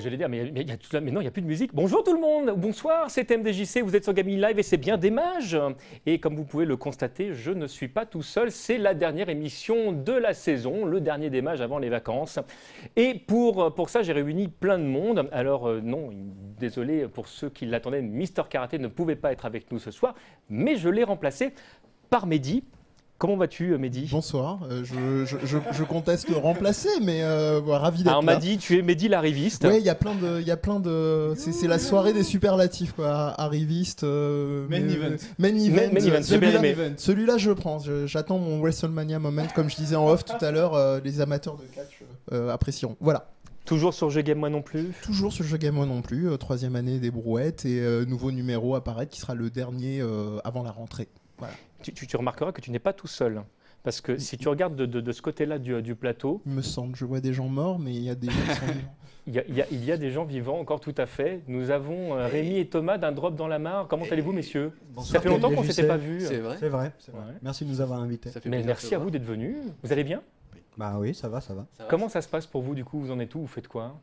j'allais dire, mais non, il n'y a plus de musique. Bonjour tout le monde, bonsoir, c'est MDJC, vous êtes sur Gaming Live et c'est bien des mages. Et comme vous pouvez le constater, je ne suis pas tout seul, c'est la dernière émission de la saison, le dernier des mages avant les vacances. Et pour, pour ça, j'ai réuni plein de monde. Alors euh, non, désolé pour ceux qui l'attendaient, Mister Karaté ne pouvait pas être avec nous ce soir, mais je l'ai remplacé par Mehdi. Comment vas-tu, Mehdi? Bonsoir. Euh, je, je, je, je conteste le remplacer, mais euh, voilà, ravi d'être Ah, on là. m'a dit, tu es Mehdi l'arriviste. Ouais, il y a plein de, il y a plein de, c'est c'est la soirée des superlatifs quoi, arriviste. euh, Main mais- event. Main event. main event, j'ai bien Celui-là, aimé. celui-là, je prends. Je- J'attends mon WrestleMania moment, comme je disais en off tout à l'heure. euh, les amateurs de catch euh, apprécieront. Voilà. Toujours sur Jeu Game Moi non plus? Toujours ce jeu game moi non plus. euh, troisième année des brouettes et euh, nouveau numéro apparaître qui sera le dernier euh, avant la rentrée. Tu, tu- tu remarqueras que tu n'es pas tout seul. Parce que si tu regardes de, de- de ce côté-là du, du plateau, Il me semble. Je vois des gens morts, mais il y a des gens qui sont vivants. il y, a, il y a- il y a des gens vivants encore tout à fait. Nous avons euh, Rémi et Thomas d'un drop dans la mare. Comment allez-vous, messieurs Ça fait longtemps qu'on ne s'était pas vus. C'est vrai C'est vrai, c'est vrai. Ouais. Merci de nous avoir invités. Ça fait Mais merci à vous d'être venus. Vous allez bien Bah oui, ça va, ça va. Ça va Comment ça se passe pour vous du coup? Vous en êtes où? Vous faites quoi?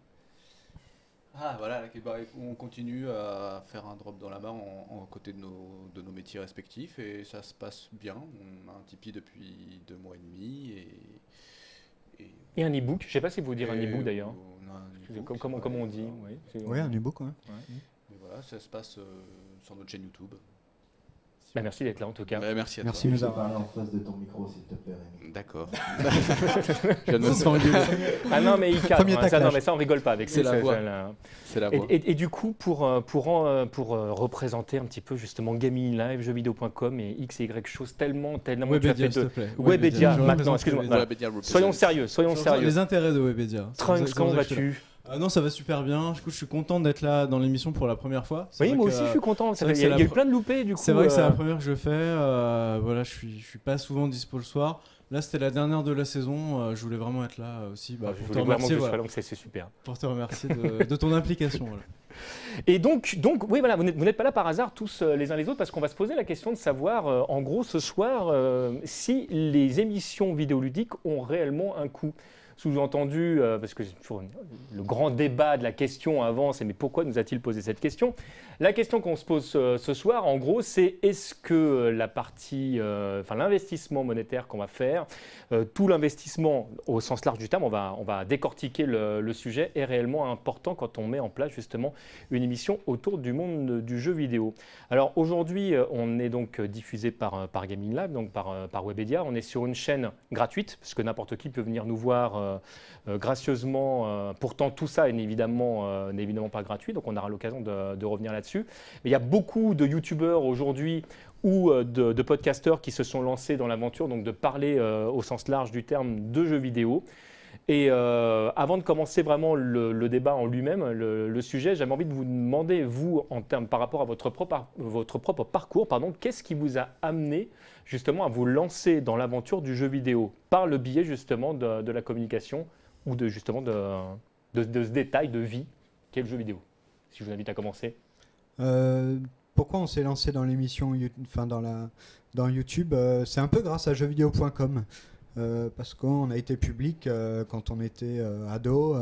Ah voilà, là, bah, on continue à faire un drop dans la barre en, en côté de nos, de nos métiers respectifs et ça se passe bien. On a un Tipeee depuis deux mois et demi et... et- Et un e-book Je ne sais pas si vous dire un e-book d'ailleurs. comme- Comment, ouais, comment on dit enfin, oui, Oui, un e-book, ouais. Mais voilà, ça se passe euh, sur notre chaîne YouTube. Bah, Merci d'être là en tout cas. Ouais, merci à Merci toi. de vais avoir. parler en face de ton micro, s'il te plaît, Rémi. D'accord. De Ah non, mais il cadre. Premier hein, ça, non, mais ça, on rigole pas avec C'est ça, la voix. là. C'est la Et, voix. et- et du coup, pour, euh, pour, en, euh, pour euh, représenter un petit peu justement Gaming Live, jeuxvideo.com et X et Y choses tellement, tellement tu as Webedia, fait s'il de te plaît. Webedia, maintenant, excuse-moi. Webedia. Webedia. Soyons sérieux, soyons sérieux. Les intérêts de Webedia. Trunks, comment vas-tu? Ah Non, ça va super bien. Du coup, je suis content d'être là dans l'émission pour la première fois. Oui, moi que, aussi, je euh, suis content. Il y a, y eu plein de loupés du coup. C'est vrai que c'est euh, la première que je fais. euh, voilà, je suis, je suis pas souvent dispo le soir. Là, c'était la dernière de la saison. euh, je voulais vraiment être là euh, aussi bah, je pour, te voulais vraiment que remercier, voilà, là, c'est super. pour te remercier de, de ton implication. voilà. Et donc, donc oui, voilà, vous n'êtes vous n'êtes pas là par hasard tous euh, les uns les autres parce qu'on va se poser la question de savoir, euh, en gros, ce soir, euh, si les émissions vidéoludiques ont réellement un coût. Sous-entendu, euh, parce que le grand débat de la question avant, c'est mais pourquoi nous a-t-il posé cette question? La question qu'on se pose euh, ce soir, en gros, c'est est-ce que euh, la partie, euh, enfin l'investissement monétaire qu'on va faire, tout l'investissement au sens large du terme, on va, décortiquer le, sujet, est réellement important quand on met en place justement une émission autour du monde du jeu vidéo? Alors aujourd'hui, on est donc diffusé par, par Gaming Lab, donc par, par Webedia. On est sur une chaîne gratuite, parce que n'importe qui peut venir nous voir gracieusement. pourtant, tout ça n'est évidemment, pas gratuit, donc on aura l'occasion de revenir là-dessus. Il y a beaucoup de youtubeurs aujourd'hui ou euh, de, de podcasteurs qui se sont lancés dans l'aventure, donc de parler euh, au sens large du terme de jeux vidéo. Et euh, avant de commencer vraiment le, débat en lui-même, le, sujet, j'avais envie de vous demander, vous, en termes par rapport à votre propre, parcours, qu'est-ce qui vous a amené justement à vous lancer dans l'aventure du jeu vidéo par le biais justement de, la communication ou de justement de, de ce détail de vie qu'est le jeu vidéo? Si je vous invite à commencer. Euh, pourquoi on s'est lancé dans l'émission, enfin dans la, dans YouTube euh, C'est un peu grâce à jeuxvideo.com euh, parce qu'on a été public euh, quand on était ado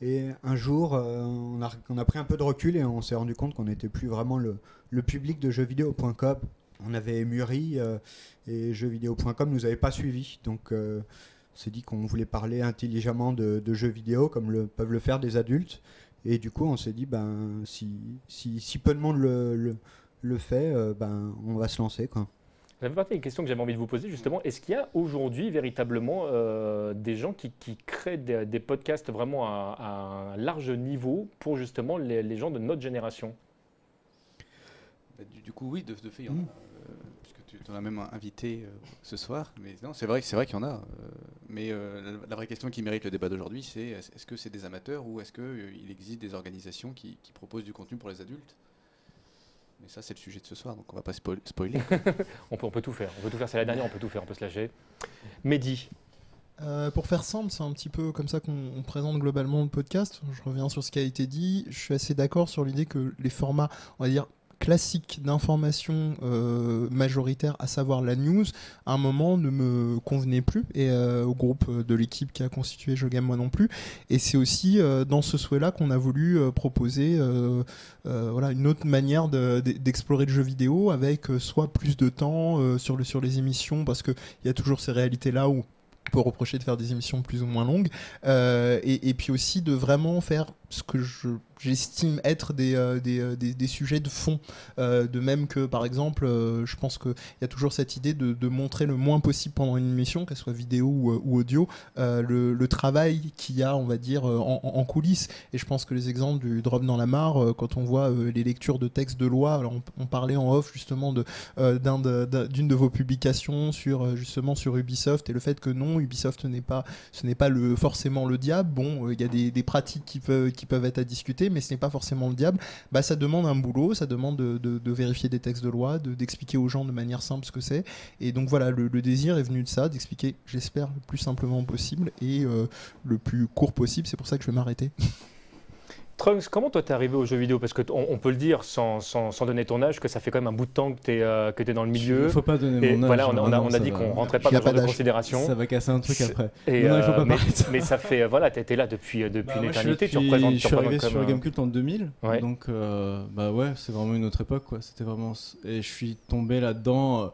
et un jour on, a, on a pris un peu de recul et on s'est rendu compte qu'on n'était plus vraiment le, le public de jeuxvideo.com. On avait mûri et jeuxvideo.com nous avait pas suivis donc on s'est dit qu'on voulait parler intelligemment de, de jeux vidéo comme le, peuvent le faire des adultes. Et du coup, on s'est dit, ben, si, si, si peu de monde le, le, le fait, euh, ben, on va se lancer. Quoi. Ça fait partie des questions que j'avais envie de vous poser justement. Est-ce qu'il y a aujourd'hui véritablement euh, des gens qui, qui créent des, des podcasts vraiment à, à un large niveau pour justement les, les gens de notre génération? Bah, du, du coup, oui, de, de fait, il y en a. Mm. Tu t'en as même invité euh, ce soir. Mais non, c'est vrai, c'est vrai qu'il y en a. euh, mais euh, la, la vraie question qui mérite le débat d'aujourd'hui, c'est est-ce que c'est des amateurs ou est-ce qu'il existe des organisations qui, qui proposent du contenu pour les adultes? Mais ça, c'est le sujet de ce soir, donc on va pas spoil- spoiler. on peut, on peut tout faire. On peut tout faire. C'est la dernière, on peut tout faire. On peut se lâcher. Mehdi, Euh, pour faire simple, c'est un petit peu comme ça qu'on on présente globalement le podcast. Je reviens sur ce qui a été dit. Je suis assez d'accord sur l'idée que les formats, on va dire, classique d'information euh, majoritaire, à savoir la news, à un moment ne me convenait plus et euh, au groupe de l'équipe qui a constitué Je Game moi non plus. Et c'est aussi euh, dans ce souhait-là qu'on a voulu euh, proposer euh, euh, voilà, une autre manière de- de- d'explorer le jeu vidéo avec euh, soit plus de temps euh, sur, le, sur les émissions parce qu'il y a toujours ces réalités-là où on peut reprocher de faire des émissions plus ou moins longues euh, et puis aussi de vraiment faire ce que je- j'estime être des, euh, euh, des- des sujets de fond. Euh, de même que, par exemple, je pense qu'il y a toujours cette idée de, de montrer le moins possible pendant une émission, qu'elle soit vidéo ou, audio, le, travail qu'il y a, on va dire, en, en coulisses. Et je pense que les exemples du drop dans la mare, quand on voit les lectures de textes de loi, alors on, parlait en off justement de, euh, d'un de- d'une de, vos publications sur justement sur Ubisoft et le fait que non, Ubisoft n'est pas, ce n'est pas le, forcément le diable. Bon, il y a des pratiques qui peuvent, qui peuvent être à discuter, mais ce n'est pas forcément le diable. Bah, ça demande un boulot, ça demande de, vérifier des textes de loi, de- d'expliquer aux gens de manière simple ce que c'est. Et donc voilà, le, le désir est venu de ça, d'expliquer, j'espère, le plus simplement possible et euh, le plus court possible. C'est pour ça que je vais m'arrêter. Trunks, comment toi t'es arrivé aux jeux vidéo? Parce qu'on on peut le dire sans, sans- sans donner ton âge que ça fait quand même un bout de temps que t'es euh, que t'es dans le milieu. Il faut pas donner Et mon âge. voilà, on, a- on a, on a ça dit qu'on rentrait pas dans pas de considération. Ça va casser un truc après. Et, Non, non, il faut euh, pas mais, parler de ça. mais ça fait, voilà, t'étais là depuis, euh, depuis Bah, une moi, je suis là éternité, tu représentes, Je tu suis arrivé sur Gamecult en 2000, Ouais. donc euh, bah ouais, c'est vraiment une autre époque quoi. C'était vraiment et je suis tombé là-dedans. euh,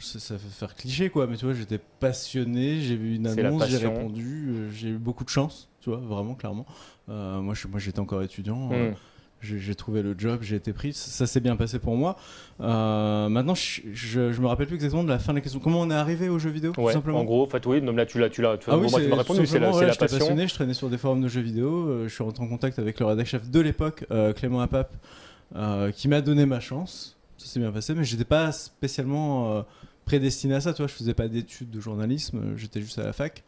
ça, fait faire cliché quoi, mais tu vois, j'étais passionné, j'ai vu une annonce, j'ai répondu, j'ai eu beaucoup de chance, tu vois, vraiment clairement. Euh, moi, je, moi, j'étais encore étudiant. euh, Hmm. j'ai trouvé le job, j'ai été pris, ça s'est bien passé pour moi. Euh, maintenant, je, je, je me rappelle plus exactement de la fin de la question. Comment on est arrivé aux jeux vidéo, tout simplement en gros, en fait, oui, là tu l'as, tu l'as, tu, ah oui, tu m'as répondu, c'est la, ouais, la passion. passionné, je traînais sur des forums de jeux vidéo, je suis rentré en contact avec le rédacteur chef de l'époque, Clément Apap, qui m'a donné ma chance. Ça s'est bien passé, mais j'étais pas spécialement euh, prédestiné à ça, tu vois, je faisais pas d'études de journalisme, j'étais juste à la fac.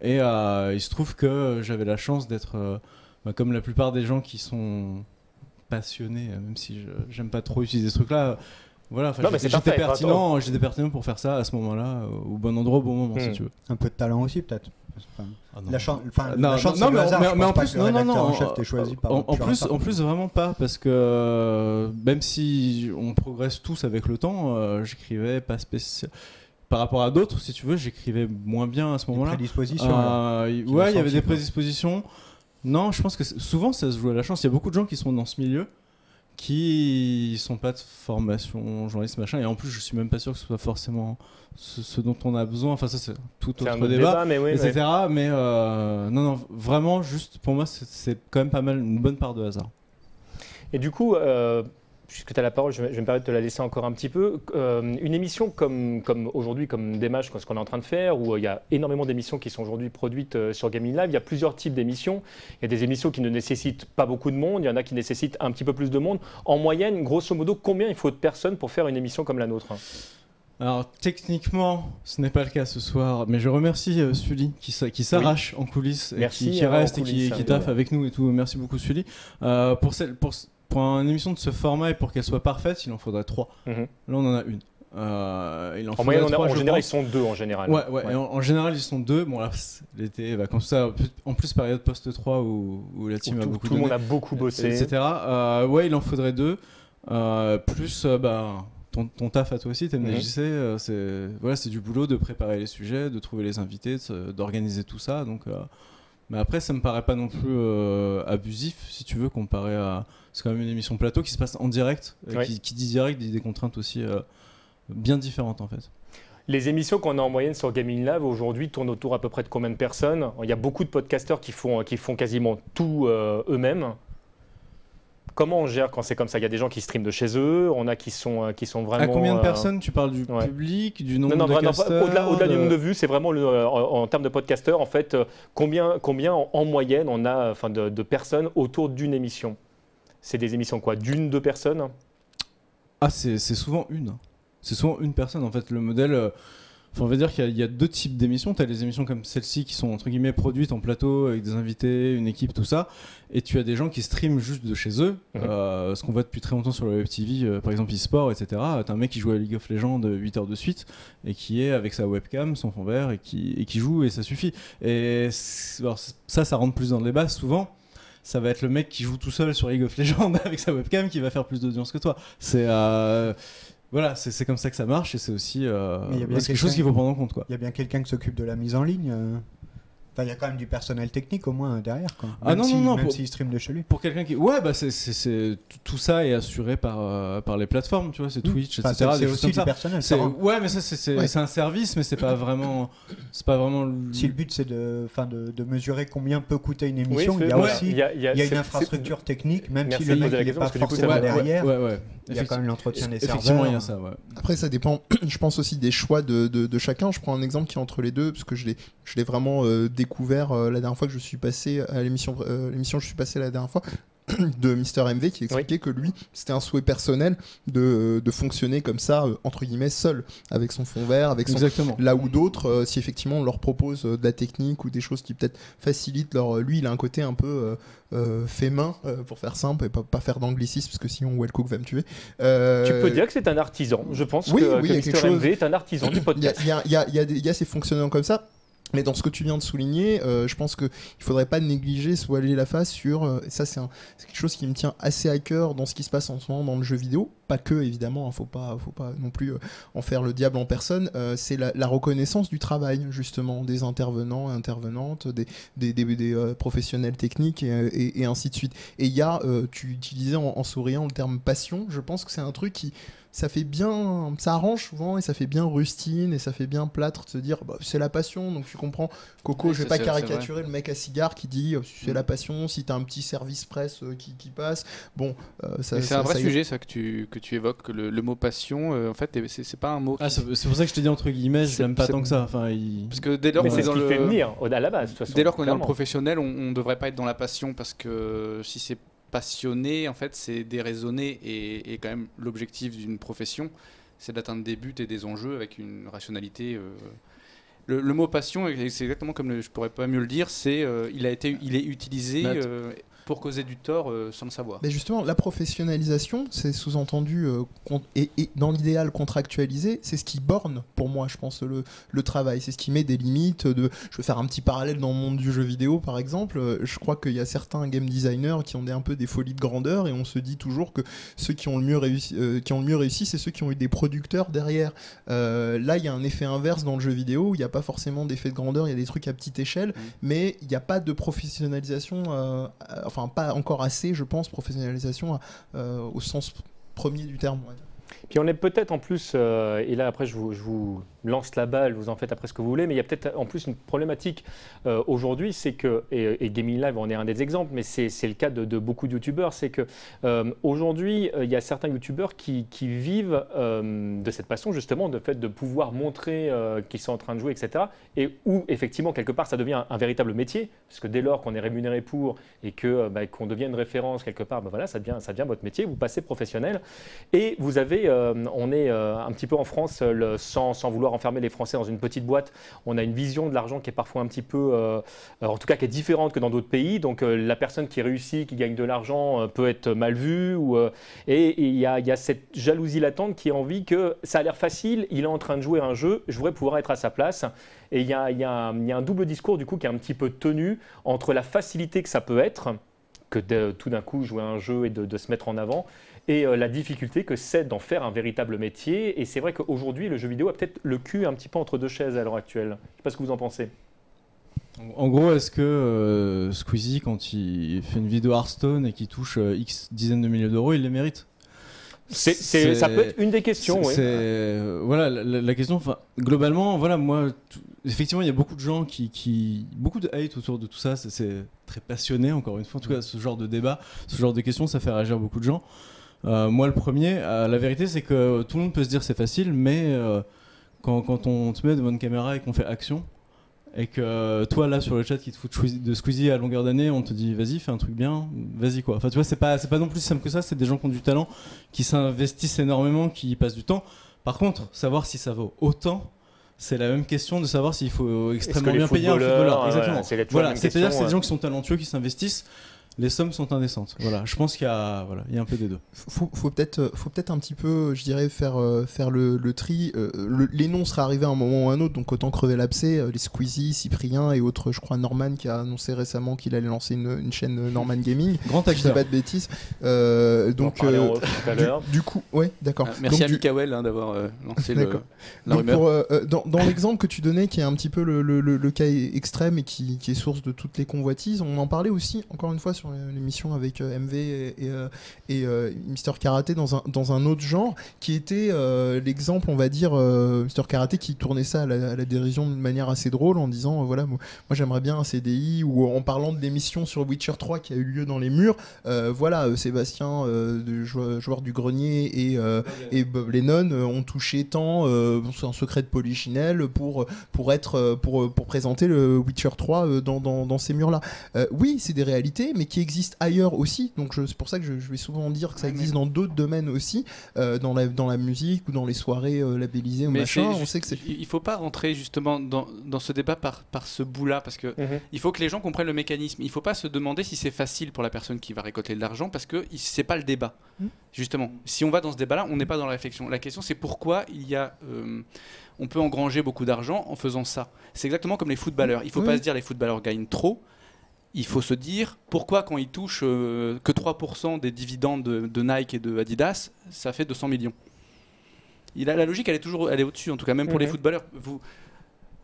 Et euh, il se trouve que j'avais la chance d'être, euh, bah, comme la plupart des gens qui sont passionnés, euh, même si j'aime pas trop utiliser ce truc-là. Voilà, enfin, Non, mais j'étais pertinent, j'étais pertinent pour faire ça à ce moment-là, au bon endroit, au bon moment, si Hmm. tu veux. Un peu de talent aussi, peut-être. Enfin, Ah non. la chance, enfin, Non, la chance, non, mais, hasard, mais- je mais en plus, non, non, non, en chef choisi par en, plus, hasard. en plus, vraiment pas, parce que euh, même si on progresse tous avec le temps, euh, j'écrivais pas spécial. Par rapport à d'autres, si tu veux, j'écrivais moins bien à ce Des moment-là. prédispositions. Euh, ouais, il y avait des quoi. prédispositions. Non, je pense que c'est- souvent ça se joue à la chance. Il y a beaucoup de gens qui sont dans ce milieu qui sont pas de formation journaliste machin et en plus je suis même pas sûr que ce soit forcément ce, ce dont on a besoin enfin ça c'est tout autre autre débat, débat, mais oui. etc ouais. mais euh, non non vraiment juste pour moi c'est- c'est quand même pas mal une bonne part de hasard Et du coup, euh, puisque tu as la parole, je vais, je vais me permettre de te la laisser encore un petit peu. Euh, une émission comme, comme aujourd'hui, comme Démage, ce qu'on est en train de faire, où euh, il y a énormément d'émissions qui sont aujourd'hui produites euh, sur Gaming Live, il y a plusieurs types d'émissions. Il y a des émissions qui ne nécessitent pas beaucoup de monde, il y en a qui nécessitent un petit peu plus de monde. En moyenne, grosso modo, combien il faut de personnes pour faire une émission comme la nôtre alors techniquement ce n'est pas le cas ce soir mais je remercie euh, Sully qui, s'a- qui s'arrache en coulisses et Merci, qui, reste et qui, qui hein, taffe avec nous et tout merci beaucoup Sully Euh, pour, celle, pour, pour une émission de ce format et pour qu'elle soit parfaite il en faudrait trois Mhm. là on en a une Euh, il en, moyenne, on a- trois, en général, ils sont deux en général. Ouais, ouais, et en, en général ils sont deux. Bon là, l'été, vacances, ça. En plus, période post 3 où, où la Où team a tout, beaucoup tout le monde a beaucoup bossé. etc. Euh, ouais, il en faudrait deux. Euh, plus, bah, ton, ton taf à toi aussi, TMDJC, Mhm. euh, c'est voilà, c'est du boulot de préparer les sujets, de trouver les invités, d'organiser tout ça. Donc, mais après, ça me paraît pas non plus abusif, si tu veux, comparé à. C'est quand même une émission plateau qui se passe en direct. euh, Ouais. qui, qui dit direct dit des contraintes aussi euh, bien différentes en fait. Les émissions qu'on a en moyenne sur Gaming Live aujourd'hui tournent autour à peu près de combien de personnes? Il y a beaucoup de podcasteurs qui font, qui font quasiment tout euh, eux-mêmes. Comment on gère quand c'est comme ça? Il y a des gens qui streament de chez eux, on a qui sont, euh, qui sont vraiment. À combien de euh, personnes? Tu parles du ouais. public, du nombre non, de casteurs au-delà, du nombre de vues, c'est vraiment le, euh, en, en termes de podcasteurs, en fait, euh, combien, combien en, en moyenne on a enfin, de, de personnes autour d'une émission? C'est des émissions quoi D'une, deux personnes Ah, c'est souvent une. C'est souvent une personne. En fait, le modèle. euh, enfin, on va dire qu'il y a- il y, a deux types d'émissions. Tu as les émissions comme celle-ci qui sont entre guillemets produites en plateau avec des invités, une équipe, tout ça. Et tu as des gens qui streament juste de chez eux. Mhm. Euh, ce qu'on voit depuis très longtemps sur le web TV, euh, par exemple e-sport, etc. T'as un mec qui joue à League of Legends 8 heures de suite et qui est avec sa webcam, son fond vert et qui, et qui joue et ça suffit. Et alors, ça, ça rentre plus dans le débat souvent. Ça va être le mec qui joue tout seul sur League of Legends avec sa webcam qui va faire plus d'audience que toi. C'est euh, voilà, c'est comme ça que ça marche et c'est aussi euh, quelque chose qu'il faut prendre en compte quoi. Il y a bien quelqu'un qui s'occupe de la mise en ligne. Enfin, il y a quand même du personnel technique au moins derrière. Quoi. Ah Même non, si- non, non, Même pour- s'il stream de chez lui. Pour quelqu'un qui ouais bah c'est c'est- c'est tout, ça est assuré par euh, par les plateformes tu vois c'est Twitch Enfin, etc. c'est aussi du ça. personnel. C'est- ça rend- ouais mais ça c'est c'est Ouais. c'est un service mais c'est pas vraiment c'est pas vraiment Si le but c'est de, enfin, de, de mesurer combien peut coûter une émission, il y a ouais, aussi il y a, il y a- il y a une c'est- infrastructure technique, même Merci si le mec n'est pas forcément ouais, derrière. ouais, ouais. Il y a quand même l'entretien des serveurs. Effectivement, il y a ça, ouais. Après, ça dépend, je pense aussi des choix de, de- de chacun. Je prends un exemple qui est entre les deux, parce que je l'ai, je l'ai vraiment euh, découvert euh, la dernière fois que je suis passé à l'émission, euh, l'émission je suis passé la dernière fois de Mister MV qui expliquait que lui c'était un souhait personnel de, de fonctionner comme ça euh, entre guillemets seul avec son fond vert avec son Exactement. là où d'autres euh, si effectivement on leur propose euh, de la technique ou des choses qui peut-être facilitent leur lui il a un côté un peu euh, fait main pour faire simple et pas, pas faire d'anglicisme parce que sinon Wellcook va me tuer Tu peux dire que c'est un artisan. Je pense oui, que, oui, que Mister chose- MV est un artisan du il y a, podcast. il y a- y a- y a des- il y a ces fonctionnements comme ça. Mais dans ce que tu viens de souligner, euh, je pense qu'il ne faudrait pas négliger, se voiler la face sur. euh, ça, c'est quelque chose qui me tient assez à cœur dans ce qui se passe en ce moment dans le jeu vidéo. Pas que, évidemment, il ne faut pas, faut pas non plus euh, en faire le diable en personne. c'est la, reconnaissance du travail, justement, des intervenants et intervenantes, des, des, professionnels techniques et, ainsi de suite. Et il y a, tu utilisais en, en souriant le terme passion, je pense que c'est un truc qui ça fait bien, ça arrange souvent et ça fait bien rustine et ça fait bien plâtre de se dire bah, c'est la passion donc tu comprends Coco Oui, je vais pas caricaturer le mec à cigare qui dit euh, c'est Mm. la passion si t'as un petit service presse euh, qui, qui passe bon euh, ça c'est un vrai ça sujet, ça, que tu, que tu évoques. que Le, le mot passion, euh, en fait, est- c'est pas un mot. Ah, qui- c'est c'est pour ça que je te dis entre guillemets, je l'aime pas tant que ça. Enfin, il... Parce que dès lors c'est est ce qui le. fait venir à la base, de toute façon. Dès lors qu'on est dans le professionnel, on ne devrait pas être dans la passion parce que si c'est passionné, en fait, c'est déraisonné et, et quand même l'objectif d'une profession, c'est d'atteindre des buts et des enjeux avec une rationalité. euh, Le, le mot passion, c'est exactement comme le- je pourrais pas mieux le dire, c'est euh, il a été, il est utilisé euh, pour causer du tort euh, sans le savoir. Mais justement, la professionnalisation, c'est sous-entendu, euh, et, et dans l'idéal contractualisé, c'est ce qui borne, pour moi, je pense, le, le travail. C'est ce qui met des limites. De, je vais faire un petit parallèle dans le monde du jeu vidéo, par exemple. Euh, Je crois qu'il y a certains game designers qui ont des, un peu des folies de grandeur, et on se dit toujours que ceux qui ont le mieux réussi, euh, qui ont le mieux réussi, c'est ceux qui ont eu des producteurs derrière. Là, il y a un effet inverse dans le jeu vidéo, où il n'y a pas forcément d'effet de grandeur, il y a des trucs à petite échelle, mais il n'y a pas de professionnalisation, enfin pas encore assez, je pense, professionnalisation euh, au sens premier du terme. Puis on est peut-être en plus, euh, et là après je vous, je vous lance la balle, vous en faites après ce que vous voulez, mais il y a peut-être en plus une problématique euh, aujourd'hui, c'est que, et, et Gaming Live en est un des exemples, mais c'est le cas de, beaucoup de youtubeurs, c'est que euh, aujourd'hui euh, il y a certains youtubeurs qui, vivent de cette passion justement, de fait de pouvoir montrer qu'ils sont en train de jouer, etc. Et où effectivement quelque part ça devient un, véritable métier, parce que dès lors qu'on est rémunéré pour et que bah, qu'on devient une référence quelque part, bah, voilà, ça devient, ça devient votre métier, vous passez professionnel. Et vous avez, on est un petit peu en France, sans, sans vouloir enfermer les Français dans une petite boîte, on a une vision de l'argent qui est parfois un petit peu, euh, euh, en tout cas qui est différente que dans d'autres pays. Donc euh, la personne qui réussit, qui gagne de l'argent, peut être mal vue. Et il y, a- cette jalousie latente qui a envie que ça a l'air facile, il est en train de jouer un jeu, je voudrais pouvoir être à sa place. Et il y a, un- double discours du coup qui est un petit peu tenu entre la facilité que ça peut être, que tout d'un coup jouer un jeu et de se mettre en avant, et euh, la difficulté que c'est d'en faire un véritable métier. Et c'est vrai qu'aujourd'hui, le jeu vidéo a peut-être le cul un petit peu entre deux chaises à l'heure actuelle. Je ne sais pas ce que vous en pensez. En gros, est-ce que euh, Squeezie, quand il fait une vidéo Hearthstone et qu'il touche euh, X dizaines de milliers d'euros, il les mérite? C'est- c'est- C'est- ça peut être une des questions. C'est- oui. c'est- euh, voilà la, la- la question. Globalement, voilà, moi, tout- effectivement, il y a beaucoup de gens qui, qui- beaucoup de hate autour de tout ça. C'est- C'est très passionné, encore une fois. En tout cas, ce genre de débat, ce genre de questions, ça fait réagir beaucoup de gens. Euh, moi, le premier, euh, la vérité, c'est que tout le monde peut se dire c'est facile, mais euh, quand, quand on te met devant une caméra et qu'on fait action, et que toi là sur le chat qui te fout de Squeezie- à longueur d'année, on te dit vas-y fais un truc bien, vas-y quoi. Enfin tu vois c'est pas pas non plus si simple que ça, c'est des gens qui ont du talent, qui s'investissent énormément, qui y passent du temps. Par contre savoir si ça vaut autant, c'est la même question de savoir s'il faut extrêmement bien payer un footballeur. Exactement. voilà, Voilà, c'est-à-dire question, c'est des gens qui sont talentueux, qui s'investissent. Les sommes sont indécentes. Voilà, je pense qu'il y a, voilà, il y a un peu des deux. faut, faut peut-être euh, faut peut-être un petit peu je dirais faire euh, faire le, le tri Euh, le- les noms seraient arrivés à un moment ou à un autre donc autant crever l'abcès Euh, les Squeezie Cyprien et autres je crois Norman qui a annoncé récemment qu'il allait lancer une, une chaîne Norman Gaming Grand si je dis acteur. pas de bêtises Euh, On en donc parlait en euh, à du, l'heure. du coup ouais d'accord Ah, merci Donc, à du- Mikael hein, d'avoir euh, lancé le, D'accord. la Donc, rumeur. pour, dans dans l'exemple que tu donnais, qui est un petit peu le, le- le- le cas extrême et qui, qui est source de toutes les convoitises, on en parlait aussi, encore une fois, sur l'émission avec euh, MV et, et, euh, euh, Mister Karaté dans un, dans un autre genre, qui était l'exemple, on va dire, Mister Karaté qui tournait ça à la, dérision d'une manière assez drôle en disant, voilà, moi, j'aimerais bien un CDI, ou en parlant de l'émission sur Witcher 3 qui a eu lieu dans les murs, voilà, Sébastien, joueur, du grenier et, et Bob Lennon ont touché tant, c'est un secret de Polichinelle, pour, pour, être, pour, pour présenter le Witcher 3 euh, dans, dans, ces murs-là. Oui, c'est des réalités, mais qui existent ailleurs aussi. Donc c'est pour ça que je, je vais souvent dire que ça existe dans d'autres domaines aussi, euh, dans, la, dans la musique ou dans les soirées euh, labellisées ou Mais machin. On sait que il faut pas rentrer justement dans, dans ce débat par, par ce bout-là, parce que Mhm. il faut que les gens comprennent le mécanisme. Il faut pas se demander si c'est facile pour la personne qui va récolter de l'argent, parce que c'est pas le débat. Mm. Justement, si on va dans ce débat-là, on n'est pas dans la réflexion. La question, c'est pourquoi il y a, euh, on peut engranger beaucoup d'argent en faisant ça. C'est exactement comme les footballeurs. Il faut Oui. pas se dire les footballeurs gagnent trop. Il faut se dire pourquoi quand ils touchent euh, que 3% des dividendes de, de Nike et de Adidas, ça fait 200 millions? Il a, la logique, elle est toujours, elle est au-dessus, en tout cas, même pour les footballeurs. Vous,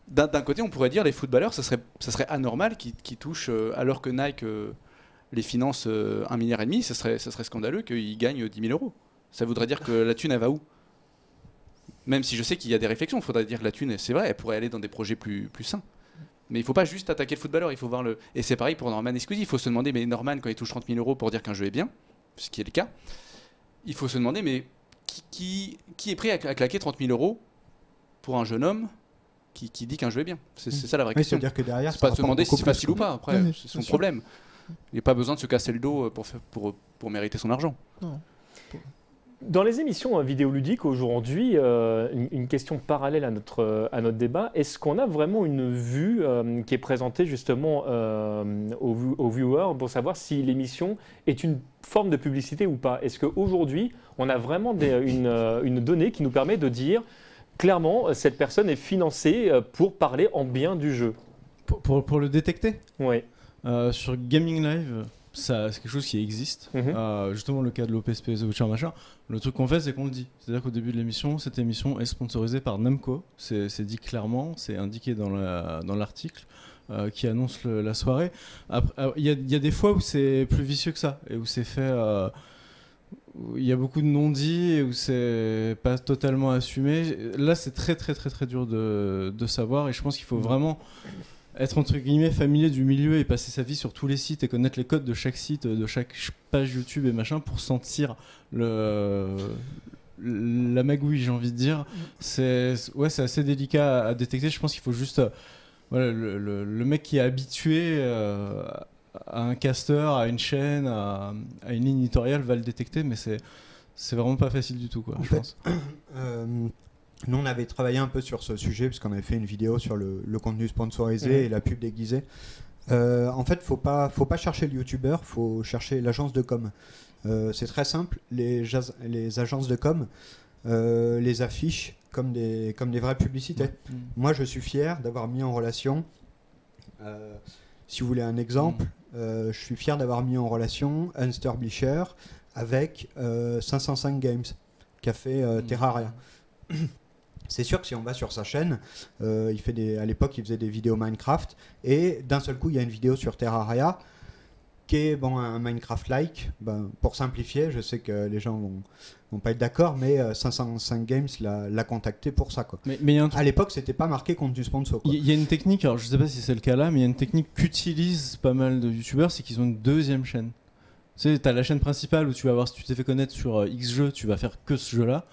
d'un, d'un côté, on pourrait dire les footballeurs, ça serait, ça serait anormal qu'ils, qu'ils touchent, euh, alors que Nike euh, les finance euh, un milliard et demi, ça serait, ça serait scandaleux qu'ils gagnent 10 000 euros. Ça voudrait dire que la thune, elle va où? Même si je sais qu'il y a des réflexions, il faudrait dire que la thune, c'est vrai, elle pourrait aller dans des projets plus, plus sains. Mais il faut pas juste attaquer le footballeur, il faut voir le. Et c'est pareil pour Norman et Squeezie, il faut se demander, mais Norman, quand il touche 30 000 euros pour dire qu'un jeu est bien, ce qui est le cas, il faut se demander, mais qui, qui, qui est prêt à, à claquer 30 000 euros pour un jeune homme qui, qui dit qu'un jeu est bien? C'est c'est ça la vraie Oui, question. c'est-à-dire que derrière, C'est ça pas se demander si c'est facile ou pas, après, c'est son sûr. problème. Il n'y a pas besoin de se casser le dos pour, faire- pour, pour mériter son argent. Dans les émissions euh, vidéoludiques aujourd'hui, euh, une, une question parallèle à notre, euh, à notre débat, est-ce qu'on a vraiment une vue euh, qui est présentée justement euh, aux, aux viewers pour savoir si l'émission est une forme de publicité ou pas? Est-ce qu'aujourd'hui, on a vraiment des- une, une donnée qui nous permet de dire clairement cette personne est financée pour parler en bien du jeu? Pour, pour, pour le détecter, Oui. sur Gaming Live, ça, c'est quelque chose qui existe. Mhm. Euh, justement, le cas de l'OPSP, The Witcher, machin. Le truc qu'on fait, c'est qu'on le dit. C'est-à-dire qu'au début de l'émission, cette émission est sponsorisée par Namco. C'est c'est dit clairement, c'est indiqué dans la- dans l'article. euh, qui annonce le- la soirée. Euh, Il y, a, il y a des fois où c'est plus vicieux que ça et où c'est fait. euh, il y a beaucoup de non-dits et où c'est pas totalement assumé. Là, c'est très très très très dur de, de savoir et je pense qu'il faut vraiment être entre guillemets familier du milieu et passer sa vie sur tous les sites et connaître les codes de chaque site, de chaque ch- page YouTube et machin pour sentir le la magouille, j'ai envie de dire. C'est ouais, c'est assez délicat à, détecter. Je pense qu'il faut juste euh, voilà, le, le- le mec qui est habitué euh, à un caster, à une chaîne, à, à une ligne éditoriale va le détecter, mais c'est c'est vraiment pas facile du tout, quoi. En je fait, pense. Euh, nous, on avait travaillé un peu sur ce sujet, puisqu'on avait fait une vidéo sur le, le contenu sponsorisé et la pub déguisée. Euh, en fait, faut pas, faut pas chercher le youtubeur, faut chercher l'agence de com. Euh, c'est très simple, les, agences de com euh, les affichent comme des, comme des vraies publicités. Moi, je suis fier d'avoir mis en relation, si vous voulez un exemple, euh, je suis fier d'avoir mis en relation Bleacher avec euh, 505 Games, qui a fait Mm. Terraria. C'est sûr que si on va sur sa chaîne, euh, il fait des, à l'époque, il faisait des vidéos Minecraft, et d'un seul coup, il y a une vidéo sur Terraria qui est bon, un Minecraft-like. Ben, pour simplifier, je sais que les gens vont, vont pas être d'accord, mais euh, 505 Games l'a, contacté pour ça. Quoi. Mais truc À l'époque, c'était pas marqué contre du sponsor. Il y a une technique, alors je sais pas si c'est le cas là, mais il y a une technique qu'utilisent pas mal de youtubeurs, c'est qu'ils ont une deuxième chaîne. Tu sais, t'as la chaîne principale où tu vas voir si tu t'es fait connaître sur euh, X jeu, tu vas faire que ce jeu-là.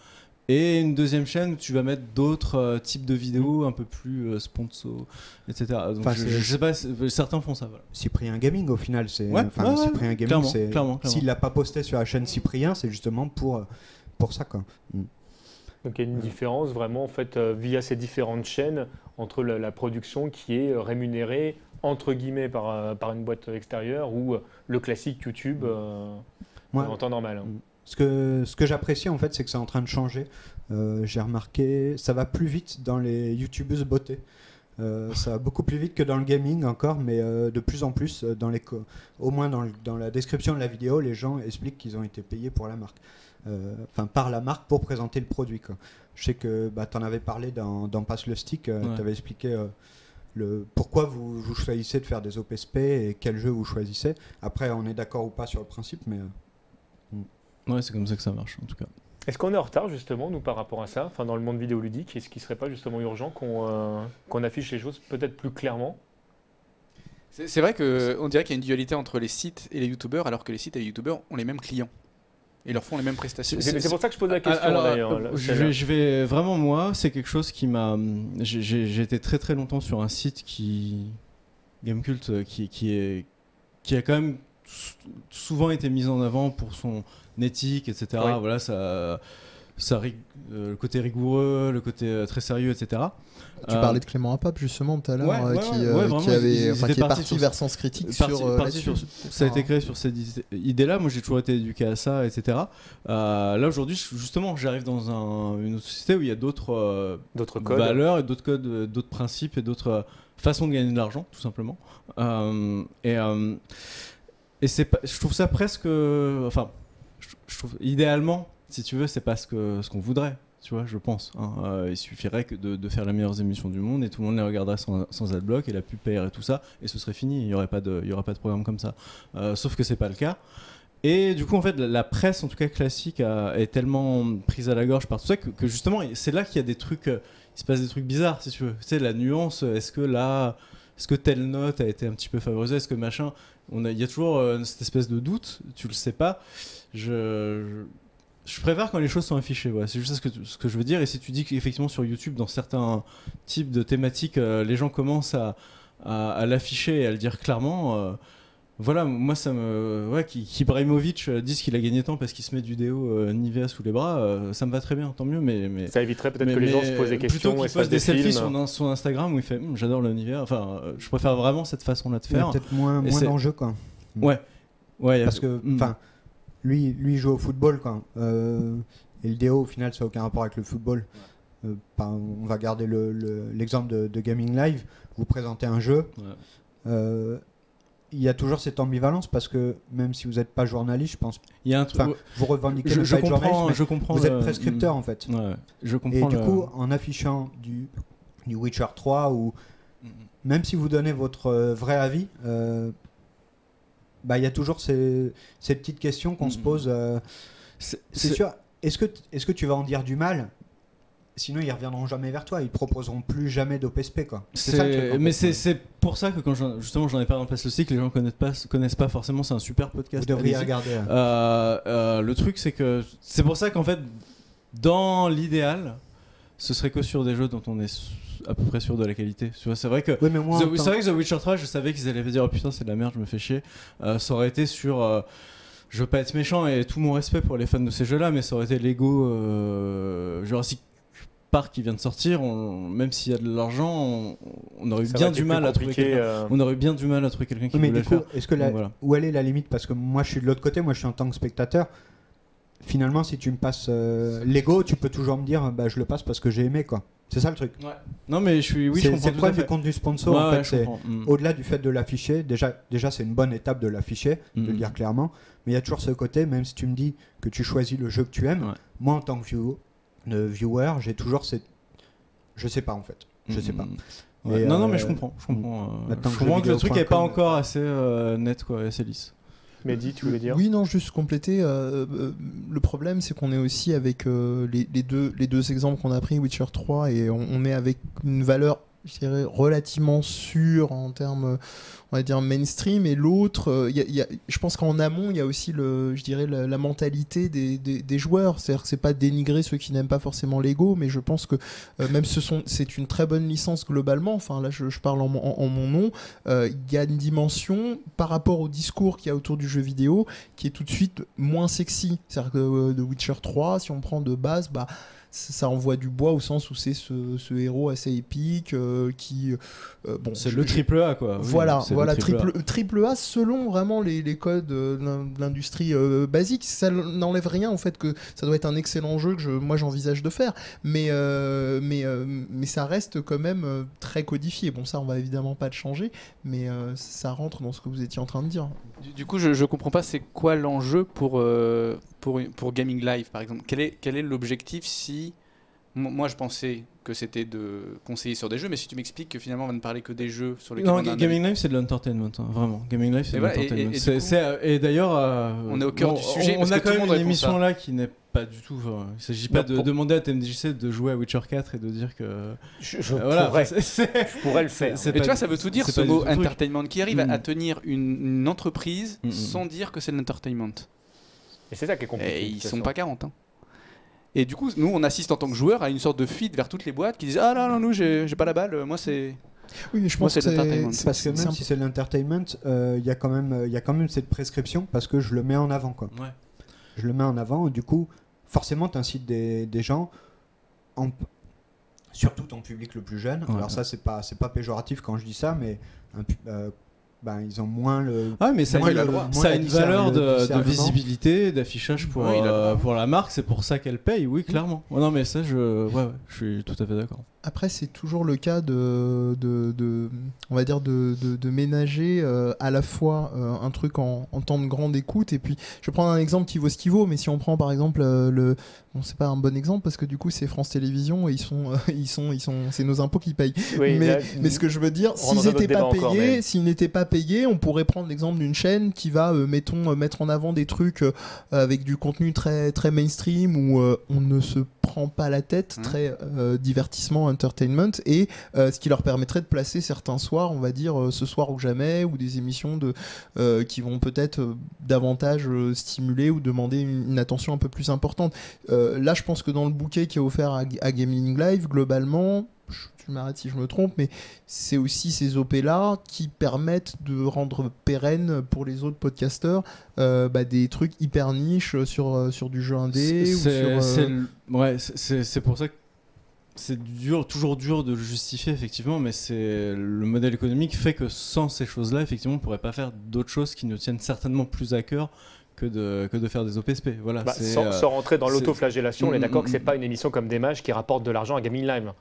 Et une deuxième chaîne où tu vas mettre d'autres euh, types de vidéos un peu plus euh, sponsor, etc. Donc Enfin, je, je sais pas, c'est- certains font ça. Voilà. Cyprien Gaming au final c'est Ouais, enfin, ouais, ouais, Cyprien Gaming clairement, c'est clairement, clairement. s'il l'a pas posté sur la chaîne Cyprien c'est justement pour euh, pour ça quoi Donc il y a une différence vraiment en fait euh, via ces différentes chaînes entre la, la production qui est euh, rémunérée entre guillemets par, euh, par une boîte extérieure ou euh, le classique YouTube euh, Moi, en temps normal. hein. Ce que, ce que j'apprécie en fait, c'est que c'est en train de changer. Euh, J'ai remarqué, ça va plus vite dans les youtubeuses beauté. Euh, ça va beaucoup plus vite que dans le gaming encore, mais euh, de plus en plus, dans les co- au moins dans, le- dans la description de la vidéo, les gens expliquent qu'ils ont été payés pour la marque. Enfin, par la marque pour présenter le produit. Quoi. Je sais que bah, tu en avais parlé dans, dans Passe le Stick, Ouais. tu avais expliqué le, pourquoi vous, vous choisissez de faire des OPSP et quel jeu vous choisissez. Après, on est d'accord ou pas sur le principe, mais. Ouais, c'est comme ça que ça marche en tout cas. Est-ce qu'on est en retard justement, nous, par rapport à ça, enfin, dans le monde vidéoludique? Est-ce qu'il ne serait pas justement urgent qu'on euh, qu'on affiche les choses peut-être plus clairement? C'est vrai qu'on dirait qu'il y a une dualité entre les sites et les youtubeurs, alors que les sites et les youtubeurs ont les mêmes clients. Et leur font les mêmes prestations. C'est pour ça que je pose la question Alors, euh, là, je, celle-là. vais, je vais- vraiment moi, c'est quelque chose qui m'a. J'ai été très très longtemps sur un site qui Gamecult euh, qui qui est qui a quand même souvent été mis en avant pour son éthique, etc. Oui. Voilà, ça, ça rig- euh, le côté rigoureux, le côté euh, très sérieux, etc. Tu Euh, parlais de Clément Apap justement tout à l'heure, Ouais, ouais, qui, ouais, euh, avait, enfin, qui est partis parti sur- vers sens critique Parti- sur parti là-dessus. sur- ça a été créé sur cette id- idée-là. Moi, j'ai toujours été éduqué à ça, etc. Euh, là, aujourd'hui, justement, j'arrive dans un- une autre société où il y a d'autres euh, valeurs et d'autres codes, d'autres principes et d'autres façons de gagner de l'argent, tout simplement. Euh, et euh, et c'est je trouve ça presque, enfin, je, trouve idéalement, si tu veux, c'est pas ce que ce qu'on voudrait. Tu vois, je pense. hein. Euh, il suffirait que de, faire les meilleures émissions du monde et tout le monde les regarderait sans, sans adblock et la pub paierait tout ça et ce serait fini. Il n'y aurait, pas de- il y pas de programme comme ça. Euh, sauf que c'est pas le cas. Et du coup, en fait, la, presse, en tout cas classique, est tellement prise à la gorge par tout ça que, que justement, c'est là qu'il y a des trucs, euh, il se passe des trucs bizarres, si tu veux. Tu sais, la nuance, est-ce que là, est-ce que telle note a été un petit peu favorisée, est-ce que machin, on il y a toujours euh, cette espèce de doute, tu le sais pas. Je, préfère quand les choses sont affichées, c'est juste ce que, je veux dire. Et si tu dis qu'effectivement sur YouTube, dans certains types de thématiques, euh, les gens commencent à, l'afficher et à le dire clairement. Voilà, moi ça me. Ouais, qui- qu'Ibrahimovic euh, dise qu'il a gagné tant parce qu'il se met du déo euh, Nivea sous les bras, euh, ça me va très bien, tant mieux, mais. mais... Ça éviterait peut-être que les gens se posent des plutôt questions qu'il et se fassent poste des, des selfies sur son Instagram où il fait Hum, j'adore le Nivea. Enfin, euh, je préfère vraiment cette façon-là de faire. peut-être moins, moins d'enjeux, quoi. Ouais. Ouais, Parce que, Mm. enfin, lui, lui il joue au football, quoi. Euh, et le déo, au final, ça n'a aucun rapport avec le football. Euh, on va garder le- le- l'exemple de, de Gaming Live. Vous présentez un jeu. Ouais. Il y a toujours cette ambivalence parce que même si vous n'êtes pas journaliste, je pense, Il y a un truc. vous revendiquez je, ne je comprends, mais je comprends. vous êtes le- prescripteur en fait. Ouais, je Et comprends. du le- coup, en affichant du, du Witcher 3 ou Mm. même si vous donnez votre euh, vrai avis, euh, bah, il y a toujours ces, ces petites questions qu'on se Mhm. pose. euh, C'est- sûr. Est-ce que, t- est-ce que tu vas en dire du mal Sinon, ils reviendront jamais vers toi. Ils proposeront plus jamais d'OPSP. Quoi. C'est ça le truc, en mais c'est c'est pour ça que quand j'en- justement j'en ai parlé dans Place le Cycle, les gens connaissent pas, connaissent pas forcément. C'est un super podcast. Vous devriez allez-y. regarder. hein. Euh, euh, le truc, c'est que c'est pour ça qu'en fait, dans l'idéal, ce serait que sur des jeux dont on est s- à peu près sûr de la qualité. Tu vois, c'est vrai que Oui, mais moi, The- en tant- C'est vrai que The Witcher 3, je savais qu'ils allaient dire oh putain, c'est de la merde, je me fais chier. Euh, ça aurait été sur. euh, je veux pas être méchant et tout mon respect pour les fans de ces jeux-là, mais ça aurait été Lego euh, Jurassic Park qui vient de sortir. on- même s'il y a de l'argent, on, on aurait eu bien du mal à trouver euh, On aurait bien du mal à trouver quelqu'un qui Oui, mais voulait du le coup, faire. est-ce que la- Donc, voilà. où elle est la limite? Parce que moi, je suis de l'autre côté. Moi, je suis en tant que spectateur. Finalement, si tu me passes euh, Lego, tu peux toujours me dire, bah, je le passe parce que j'ai aimé, quoi. C'est ça le truc. Non, mais je suis. Oui, c'est le problème du compte du sponsor. Ouais, en ouais, fait. Mm. au-delà du fait de l'afficher. Déjà, déjà, c'est une bonne étape de l'afficher, de le Mm. dire clairement. Mais il y a toujours ce côté, même si tu me dis que tu choisis le jeu que tu aimes, Ouais. moi, en tant que view- euh, viewer, j'ai toujours cette. Je sais pas en fait. Je sais pas. Mm. Ouais. Et, non, non, euh, mais je comprends. Je comprends, euh, je que comprends que le truc n'est pas encore assez euh, net, quoi, assez lisse. Mehdi, tu voulais dire? Oui, non, juste compléter. euh, euh, le problème, c'est qu'on est aussi avec euh, les, les deux, les deux exemples qu'on a pris, Witcher 3, et on, on est avec une valeur, je dirais, relativement sûre en termes, on va dire mainstream. Et l'autre euh, y y a- je pense qu'en amont il y a aussi le je dirais la, mentalité des, des- joueurs. C'est-à-dire que c'est pas dénigrer ceux qui n'aiment pas forcément Lego mais je pense que euh, même ce sont c'est une très bonne licence globalement. Enfin là je, parle en, mon- nom. Euh, il y a une dimension par rapport au discours qu'il y a autour du jeu vidéo qui est tout de suite moins sexy. C'est-à-dire que euh, The Witcher 3 si on prend de base bah ça envoie du bois au sens où c'est ce, ce héros assez épique euh, qui euh, bon C'est le triple A quoi. Oui, voilà, voilà triple A. triple, triple A selon vraiment les, les codes euh, de l'in- de l'industrie euh, basique. Ça n'enlève rien en fait que ça doit être un excellent jeu que je, moi j'envisage de faire, mais, euh, mais, euh, mais ça reste quand même très codifié. Bon, ça on va évidemment pas le changer, mais euh, ça rentre dans ce que vous étiez en train de dire. Du, du coup, je, je comprends pas, c'est quoi l'enjeu pour, euh, pour, Gaming Live, par exemple Quel est, quel est l'objectif si. Mo- Moi, je pensais que c'était de conseiller sur des jeux, mais si tu m'expliques que finalement, on va ne parler que des jeux sur lesquels Non, on a Gaming Live c'est de l'entertainment, hein, vraiment. Gaming Live c'est de voilà, et- l'entertainment. et- d'ailleurs, euh, On est au cœur bon, du sujet, On, parce on a que quand même une émission là qui n'est pas du tout. enfin, il s'agit pas Non, de pour- demander à TMDJC de jouer à Witcher 4 et de dire que. Je, je Euh, voilà, pourrais, c'est- c'est- je pourrais le faire. pas tu vois, ça veut tout dire ce mot entertainment qui arrive à- Mm. à tenir une, une entreprise Mm, mm. sans dire que c'est de l'entertainment. Et c'est ça qui est compliqué. Et ils sont pas 40. hein. Et du coup, nous, on assiste en tant que joueur à une sorte de fuite vers toutes les boîtes qui disent Ah non, non, nous, j'ai pas la balle, moi, c'est. Oui, mais je pense c'est que l'entertainment. c'est- Parce que même si c'est l'entertainment, euh, il y a quand même, euh, il y a quand même cette prescription parce que je le mets en avant quoi. Ouais. Je le mets en avant, et du coup, forcément, tu incites des, des gens, en- surtout ton public le plus jeune. Ouais. Alors ça, c'est pas, c'est pas péjoratif quand je dis ça, mais un euh, ben, ils ont moins le. Ah mais ça, a le- droit. ça a une valeur le de, visibilité, d'affichage pour, euh, pour la marque, c'est pour ça qu'elle paye, oui clairement. Ouais, non mais ça je, ouais, ouais, je suis tout à fait d'accord. Après, c'est toujours le cas de, de, de- on va dire, de, ménager euh, à la fois euh, un truc en, en temps de grande écoute. Et puis, je vais prendre un exemple qui vaut ce qui vaut, mais si on prend par exemple euh, le, bon, c'est pas un bon exemple parce que du coup, c'est France Télévisions et ils sont, ils sont, ils sont, c'est nos impôts qui payent. Oui, mais, là, mais ce que je veux dire, s'ils n'étaient pas payés, s'ils n'étaient pas payés, on pourrait prendre l'exemple d'une chaîne qui va, mettons, mettre en avant des trucs avec du contenu très, très mainstream où on ne se prend pas la tête, Mhm. très divertissement, entertainment, et euh, ce qui leur permettrait de placer certains soirs, on va dire euh, ce soir ou jamais, ou des émissions de, euh, qui vont peut-être davantage stimuler ou demander une, une attention un peu plus importante. Là, je pense que dans le bouquet qui est offert à, à Gaming Live, globalement, tu m'arrêtes si je me trompe, mais c'est aussi ces OP-là qui permettent de rendre pérenne pour les autres podcasteurs euh, bah, des trucs hyper niches sur, sur du jeu indé. C'est euh, ouais, pour ça que c'est dur, toujours dur de le justifier effectivement, mais c'est le modèle économique fait que sans ces choses-là, effectivement, on pourrait pas faire d'autres choses qui nous tiennent certainement plus à cœur que de, que de faire des OPSP. Voilà, bah, sans, euh, sans rentrer dans l'autoflagellation, on est Mm, d'accord mm, que c'est mm. pas une émission comme Démage qui rapporte de l'argent à Gaming Live.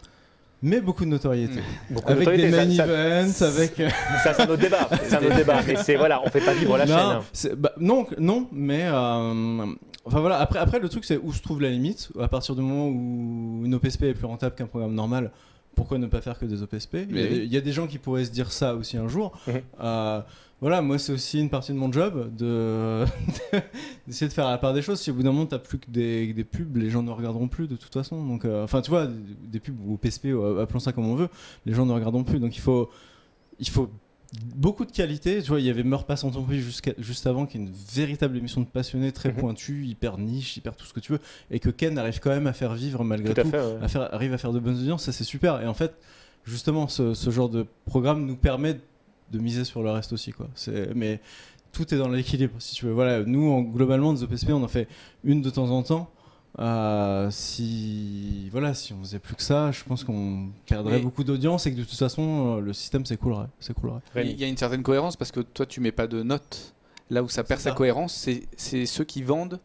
mais beaucoup de notoriété. Beaucoup de Avec des notoriété, main ça- ça- events, avec. Ça, c'est un autre débat. C'est un autre débat. Mais c'est voilà, on fait pas vivre la non, chaîne. bah, non, non, mais euh, enfin voilà. Après, après, le truc c'est où se trouve la limite. À partir du moment où une OPSP est plus rentable qu'un programme normal, pourquoi ne pas faire que des OPSP il, y a, Mais oui. il y a des gens qui pourraient se dire ça aussi un jour. Mhm. Euh, voilà, moi c'est aussi une partie de mon job de d'essayer de faire la part des choses. Si au bout d'un moment t'as plus que des, des pubs, les gens ne regarderont plus de toute façon. Donc, euh, enfin, tu vois, des, des pubs ou OPSP, ou appelons ça comme on veut, les gens ne regarderont plus. Donc il faut, il faut beaucoup de qualité. Tu vois, il y avait Meurs pas sans jusqu'à- juste avant, qui est une véritable émission de passionnés, très Mhm. pointue, hyper niche, hyper tout ce que tu veux, et que Ken arrive quand même à faire vivre malgré Tout tout, à fait. ouais. à faire, arrive à faire de bonnes audiences, ça c'est super. Et en fait, justement, ce, ce genre de programme nous permet de miser sur le reste aussi, quoi. C'est, mais tout est dans l'équilibre, si tu veux. Voilà, nous, en- globalement, des OPSP, on en fait une de temps en temps. Euh, si voilà, si on faisait plus que ça, je pense qu'on perdrait Mais- beaucoup d'audience et que de toute façon, euh, le système s'écoulerait. s'écoulerait. Rémi. Il y a une certaine cohérence parce que toi, tu mets pas de notes. Là où ça perd sa ça. cohérence, c'est- c'est ceux qui vendent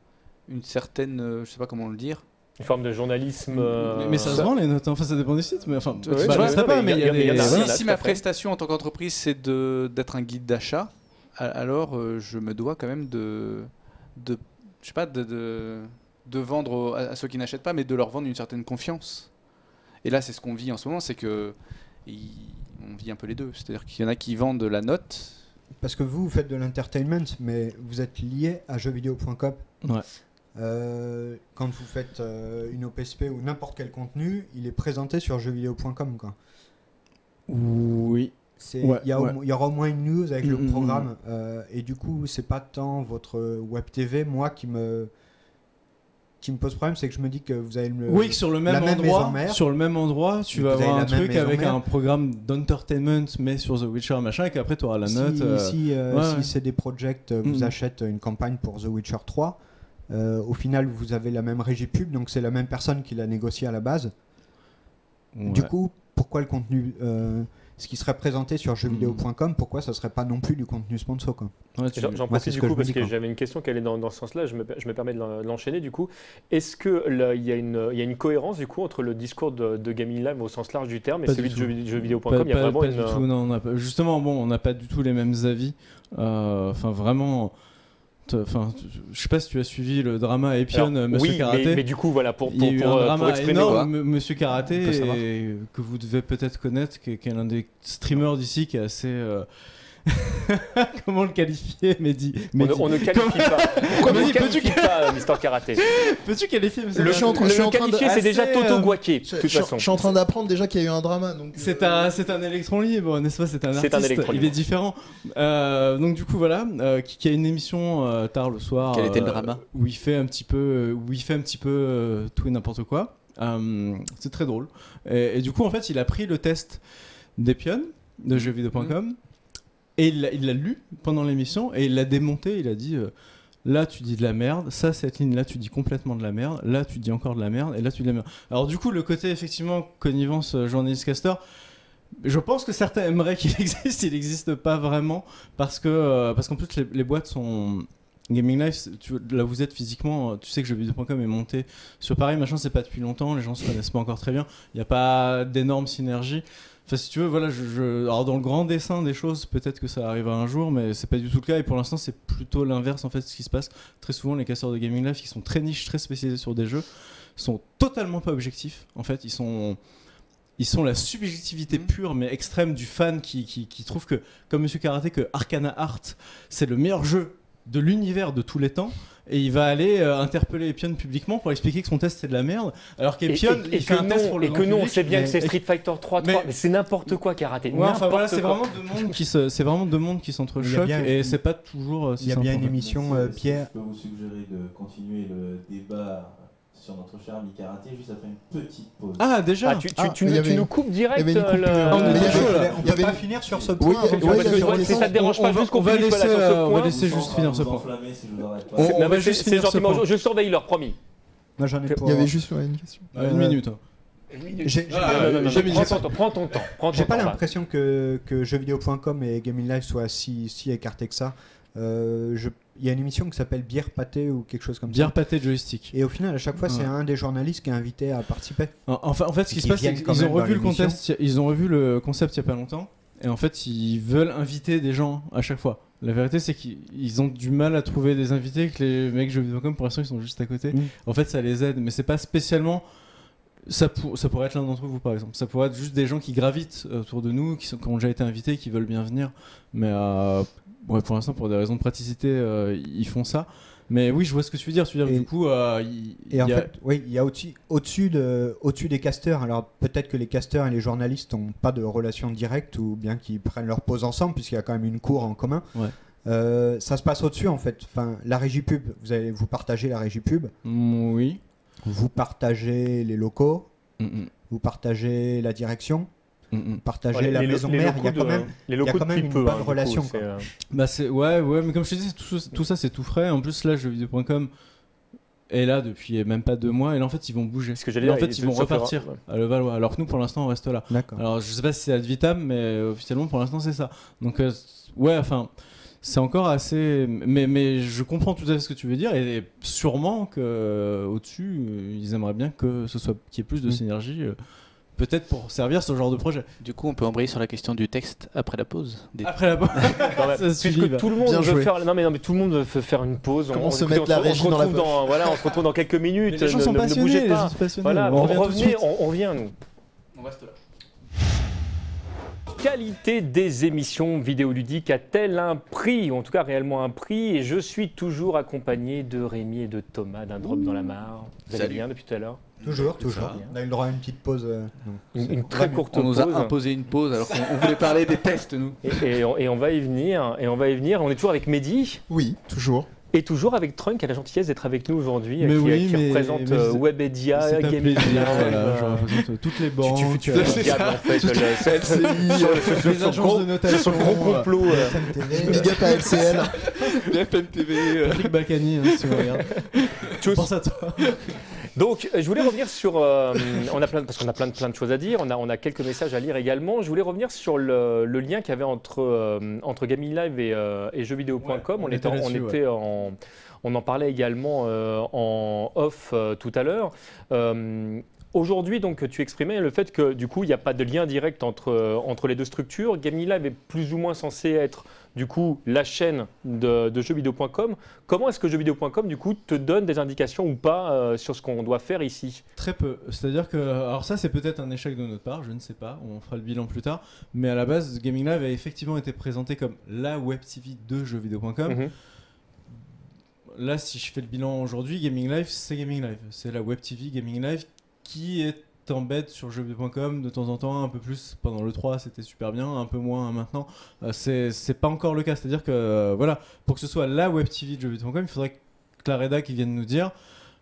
une certaine, euh, je sais pas comment le dire. Une forme de journalisme. euh, mais, mais ça se vend les notes, hein. enfin ça dépend des sites, mais enfin, Ouais, bah, je pas, mais il y a y a- des. si ma prestation en tant qu'entreprise, c'est de- d'être un guide d'achat, alors euh, je me dois quand même de, de je sais pas, de, de, de vendre à, ceux qui n'achètent pas, mais de leur vendre une certaine confiance. Et là, c'est ce qu'on vit en ce moment, c'est que on vit un peu les deux. C'est-à-dire qu'il y en a qui vendent la note. Parce que vous, vous faites de l'entertainment, mais vous êtes lié à jeuxvideo.com. Ouais. Euh, quand vous faites euh, une OPSP ou n'importe quel contenu, il est présenté sur jeuxvideo.com. Quoi. Oui. Ouais, il, y ouais. aura au moins une news avec le Mm, mm, programme. euh, et du coup, c'est pas tant votre web TV, moi, qui me, qui me pose problème, c'est que je me dis que vous avez le. Oui, sur le même endroit, mère. sur le même endroit, tu vas avoir un truc avec mère. un programme d'entertainment, mais sur The Witcher machin, et qu'après tu auras la si, note. euh, si, euh, ouais, si ouais. CD Projekt euh, vous achète une campagne pour The Witcher 3, euh, au final, vous avez la même régie pub, donc c'est la même personne qui l'a négocié à la base. Du coup, pourquoi le contenu. Euh, ce qui serait présenté sur jeuxvideo.com, pourquoi ça serait pas non plus du contenu sponsor quoi Ouais, tu- J'en profite du coup parce que j'avais une question qui allait dans, dans ce sens-là. Je me, je me permets de l'en- de l'enchaîner du coup. Est-ce que là, il y, a une- il y a une cohérence du coup entre le discours de, de Gaming Live au sens large du terme et Pas celui du de jeuxvideo.com Il y a pas- vraiment pas une. du tout, non, on n'a pas- justement, bon, on n'a pas du tout les mêmes avis. Euh, Enfin, vraiment. Enfin, je sais pas si tu as suivi le drama Epion, Alors, euh, Monsieur oui, Karaté. mais, mais du coup, voilà, pour, Il y a pour, eu pour, un euh, pour drama exprimer énorme, Monsieur On Karaté, et que vous devez peut-être connaître, qui est, qui est l'un des streamers d'ici, qui est assez. Euh, Comment le qualifier, Mehdi On ne, on ne qualifie pas. on ne Mehdi, qualifie peux-tu- pas euh, Mister Karaté. Peux-tu qualifier Monsieur Le, je suis en train- le- je suis le en train de- qualifier, c'est déjà assez, Toto euh, Guaquet, de Je, toute je- façon. je suis en train d'apprendre déjà qu'il y a eu un drama. donc, C'est euh, un, c'est un électron libre, n'est-ce pas? C'est un C'est artiste. un électron Il libre. est différent. Euh, donc du coup voilà, euh, qui, qui a une émission euh, tard le soir. Quel était le euh, drama? Où il fait un petit peu, euh, où il fait un petit peu euh, tout et n'importe quoi. Euh, c'est très drôle. Et, et du coup en fait, il a pris le test d'Epion de jeuxvideo.com et il l'a lu pendant l'émission et il l'a démonté. Il a dit. euh, Là, tu dis de la merde. Ça, cette ligne-là, tu dis complètement de la merde. Là, tu dis encore de la merde. Et là, tu dis de la merde. Alors, du coup, le côté, effectivement, connivence euh, journaliste-castor, je pense que certains aimeraient qu'il existe, il n'existe pas vraiment parce que euh, parce qu'en plus les, boîtes sont Gaming Life, tu, là vous êtes physiquement, tu sais que jeuxvideo.com est monté sur Paris, machin, c'est pas depuis longtemps, les gens se connaissent pas encore très bien, il n'y a pas d'énormes synergies. Enfin, si tu veux, voilà, je, je- alors dans le grand dessin des choses, peut-être que ça arrivera un jour, mais c'est pas du tout le cas. Et pour l'instant, c'est plutôt l'inverse en fait, ce qui se passe. Très souvent, les casseurs de Gaming Life, qui sont très niches, très spécialisés sur des jeux, sont totalement pas objectifs. En fait, ils sont ils sont la subjectivité Mhm. pure mais extrême du fan qui, qui, qui trouve que, comme Monsieur Karaté, que Arcana Art, c'est le meilleur jeu de l'univers de tous les temps. Et il va aller euh, interpeller Epion publiquement pour expliquer que son test c'est de la merde. Alors qu'Epion, et il fait que un test pour le et que non, on sait bien mais- que c'est Street Fighter 3 3, Mais- mais c'est n'importe quoi Karaté. Ouais, enfin voilà, c'est vraiment deux mondes qui se, c'est vraiment deux mondes qui s'entrechoquent a et c'est pas toujours euh, si Il y a bien en une émission, euh, Pierre. Je peux vous suggérer de continuer le débat sur notre cher ami Karaté juste après une petite pause. Ah déjà. Ah, tu, tu, Ah, tu y nous- avait tu une- nous coupes direct euh, Ah, on le- y peut pas finir sur ce point. une si ça te dérange pas, juste qu'on on va laisser, sur ce euh, on va point. laisser juste finir ce point. On- va juste finir ce point. je, surveille leur promis. Moi, j'en ai pour. Il y avait juste une question. Ah, une Euh, minute. hein. J'ai- Ah, prends ton temps, prends ton temps. prends ton J'ai pas l'impression que, que jeuxvideo.com et Gaming Live soient si, si écartés que ça. Euh, je- Il y a une émission qui s'appelle Bière Pâté ou quelque chose comme Bière ça. pâté joystick. Et au final, à chaque fois, c'est Ouais. un des journalistes qui est invité à participer. En- Enfin, en fait, ce qui se passe, c'est qu'ils ont revu le ils ont revu le concept il y a pas longtemps, et en fait, ils veulent inviter des gens à chaque fois. La vérité, c'est qu'ils ils ont du mal à trouver des invités, que les mecs jeuxvideo.com, pour l'instant, ils sont juste à côté. Mm. En fait, ça les aide, mais c'est pas spécialement. Ça, pour- ça pourrait être l'un d'entre vous, par exemple. Ça pourrait être juste des gens qui gravitent autour de nous, qui, sont, qui ont déjà été invités, qui veulent bien venir. Mais euh, ouais, pour l'instant, pour des raisons de praticité, euh, ils font ça. Mais oui, je vois ce que tu veux dire. Tu veux dire, Et- du coup, euh, Et en y a- fait, oui, il y a au-dessus au-dessus de, au des casteurs. Alors peut-être que les casteurs et les journalistes n'ont pas de relation directe ou bien qu'ils prennent leur pause ensemble puisqu'il y a quand même une cour en commun. Ouais. Euh, ça se passe au-dessus en fait. Enfin, la régie pub, vous allez vous partagez la régie pub, Mm, oui. vous partagez les locaux, Mm, mm, vous partagez la direction, Ouais, la les- maison les mère. Il y a locaux quand de- même les il y a quand même une peu, bonne hein, coup, relation, c'est, quoi. euh, Bah c'est ouais ouais mais comme je te dis tout, tout ça c'est tout frais en plus là jeuxvideo.com est là depuis même pas deux mois et là en fait ils vont bouger ce que j'allais en dire, fait il- ils vont repartir ouais. à Levallois alors que nous pour l'instant on reste là D'accord. alors je sais pas si c'est ad vitam mais euh, officiellement pour l'instant c'est ça donc euh, ouais enfin c'est encore assez mais, mais je comprends tout à fait ce que tu veux dire et, sûrement que euh, au-dessus euh, ils aimeraient bien que ce soit qu'il y ait plus de Mm. synergie euh, peut-être pour servir ce genre de projet Du coup, on peut embrayer sur la question du texte après la pause. Des- après la va. puisque tout le monde Bien veut joué. faire, non mais non mais tout le monde veut faire une pause. Comment on, se mettre la se- on se régie dans la retrouve dans, voilà, on se retrouve dans quelques minutes. les gens ne, sont ne- ne les pas. gens sont passionnés Voilà, on revient on, on vient nous. on reste là qualité des émissions vidéoludiques a-t-elle un prix, ou en tout cas réellement un prix? Et je suis toujours accompagné de Rémi et de Thomas d'un drop dans la mare. Vous allez Salut. bien depuis tout à l'heure? Toujours, toujours. On a eu le droit à une petite pause. euh, Une, une très courte On nous a pause. imposé une pause alors qu'on on voulait parler des tests, nous. Et, et on, et on va y venir. Et on va y venir. On est toujours avec Mehdi Oui, toujours. et toujours avec Trunk qui a la gentillesse d'être avec nous aujourd'hui, Mais qui, oui, qui mais- représente mais euh, c'est- Webedia, C'est un Gaming plaisir, Live, voilà, euh, je représente toutes les banques. tu, tu, euh, tu regardes, en fait le- LCI, euh, les ce agences gros- de notation, sur ce gros euh, complot. euh, Big up à LCL. BFM TV. euh, Patrick Balkany, hein, si on regarde. Tous. Pense à toi. Donc, euh, je voulais revenir sur. euh, on a plein, parce qu'on a plein de, plein de choses à dire. On a, on a quelques messages à lire également. Je voulais revenir sur le, le lien qu'il y avait entre, euh, entre Gaming Live et, euh, et jeuxvideo.com. Ouais, on, on était, en- on là-dessus, était en. On en parlait également euh, en off tout à l'heure. Aujourd'hui, donc, tu exprimais le fait que du coup, il n'y a pas de lien direct entre, entre les deux structures. Gaming Live est plus ou moins censé être du coup la chaîne de, de jeuxvideo.com. Comment est-ce que jeuxvideo.com du coup te donne des indications ou pas euh, sur ce qu'on doit faire ici? Très peu. C'est-à-dire que, alors ça, c'est peut-être un échec de notre part, je ne sais pas, on fera le bilan plus tard. Mais à la base, Gaming Live a effectivement été présenté comme la web TV de jeuxvideo.com. Mhm. Là, si je fais le bilan aujourd'hui, Gaming Live, c'est Gaming Live. C'est la web TV Gaming Live qui est en bête sur jeuxvideo.com de temps en temps, un peu plus pendant le 3, c'était super bien, un peu moins maintenant. Euh, c'est c'est pas encore le cas. C'est-à-dire que, euh, voilà, pour que ce soit la web TV de jeuxvideo.com, il faudrait que la rédac qui vienne nous dire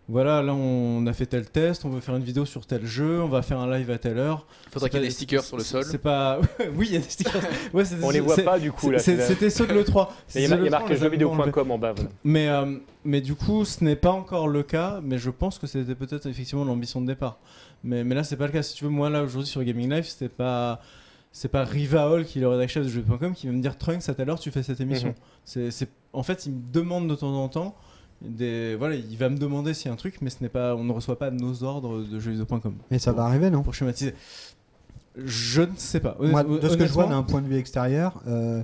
voilà, là on a fait tel test, on veut faire une vidéo sur tel jeu, on va faire un live à telle heure. Faudrait qu'il y ait des stickers sur le sol. C'est pas. oui, il y a des stickers. Ouais, On les voit pas du coup là. C'était ceux de l'E3. Il y a, Ceux de il y a l'E3, marqué jeuxvideo.com en bas. voilà. Mais, euh, mais du coup, ce n'est pas encore le cas, mais je pense que c'était peut-être effectivement l'ambition de départ. Mais, mais là, c'est pas le cas. Si tu veux, moi, là, aujourd'hui, sur Gaming Live, c'était pas. C'est pas Riva Hall, qui est le rédacteur chef de jeux.com, qui va me dire Trunks, à telle heure, tu fais cette émission. Mhm. C'est c'est- En fait, il me demande de temps en temps. Des... Voilà, il va me demander s'il y a un truc, mais ce n'est pas, on ne reçoit pas nos ordres de jeuxvideo.com. Mais ça va arriver, non? Pour schématiser. Je ne sais pas. Moi, de ce que je vois d'un point de vue extérieur, euh,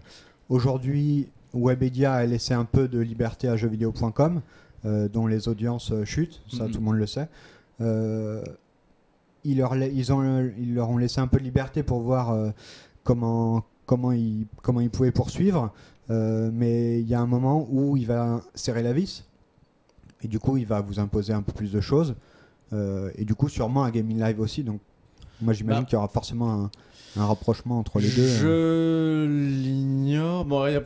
aujourd'hui, Webedia a laissé un peu de liberté à jeuxvideo.com, euh, dont les audiences euh, chutent, ça Mhm. tout le monde le sait. Euh, ils, leur, ils, ont, ils leur ont laissé un peu de liberté pour voir euh, comment, comment, ils, comment ils pouvaient poursuivre, euh, mais il y a un moment où il va serrer la vis, et du coup, il va vous imposer un peu plus de choses, euh, et du coup, sûrement à Gaming Live aussi. Donc, moi, j'imagine Bah. qu'il y aura forcément un, un rapprochement entre les deux. euh. Je l'ignore. Bon, il y a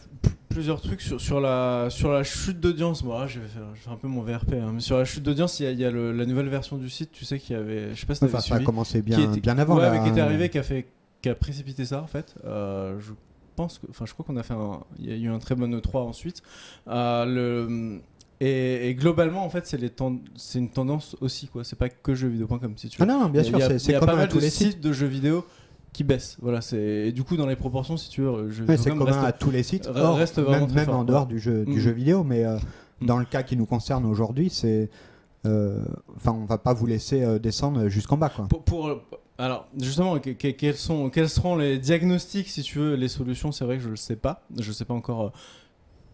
plusieurs trucs sur, sur, la, sur la chute d'audience. Bon, là, je vais, faire, je vais faire un peu mon VRP. hein. Mais sur la chute d'audience, il y a, il y a le- la nouvelle version du site. Tu sais qu'il y avait. Je sais pas si Enfin, ça a commencé bien, qui était- bien avant. Ouais, là, mais qui était hein. arrivé, qui a, fait, qui a précipité ça, en fait. Euh, je pense que. Enfin, je crois qu'on a fait un. Il y a eu un très bon E3 ensuite. Euh, le. Et, et globalement, en fait, c'est une tendance aussi, quoi. C'est pas que jeuxvideo.com, si tu veux. Ah non, bien sûr, c'est- comme pas mal tous de les sites de jeux vidéo qui baissent. Voilà, c'est du coup dans les proportions, si tu veux, Ouais, c'est commun reste- à tous les sites, Or, reste vraiment même, même fort, en ouais. dehors du jeu, du Mm. jeu vidéo, mais euh, Mm. dans le cas qui nous concerne aujourd'hui, c'est. euh, Enfin, on va pas vous laisser euh, descendre jusqu'en bas, quoi. Pour, pour- alors justement, que- que- quels sont quels seront les diagnostics, si tu veux, les solutions C'est vrai que je le sais pas. Je sais pas encore. euh,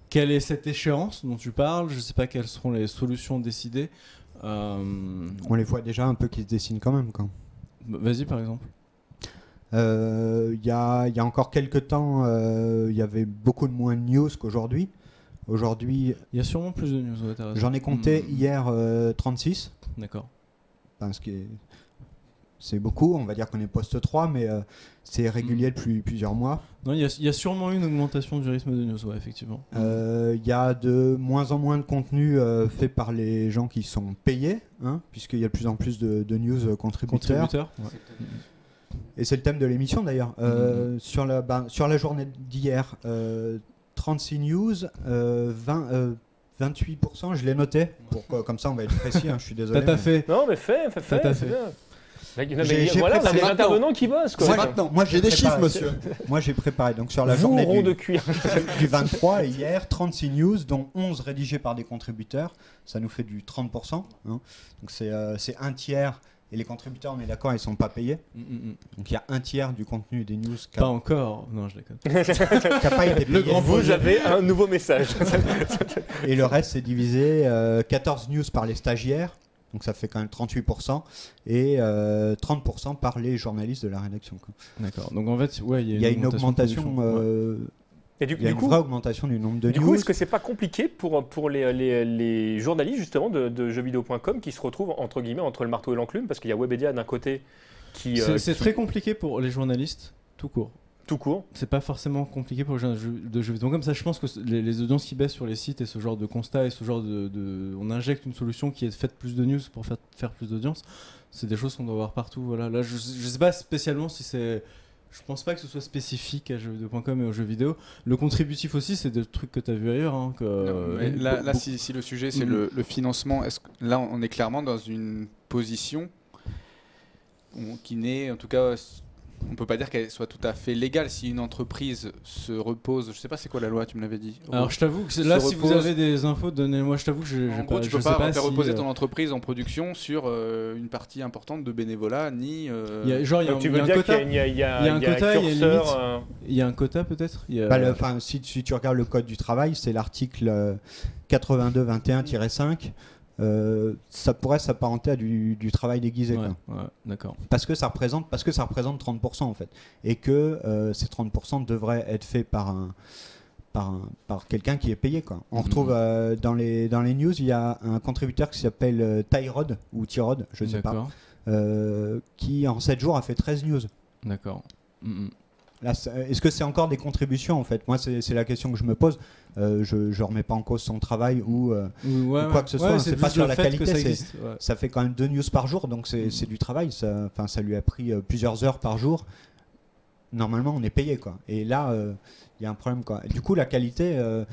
quelle est cette échéance dont tu parles Je sais pas quelles seront les solutions décidées. Euh, On les voit déjà un peu qui se dessinent quand même, quoi. Vas-y par exemple. Euh, Il y, a, il y a encore quelques temps, euh, il y avait beaucoup de moins de news qu'aujourd'hui. Aujourd'hui, Il y a sûrement plus de news. ouais, j'en ai compté Mm. hier euh, 36. D'accord. Enfin, ce qui est- c'est beaucoup, on va dire qu'on est poste 3, mais euh, c'est régulier depuis plusieurs mois. Non, il y, a, il y a sûrement eu une augmentation du rythme de news, ouais, effectivement. Euh, Il y a de moins en moins de contenu euh, fait par les gens qui sont payés, hein, puisqu'il y a de plus en plus de, de news euh, contributeurs. Ouais. Et c'est le thème de l'émission d'ailleurs. Euh, sur, la, ben, sur la journée d'hier, euh, 36 news, euh, 20, euh, 28%, je l'ai noté. Pour, comme ça, on va être précis, hein, je suis désolé. T'as mais- fait. Non, mais fait, fait, fait. Tout à c'est fait. bien. Mais- voilà, on a préparé des intervenants qui bossent. Quoi. Moi, maintenant. Moi, j'ai des chiffres, monsieur. Moi, j'ai préparé. Donc, sur la Vous, journée rond du, de cuir. du 23 et hier, 36 news, dont 11 rédigées par des contributeurs. Ça nous fait du 30%. hein. Donc c'est euh, c'est un tiers. Et les contributeurs, on est d'accord, ils sont pas payés. Mm, mm, mm. Donc il y a un tiers du contenu des news qui Pas encore. Non, je déconne. pas été payé. Vous avez un nouveau message. Et le reste, c'est divisé euh, 14 news par les stagiaires, Donc ça fait quand même 38% et euh, 30% par les journalistes de la rédaction. D'accord. Donc en fait, ouais, Il y a une augmentation, de production. Ouais. Et du, il y a du une coup, vraie augmentation du nombre de du news. coup, est-ce que c'est pas compliqué pour, pour les, les- les journalistes justement de, de jeuxvideo.com qui se retrouvent entre guillemets entre le marteau et l'enclume? Parce qu'il y a Webedia d'un côté qui, C'est euh, c'est qui- très compliqué pour les journalistes, tout court. tout court. C'est pas forcément compliqué pour les journalistes de jeux vidéo. Comme ça, je pense que les, les audiences qui baissent sur les sites et ce genre de constat et ce genre de, de- on injecte une solution qui est faite plus de news pour faire, faire plus d'audience. C'est des choses qu'on doit voir partout. Voilà. Là, je, je sais pas spécialement si c'est. Je pense pas que ce soit spécifique à jeuxvideo.com et aux jeux vidéo. Le contributif aussi, c'est des trucs que tu as vu ailleurs. hein, que, Non, mais et là, si, si le sujet c'est Mhm. le, le financement, est-ce que- là on est clairement dans une position on- qui n'est, en tout cas, on peut pas dire qu'elle soit tout à fait légale. Si une entreprise se repose, je sais pas c'est quoi la loi, tu me l'avais dit. Alors je t'avoue que là, si vous avez des infos, donnez-moi. Je t'avoue que je, en gros, pas, tu peux pas, pas faire si, reposer euh, ton entreprise en production sur euh, une partie importante de bénévolat, ni. euh, il y a- genre, il y a, Donc tu il y a veux un dire quota. qu'il y a, il y a- Il y a un quota, il y a euh, Il y a un quota peut-être? Bah, enfin, si, si tu regardes le code du travail, c'est l'article euh, 8221-5. Euh, ça pourrait s'apparenter à du, du travail déguisé. Ouais, quoi. ouais, d'accord. Parce que ça représente, parce que ça représente 30% en fait, et que euh, ces 30% devraient être faits par un, par, par quelqu'un qui est payé quoi. On Mhm. retrouve euh, dans les dans les news, il y a un contributeur qui s'appelle Tyrod ou Tyrod, je sais pas, euh, qui en 7 jours a fait 13 news. D'accord. Mm, mm. C'est- Est-ce que c'est encore des contributions en fait? Moi, c'est la question que je me pose. Euh, je ne remets pas en cause son travail ou euh, Ouais, quoi que ce ouais, soit, c'est c'est pas sur la qualité, ça c'est- existe, ouais. ça fait quand même deux news par jour, donc c'est du travail. Ça, ça lui a pris euh, plusieurs heures par jour. Normalement, on est payé quoi. Et là, euh, il y a un problème quoi. Du coup, la qualité, euh,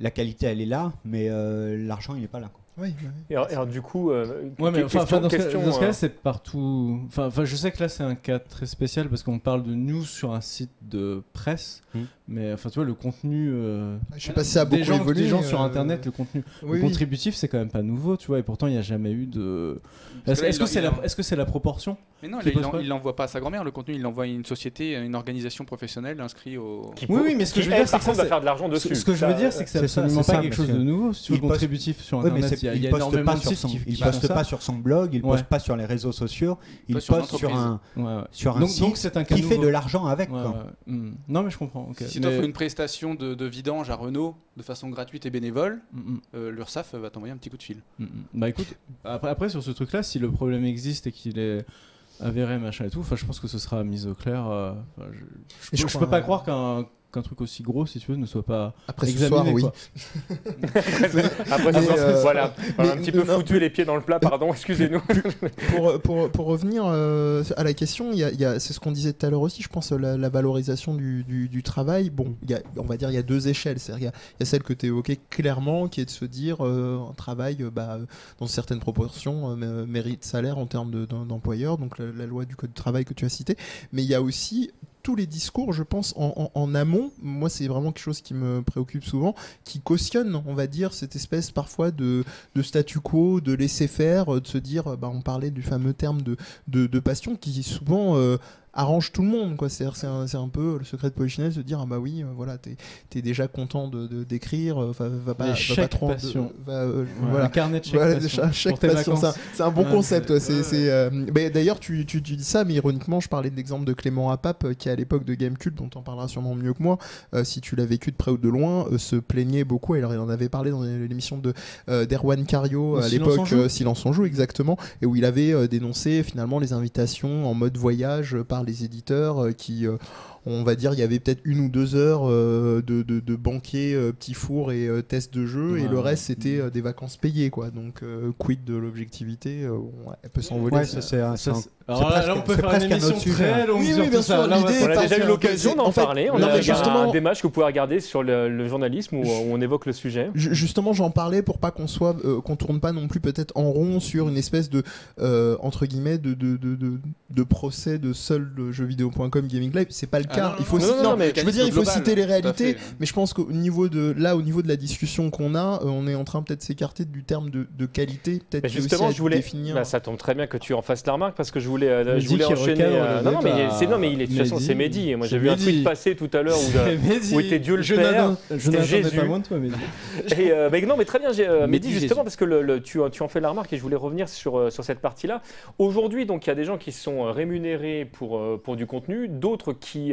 la qualité, elle est là, mais euh, l'argent, il est pas là. quoi. Oui, oui. et alors, et alors, du coup, euh, Ouais, mais question- enfin, dans ce cas- dans ce cas-là, euh, c'est partout. Enfin, enfin, je sais que là, c'est un cas très spécial parce qu'on parle de news sur un site de presse, Hmm. mais enfin, tu vois, le contenu. euh, Je sais pas si ça a beaucoup des gens, évolué. des gens sur euh, Internet, le contenu oui, le oui. contributif, c'est quand même pas nouveau, tu vois, et pourtant, il n'y a jamais eu de. Est-ce que c'est la, que c'est la proportion Mais non, il l'envoie pas à sa grand-mère. Le contenu, il l'envoie à une société, à une organisation professionnelle inscrite au. qui Oui, oui, mais ce que je veux dire, c'est que ça, va c'est- faire de l'argent Ce, dessus. ce que je veux dire, c'est que c'est absolument c'est pas ça, quelque chose de que nouveau. Si tu veux, contributif sur Internet, il y a, il y il a poste énormément pas de sur sites son, qui, il qui poste font ça. pas sur son blog, il Ouais. poste pas sur les réseaux sociaux, il Poste sur poste sur un. Ouais, ouais. sur un Donc- site donc c'est un cas qui fait nouveau. de l'argent avec. Ouais, quoi. ouais. Hmm. Non, mais je comprends. ok. Si tu offres une prestation de, de vidange à Renault de façon gratuite et bénévole, Hmm, hmm. euh, l'URSSAF va t'envoyer un petit coup de fil. Mm, mm. Bah écoute, après, après sur ce truc-là, si le problème existe et qu'il est avéré, machin et tout, enfin je pense que ce sera mis au clair. euh, je, je je je peux pas euh, croire qu'un qu'un truc aussi gros, si tu veux, ne soit pas Après ce examiné. soir, oui. Après, pense que, euh, voilà, mais- un petit peu non, foutu les pieds dans le plat, pardon, excusez-nous. pour, pour, pour revenir euh, à la question, y a, y a- c'est ce qu'on disait tout à l'heure aussi, je pense, la, la valorisation du, du, du travail. Bon, y a, on va dire il y a deux échelles. C'est-à-dire, il y a, y a celle que tu évoquais clairement, qui est de se dire euh, un travail euh, bah, dans certaines proportions euh, mé- mérite salaire en termes de- d'em- d'employeur, donc la, la loi du code du travail que tu as cité. Mais il y a aussi tous les discours, je pense, en, amont, moi c'est vraiment quelque chose qui me préoccupe souvent, qui cautionne, on va dire, cette espèce parfois de, statu quo, de laisser faire, euh, de se dire, bah, on parlait du fameux terme de passion qui souvent euh, arrange tout le monde. quoi. C'est un, un peu le secret de Polichinelle, se dire, ah bah oui, euh, voilà, t'es es déjà content de de- d'écrire, euh, va, va pas, va pas trop... de- va, euh, Ouais, voilà. Un carnet de chèques Voilà, c'est un- bon Ouais, concept. c'est- ouais, euh, mais D'ailleurs, tu, tu, tu dis ça, mais ironiquement, je parlais de l'exemple de Clément Apap, qui à l'époque de Gamecube, dont on parlera sûrement mieux que moi, euh, si tu l'as vécu de près ou de loin, se plaignait beaucoup. Alors, il en avait parlé dans l'émission de d'Erwan Cario à l'époque, Silence en joue, exactement, et où il avait dénoncé finalement les invitations en mode voyage euh, par les éditeurs euh, qui. euh, on va dire il y avait peut-être une ou deux heures euh, de, de, de banquet, euh, petit four et euh, test de jeu, et le ouais. reste c'était euh, des vacances payées quoi. Donc euh, quid de l'objectivité, euh, elle peut s'envoler. Ouais, ça. ça, c'est un- c'est Ça, un- c'est- Alors là, presque- là, on peut c'est faire une émission très longue Oui, sur oui, bien tout ça. sûr, Là, on a déjà eu l'occasion de- d'en parler. On a justement- un dématch que vous pouvez regarder sur le, le journalisme où, où on évoque le sujet. Ju- Justement, j'en parlais pour pas qu'on soit, euh, qu'on tourne pas non plus peut-être en rond sur une espèce de euh, entre guillemets de, de, de, de, de procès de seul jeuxvideo.com gaming live. C'est pas le cas. Ah non, il faut non, citer- non, non, mais je veux dire, il faut global, citer les réalités, mais je pense qu'au niveau de là, au niveau de la discussion qu'on a, euh, on est en train peut-être de s'écarter du terme de, qualité, peut-être justement, je voulais. définir. Bah, ça tombe très bien que tu en fasses la remarque parce que je voulais, euh, je voulais enchaîner. euh, non, non, mais c'est non, mais il est de toute façon c'est Mehdi. Moi, j'ai vu un tweet passer tout à l'heure où, euh, où était Dieu le Je Père, Je n'attendais Jésus. pas moins de toi, Mehdi. Et euh, bah, non, mais très bien, Mehdi justement, Jésus. parce que le, le- tu, tu en fais la remarque et je voulais revenir sur, sur cette partie-là. Aujourd'hui, donc, il y a des gens qui sont rémunérés pour, pour du contenu, d'autres qui,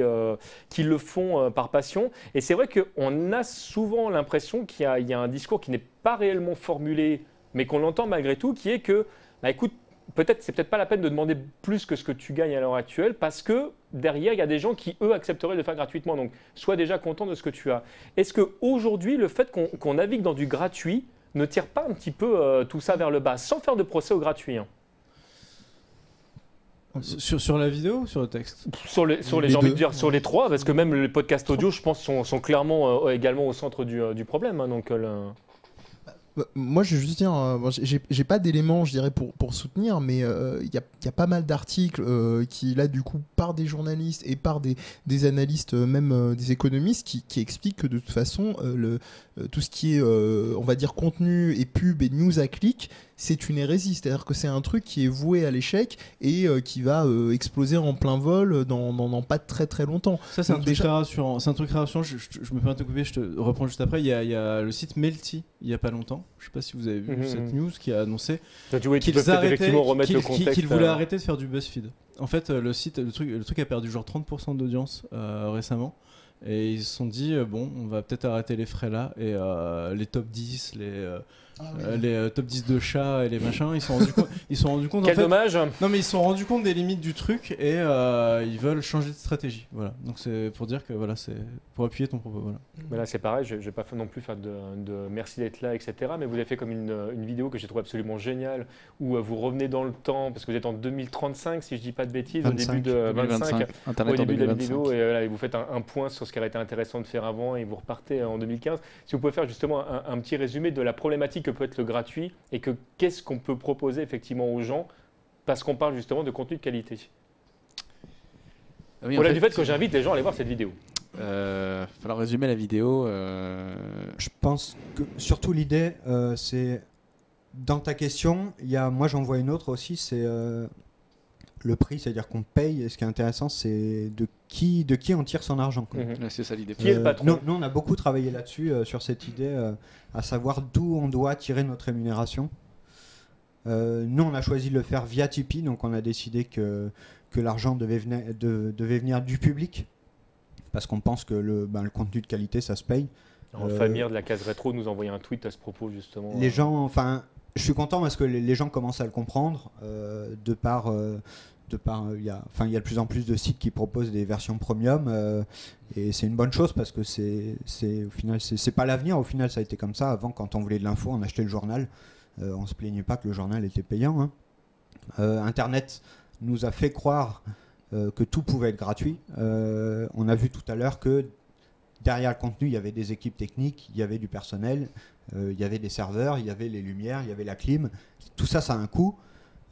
qui le font par passion. Et c'est vrai qu'on a souvent l'impression qu'il y a, il y a un discours qui n'est pas réellement formulé, mais qu'on l'entend malgré tout, qui est que, bah, écoute, peut-être c'est peut-être pas la peine de demander plus que ce que tu gagnes à l'heure actuelle, parce que derrière, il y a des gens qui, eux, accepteraient de le faire gratuitement. Donc, sois déjà content de ce que tu as. Est-ce qu'aujourd'hui, le fait qu'on qu'on navigue dans du gratuit ne tire pas un petit peu euh, tout ça vers le bas, sans faire de procès au gratuit hein? Sur, sur la vidéo ou sur le texte? Sur les, sur les, Les j'ai envie deux. de dire sur les trois, parce que même les podcasts audio, je pense, sont, sont clairement euh, également au centre du, euh, du problème. hein, donc, euh, le- Moi, je vais juste dire, euh, j'ai pas d'éléments, je dirais, pour, pour soutenir, mais euh, il y, a, y a pas mal d'articles euh, qui, là, du coup, par des journalistes et par des, des analystes, même des économistes, qui, qui expliquent que de toute façon, le, tout ce qui est, euh, on va dire, contenu et pub et news à clic, c'est une hérésie. C'est-à-dire que c'est un truc qui est voué à l'échec et euh, qui va euh, exploser en plein vol dans, dans, dans pas très très longtemps. Ça, c'est un déjà- très rassurant. C'est un truc rassurant. Je, je- je me permets de te couper, je te reprends juste après. Il y a, il y a le site Melty, il y a pas longtemps. Je sais pas si vous avez vu Mhm. cette news qui a annoncé oui, qu'ils voulaient euh, arrêter de faire du BuzzFeed. En fait, euh, le site, le truc, le truc a perdu genre 30% d'audience euh, récemment. Et ils se sont dit, euh, bon, on va peut-être arrêter les frais là. Et euh, les top 10, les, euh, euh, les euh, top 10 de chats et les machins, ils se sont rendus compte, ils sont rendus compte en Quel fait, dommage non mais ils se sont rendus compte des limites du truc et euh, ils veulent changer de stratégie. Voilà. Donc c'est pour dire que voilà, c'est pour appuyer ton propos. Voilà. Mais là, c'est pareil, je ne vais pas non plus faire de, de merci d'être là, etc. Mais vous avez fait comme une, une vidéo que j'ai trouvé absolument géniale, où vous revenez dans le temps, parce que vous êtes en 2035, si je ne dis pas de bêtises, au 25, début de 25, Internet au début de la 2025. vidéo, et, voilà, et vous faites un, un point sur ce qui aurait été intéressant de faire avant, et vous repartez en 2015. Si vous pouvez faire justement un, un petit résumé de la problématique que peut être le gratuit, et que qu'est-ce qu'on peut proposer effectivement aux gens, parce qu'on parle justement de contenu de qualité. Ah oui, Au-delà du fait que j'invite les gens à aller voir cette vidéo. Euh, falloir résumer la vidéo. euh, Je pense que surtout l'idée, euh, c'est dans ta question, il y a, moi j'en vois une autre aussi, c'est euh, le prix, c'est-à-dire qu'on paye. Et ce qui est intéressant, c'est de qui, de qui on tire son argent. Mhm. c'est ça l'idée. Qui est le patron nous, nous, on a beaucoup travaillé là-dessus, euh, sur cette idée, euh, à savoir d'où on doit tirer notre rémunération. Euh, nous, on a choisi de le faire via Tipeee, donc on a décidé que, que l'argent devait, venir- de- devait venir du public, parce qu'on pense que le, ben, le contenu de qualité, ça se paye. Alors, Euh, Famir de la case rétro nous envoyait un tweet à ce propos justement. Les gens, enfin, je suis content parce que les, gens commencent à le comprendre, euh, de par... euh, de par, euh, il y a, enfin, il y a de plus en plus de sites qui proposent des versions premium et c'est une bonne chose parce que c'est, c'est au final, c'est, pas l'avenir. Au final, ça a été comme ça. Avant, quand on voulait de l'info, on achetait le journal. On se plaignait pas que le journal était payant. hein. Internet nous a fait croire que tout pouvait être gratuit. On a vu tout à l'heure que derrière le contenu, il y avait des équipes techniques, il y avait du personnel, il y avait des serveurs, il y avait les lumières, il y avait la clim. Tout ça, ça a un coût.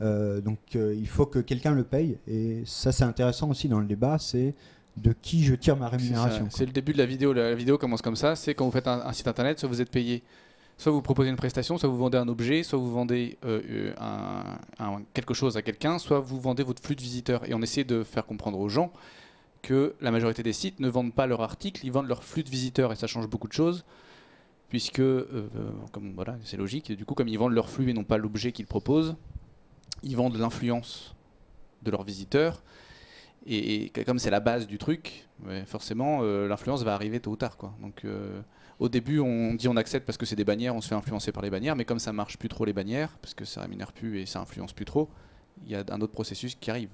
Euh, donc euh, il faut que quelqu'un le paye. Et ça, c'est intéressant aussi dans le débat, c'est de qui je tire ma rémunération. C'est le début de la vidéo. La, vidéo commence comme ça. C'est quand vous faites un, un site internet, soit vous êtes payé, soit vous proposez une prestation, soit vous vendez un objet, soit vous vendez euh, euh, un, un- quelque chose à quelqu'un, soit vous vendez votre flux de visiteurs. Et on essaie de faire comprendre aux gens que la majorité des sites ne vendent pas leur article, ils vendent leur flux de visiteurs. Et ça change beaucoup de choses. Puisque, euh, comme voilà, c'est logique, du coup, comme ils vendent leur flux et non pas l'objet qu'ils proposent, ils vendent l'influence de leurs visiteurs. Et, comme c'est la base du truc, forcément, euh, l'influence va arriver tôt ou tard. Donc, euh, au début, on dit on accepte parce que c'est des bannières, on se fait influencer par les bannières, mais comme ça marche plus trop les bannières, parce que ça rémunère plus et ça influence plus trop, il y a un autre processus qui arrive.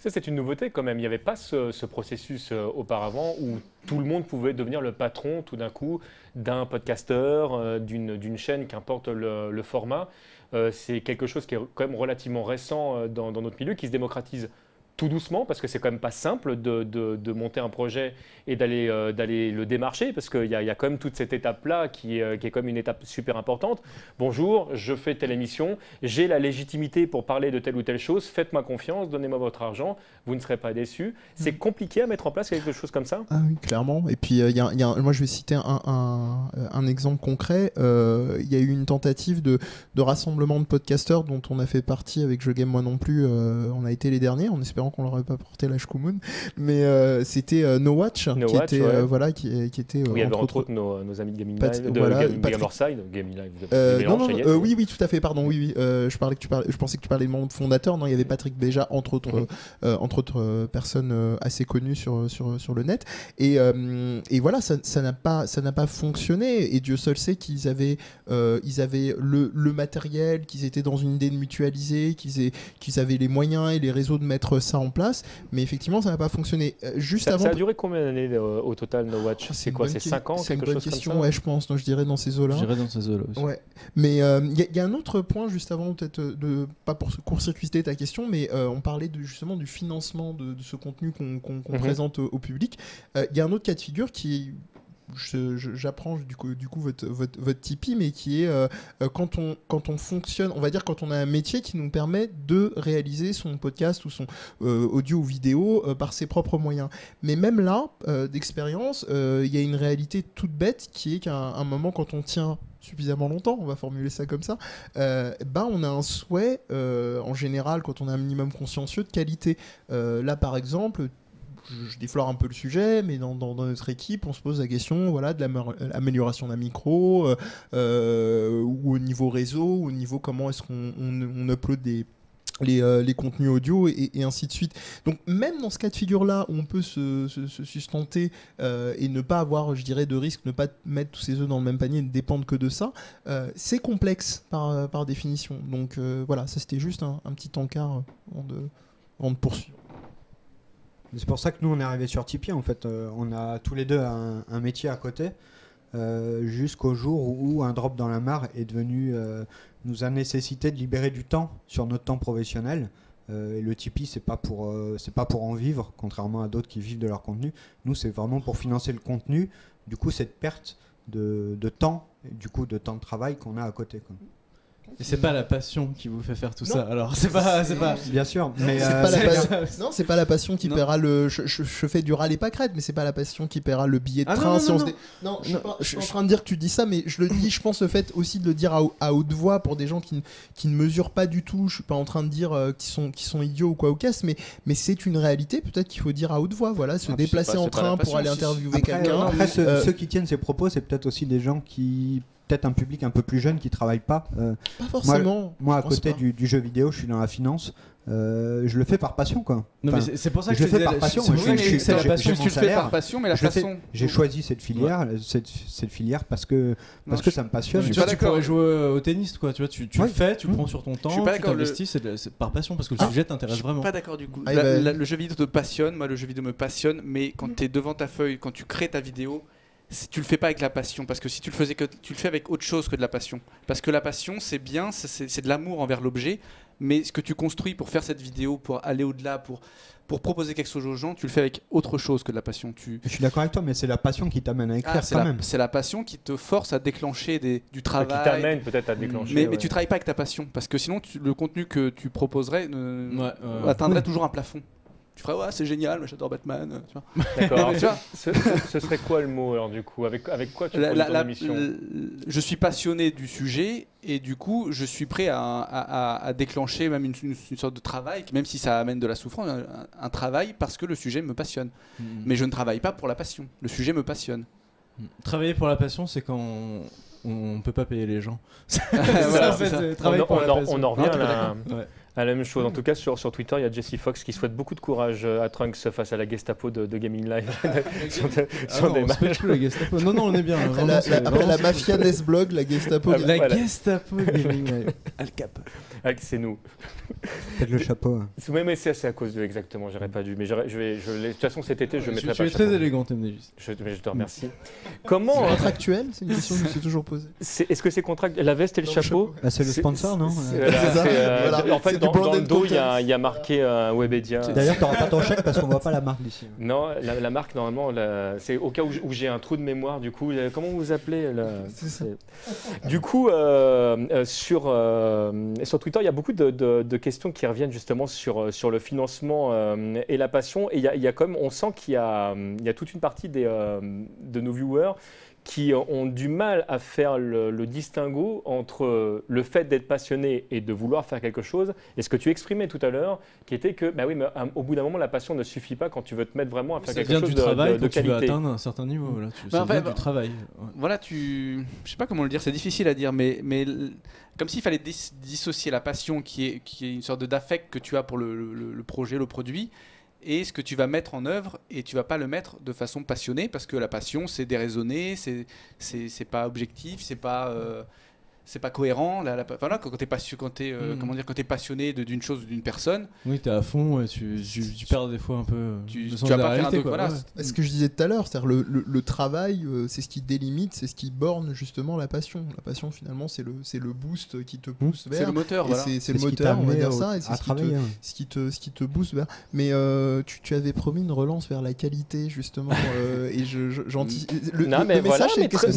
Ça, c'est une nouveauté quand même. Il n'y avait pas ce, ce processus euh, auparavant où tout le monde pouvait devenir le patron tout d'un coup d'un podcasteur, euh, d'une chaîne, qu'importe le, le format. Euh, c'est quelque chose qui est quand même relativement récent dans, dans notre milieu, qui se démocratise tout doucement, parce que c'est quand même pas simple de, de- de monter un projet et d'aller euh, d'aller le démarcher, parce qu'il y, a- y a quand même toute cette étape-là qui, est, euh, qui est comme une étape super importante. Bonjour, je fais telle émission, j'ai la légitimité pour parler de telle ou telle chose, faites-moi confiance, donnez-moi votre argent, vous ne serez pas déçus. C'est compliqué à mettre en place quelque chose comme ça? Ah oui, clairement. Et puis, euh, y a, y moi, je vais citer un, un- un exemple concret. Euh, Il y a eu une tentative de, de rassemblement de podcasteurs dont on a fait partie avec Je Game Moi non plus. euh, on a été les derniers, en espérant qu'on leur ait pas porté la Shkumun. Mais euh, c'était euh, No Watch, No qui, Watch, était, ouais. euh, voilà, qui, qui était. euh, entre entre autres- nos, nos amis de Gaming Pat- Live, de voilà, Patrick- Gamerside, Gaming Live, vous non, non, oui, oui, tout à fait, pardon, oui, oui. Je, parlais que tu parlais, je pensais que tu parlais des membres fondateurs. Non, il y avait Patrick Béja, entre autres, entre autres personnes assez connues sur, sur, sur le net. Et, et voilà, ça ça n'a pas, ça n'a pas fonctionné. Et Dieu seul sait qu'ils avaient, ils avaient le, le matériel, qu'ils étaient dans une idée de mutualiser, qu'ils qu'ils avaient les moyens et les réseaux de mettre ça en place. Mais effectivement, ça n'a pas fonctionné. Euh, juste Ça, avant. ça a duré combien d'années euh, au total, No Watch Oh, C'est quoi C'est que- 5 ans, C'est une bonne chose question, comme ça ouais, je pense. Donc, je dirais dans ces eaux-là. J'irai dans ces eaux-là aussi. Ouais, mais il y, a un autre point juste avant, peut-être euh, de pas pour court-circuiter ta question, mais euh, on parlait de, justement du financement de, de ce contenu qu'on Mhm. présente au, au public. Il y a un autre cas de figure qui je- je- j'apprends du coup, votre, votre, Tipeee, mais qui est euh, euh, quand, on, fonctionne, on va dire quand on a un métier qui nous permet de réaliser son podcast ou son euh, audio ou vidéo par ses propres moyens. Mais même là, d'expérience, il y a une réalité toute bête qui est qu'à un, moment, quand on tient suffisamment longtemps, on va formuler ça comme ça, euh, ben on a un souhait, en général, quand on a un minimum consciencieux, de qualité. Là, par exemple, je, déflore un peu le sujet, mais dans, notre équipe, on se pose la question voilà, de l'amélioration d'un micro, euh, euh, ou au niveau réseau, ou au niveau comment est-ce qu'on on, upload des, les, euh, contenus audio et, ainsi de suite. Donc même dans ce cas de figure-là on peut se, sustenter et ne pas avoir, je dirais, de risque, ne pas mettre tous ses œufs dans le même panier et ne dépendre que de ça, c'est complexe par, définition. Donc voilà, ça c'était juste un, petit encart avant de, avant de poursuivre. C'est pour ça que nous on est arrivé sur Tipeee en fait. Euh, on a tous les deux un, métier à côté euh, jusqu'au jour où un drop dans la mare est devenu euh, nous a nécessité de libérer du temps sur notre temps professionnel. Et le Tipeee c'est pas pour c'est pas pour en vivre contrairement à d'autres qui vivent de leur contenu. Nous c'est vraiment pour financer le contenu. Du coup cette perte de, temps du coup de temps de travail qu'on a à côté. Et c'est pas la passion qui vous fait faire tout Non. ça. Alors c'est pas, c'est pas. Bien sûr, mais c'est euh, pas la c'est- passion- non, c'est pas la passion qui Non. paiera le. Je, je- je fais du râle et pas crête, mais c'est pas la passion qui paiera le billet de Ah non, train. non, si non, on se non. dé- non, je suis Non, pas, je suis je- en train de dire que tu dis ça, mais je le dis, je pense le fait aussi de le dire à, à haute voix pour des gens qui, ne- qui ne mesurent pas du tout. Je suis pas en train de dire euh, qu'ils sont, qu'ils sont idiots ou quoi ou qu'est-ce, mais, mais c'est une réalité. Peut-être qu'il faut dire à haute voix. Voilà, se Ah, déplacer pas- en train pour aller interviewer Après, quelqu'un. après, Euh, ceux qui tiennent ces propos, c'est peut-être aussi des gens qui, peut-être un public un peu plus jeune qui travaille pas. Euh, Pas forcément. moi, à côté du, du jeu vidéo, je suis dans la finance. Euh, je le fais par passion, quoi. Non mais Enfin, c'est- pour ça que je le fais par passion, pour je- c'est la passion. j'ai tu le fais par passion, mais la façon. J'ai choisi cette filière, cette, cette filière parce que parce Non, que je- ça me passionne. je Tu suis vois, pas tu d'accord. pourrais jouer au tennis, quoi. Tu vois, tu, tu Ouais. le fais, tu Mmh. prends sur ton temps, suis pas tu d'accord, le- t'investis, c'est par passion parce que le Ah. sujet t'intéresse Je suis vraiment. pas d'accord du coup. Ah, La- bah, la- le jeu vidéo te passionne, moi le jeu vidéo me passionne, mais quand Mm. tu es devant ta feuille, quand tu crées ta vidéo, tu le fais pas avec la passion parce que si tu le faisais que tu le fais avec autre chose que de la passion parce que la passion c'est bien c'est- de l'amour envers l'objet mais ce que tu construis pour faire cette vidéo pour aller au-delà pour pour proposer quelque chose aux gens tu le fais avec autre chose que de la passion tu Je suis d'accord avec toi, mais c'est la passion qui t'amène à écrire Ah, quand la, même. c'est la passion qui te force à déclencher des, du Qui travail t'amène peut-être à déclencher. mais, ouais. mais tu travailles pas avec ta passion parce que sinon tu- le contenu que tu proposerais Ouais, atteindrait Oui. toujours un plafond tu ferais ouais c'est génial moi, j'adore Batman euh, tu vois. D'accord. Alors, Mais tu vois, ce, serait quoi le mot alors du coup? Avec, avec quoi tu La- la- ton la- émission? l- je suis passionné du sujet et du coup je suis prêt à, à- à- à déclencher même une, une- une sorte de travail, même si ça amène de la souffrance, un, un travail parce que le sujet me passionne. Mm. Mais je ne travaille pas pour la passion. Le sujet me passionne. Travailler pour la passion, c'est quand on, on peut pas payer les gens. Voilà, en fait, ça. c'est on, travailler en- pour on la en- passion. on en revient à la, d'accord Ouais. À la même chose. En tout cas, sur, sur Twitter, il y a Jesse Fox qui souhaite beaucoup de courage euh, à Trunks face à la Gestapo de, de Gaming Live. sur des- Ah sur non, des on se fait plus la Gestapo. Non, non, on est bien. Après vraiment, la, la- après vraiment la mafia Gestapo. Ah, La Voilà. Gestapo Gaming Live. Al Cap. Ah, c'est nous. Peut-être le chapeau. hein. C'est- ouais, mais c'est à cause d'eux, exactement. J'aurais pas dû. Mais je vais, je de toute façon, cet été, je Tu, mettrai tu pas es le très élégant, MDJ. Je, je te remercie. Comment euh, Contractuel, c'est une question que je me suis toujours posée. Est-ce que c'est contract? La veste et le chapeau? Bah, c'est le sponsor, non? c'est- Euh, euh. En fait, dans, le dos, il y, a- content. il y a marqué euh, Webedia. D'ailleurs, t'auras pas ton chèque parce qu'on voit pas la marque d'ici. Non, la, la marque, normalement, c'est au cas où, j'ai un trou de mémoire, du coup, euh, comment vous vous appelez ça. Du coup, euh, euh, sur, euh, sur Twitter, il y a beaucoup de, de- de questions qui reviennent justement sur, sur le financement euh, et la passion. Et il y a, il y a quand même, on sent qu'il y a, il y a toute une partie des, euh, de nos viewers qui ont du mal à faire le, le distinguo entre le fait d'être passionné et de vouloir faire quelque chose, et ce que tu exprimais tout à l'heure, qui était que, bah oui, mais au bout d'un moment, la passion ne suffit pas quand tu veux te mettre vraiment à faire Ça quelque chose du de, travail de- de quand tu veux qualité. atteindre un certain niveau. Là. Tu, Bah, ça en fait, vient bah, du travail. ouais. Voilà, tu. Je sais pas comment le dire, c'est difficile à dire, mais, mais comme s'il fallait dis- dissocier la passion qui est, qui est une sorte d'affect que tu as pour le, le- le projet, le produit, et ce que tu vas mettre en œuvre, et tu vas pas le mettre de façon passionnée, parce que la passion, c'est déraisonné, c'est c'est pas objectif, c'est pas. euh, c'est pas cohérent. Voilà, quand tu es, quand t'es, euh, Mm. comment dire, quand t'es passionné de- d'une chose ou d'une personne, Oui, t'es à fond tu, tu, tu perds des fois un peu euh, tu, le tu sens vas de la pas faire un réalité, doc- quoi, voilà, ouais. C'est Ce que je disais tout à l'heure, c'est-à-dire le, le- le travail, euh, c'est ce qui délimite, c'est ce qui borne justement la passion. La passion, finalement, c'est le, c'est le boost qui te pousse c'est vers. le moteur. Voilà. c'est, c'est le ce moteur, on va dire au- ça, et c'est à ce qui, te, travailler. hein. ce qui te, ce qui te booste vers. Mais euh, tu, tu avais promis une relance vers la qualité, justement, euh, et je, je- le, Non, mais voilà, message, c'est mais très,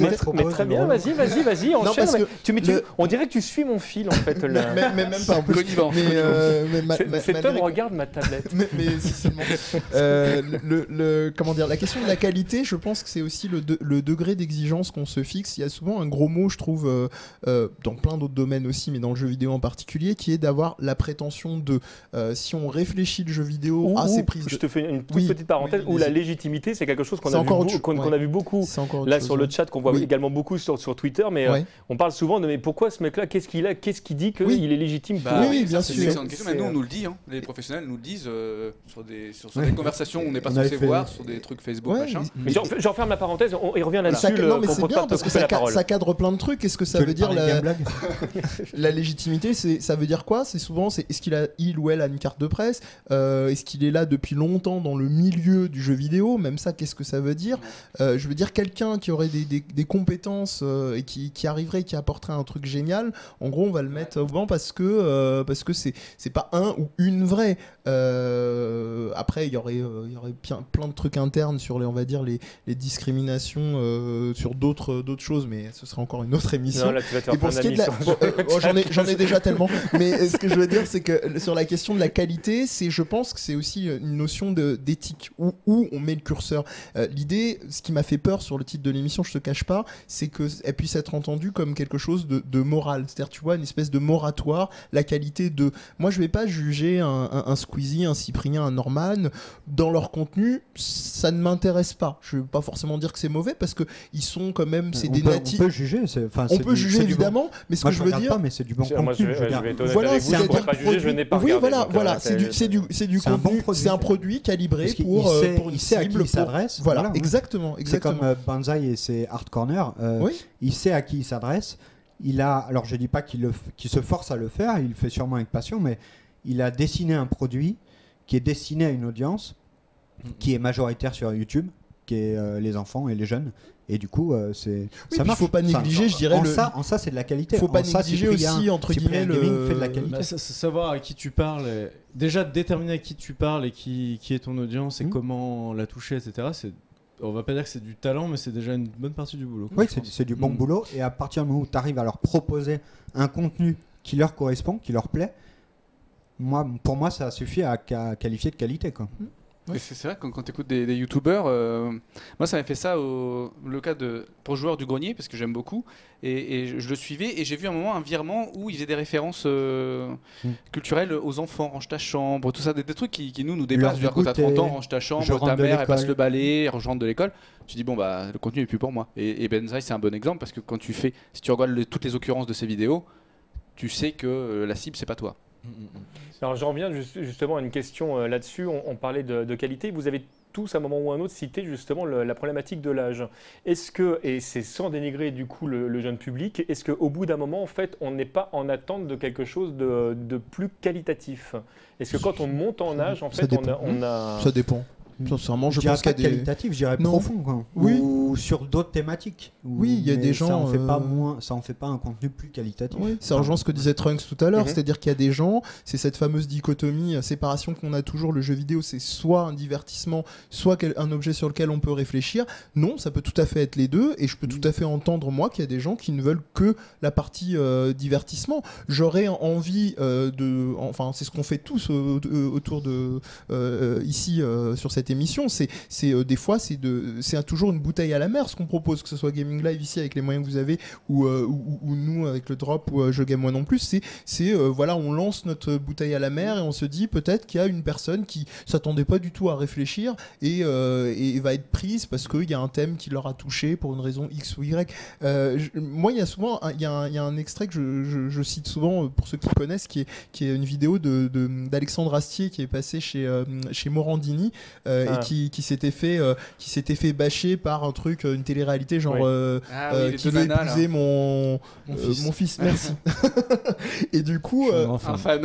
mais bien, vas-y, vas-y, vas-y, enchaîne. tu, mais tu- le- on dirait que tu suis mon fil, en fait. là. mais, même pas en plus. Mais, euh, mais ma- Cet homme regarde ma tablette. mais, mais si seulement. Euh, le, le- comment dire, la question de la qualité, je pense que c'est aussi le, de- le degré d'exigence qu'on se fixe. Il y a souvent un gros mot, je trouve, euh, euh, dans plein d'autres domaines aussi, mais dans le jeu vidéo en particulier, qui est d'avoir la prétention de, euh, si on réfléchit le jeu vidéo à ses prises je te fais une toute Oui, petite parenthèse, oui, où la légitimité, c'est quelque chose qu'on a, vu qu'on- a beaucoup. Là, chose, sur le ouais. chat, qu'on voit Oui. également beaucoup sur, sur Twitter, mais euh, on parle souvent de mais pourquoi ce mec-là, qu'est-ce qu'il a, qu'est-ce qui dit qu'il Oui. est légitime Bah pour- Oui, oui, ça, bien c'est sûr. une excellente question. Mais C'est, nous, euh, on nous le dit, hein. les professionnels nous le disent euh, sur des, sur, sur Ouais. des conversations où on n'est pas censé fait- voir, sur des trucs Facebook, Ouais, machin. Mais j'en j'en ferme la parenthèse, on, il revient là-dessus, non mais c'est bien parce que ça, ça cadre plein de trucs. Est-ce que ça veut dire la, la légitimité c'est ça veut dire quoi? C'est souvent c'est est-ce qu'il a il ou elle a une carte de presse? Euh, est-ce qu'il est là depuis longtemps dans le milieu du jeu vidéo? Même ça qu'est-ce que ça veut dire? Euh, je veux dire quelqu'un qui aurait des, compétences et qui, qui arriverait qui apporterait un truc génial en gros on va le mettre au banc parce que euh, parce que c'est c'est pas un ou une vraie Euh, après il y aurait euh, il y aurait plein, plein de trucs internes sur les on va dire les, les discriminations euh, sur d'autres d'autres choses mais ce sera encore une autre émission Non, là, tu vas te faire et pour plein ce qui est de la... d'amis sur- bon, euh, oh, j'en ai, j'en ai déjà tellement. Mais ce que je veux dire, c'est que sur la question de la qualité, c'est, je pense que c'est aussi une notion de, d'éthique où, où on met le curseur. L'idée, ce qui m'a fait peur sur le titre de l'émission, je te cache pas, c'est que elle puisse être entendue comme quelque chose de, de moral. C'est-à-dire, tu vois, une espèce de moratoire, la qualité de. Moi, je vais pas juger un, un, un Squeezie, un Cyprien, un Norman dans leur contenu. Ça ne m'intéresse pas. Je veux pas forcément dire que c'est mauvais parce que ils sont quand même, c'est des natifs. On peut juger. enfin, On peut du- juger du bon- évidemment, mais ce Moi, que je je veux dire, pas, mais c'est du bon Moi, je, contenu. vais- je vais voilà, avec vous, c'est je un pourrais pas produit- juger, je n'ai pas Oui, voilà, c'est- du, c'est du, c'est du C'est un bon contenu, produit. c'est un produit calibré pour, euh, pour une il sait à qui cible, il s'adresse, Voilà, exactement, C'est comme euh, Banzai et ses Hard Corner. euh, Oui. Il sait à qui il s'adresse. Il a, alors je dis pas qu'il se force à le faire, il le fait sûrement avec passion, mais il a dessiné un produit qui est destiné à une audience qui est majoritaire sur YouTube, qui est euh, les enfants et les jeunes. Et du coup, euh, c'est Oui, ça marche. faut pas Enfin, négliger, je dirais, en le- ça, en ça c'est de la qualité. faut pas En ça, négliger Cyprien- aussi, entre Cyprien guillemets, Gaming le- fait de la qualité. Bah, sa- sa- savoir à qui tu parles, et- déjà déterminer à qui tu parles et qui, qui est ton audience et Mhm. comment la toucher, etc. C'est, on va pas dire que c'est du talent, mais c'est déjà une bonne partie du boulot. quoi, Oui, c'est du bon Mm. boulot. Et à partir du moment où tu arrives à leur proposer un contenu qui leur correspond, qui leur plaît, moi, pour moi, ça suffit à, qualifier de qualité. Quoi. Et C'est c'est vrai, quand, quand tu écoutes des, des youtubeurs, euh, moi ça m'a fait ça au le cas de pour joueur du grenier, parce que j'aime beaucoup, et, et je, je le suivais, et j'ai vu un moment un virement où il faisait des références euh, Mm. culturelles aux enfants, range ta chambre, tout ça, des, des trucs qui, qui nous nous dépassent. Je Quand t'as goûter, 30 ans, range ta je chambre, ta mère elle passe le balai, elle rentre de l'école, tu dis bon bah le contenu est plus pour moi. Et, et Benzaï c'est un bon exemple, parce que quand tu fais, si tu regardes le- toutes les occurrences de ces vidéos, tu sais que euh, la cible c'est pas toi. Mm, mm, mm. Alors j'en reviens juste- justement à une question euh, là-dessus. On, on parlait de, de qualité. Vous avez tous à un moment ou à un autre cité justement le- la problématique de l'âge. Est-ce que, et c'est sans dénigrer du coup le, le jeune public, est-ce qu'au bout d'un moment en fait on n'est pas en attente de quelque chose de, de plus qualitatif? Est-ce que quand on monte en âge en fait on a, dépend. on a- Ça dépend. Sincèrement, je, je pense qu'il pas y a des. qualitatif, je dirais Non. profond, quoi. Oui. Ou sur d'autres thématiques. Ou- Oui, il y a des Ça gens, en fait pas euh, moins, ça en fait pas un contenu plus qualitatif. Oui, ça rejoint ce que disait Trunks tout à l'heure, Mhm. c'est-à-dire qu'il y a des gens, c'est cette fameuse dichotomie, euh, séparation qu'on a toujours, le jeu vidéo c'est soit un divertissement, soit un objet sur lequel on peut réfléchir. Non, ça peut tout à fait être les deux, et je peux tout à fait entendre moi qu'il y a des gens qui ne veulent que la partie euh, divertissement. J'aurais envie euh, de, enfin c'est ce qu'on fait tous autour de euh, ici euh, sur cette émission, c'est euh, des fois c'est toujours une bouteille à la mer ce qu'on propose, que ce soit Gaming Live ici avec les moyens que vous avez ou, euh, ou, ou nous avec le drop ou euh, je game moi non plus c'est voilà on lance notre bouteille à la mer et on se dit peut-être qu'il y a une personne qui s'attendait pas du tout à réfléchir et, va être prise parce qu'il y a un thème qui leur a touché pour une raison X ou Y. Moi il y a souvent il y, a un- extrait que je, cite souvent pour ceux qui connaissent qui est, une vidéo de- d'Alexandre Astier qui est passé chez, chez Morandini Ah. et qui, qui s'était fait euh, qui s'était fait bâcher par un truc euh, une télé-réalité genre Oui. euh, Ah euh, oui, qui veut nanas, épouser mon Mon euh, fils. mon fils merci et du coup Je un euh, fan.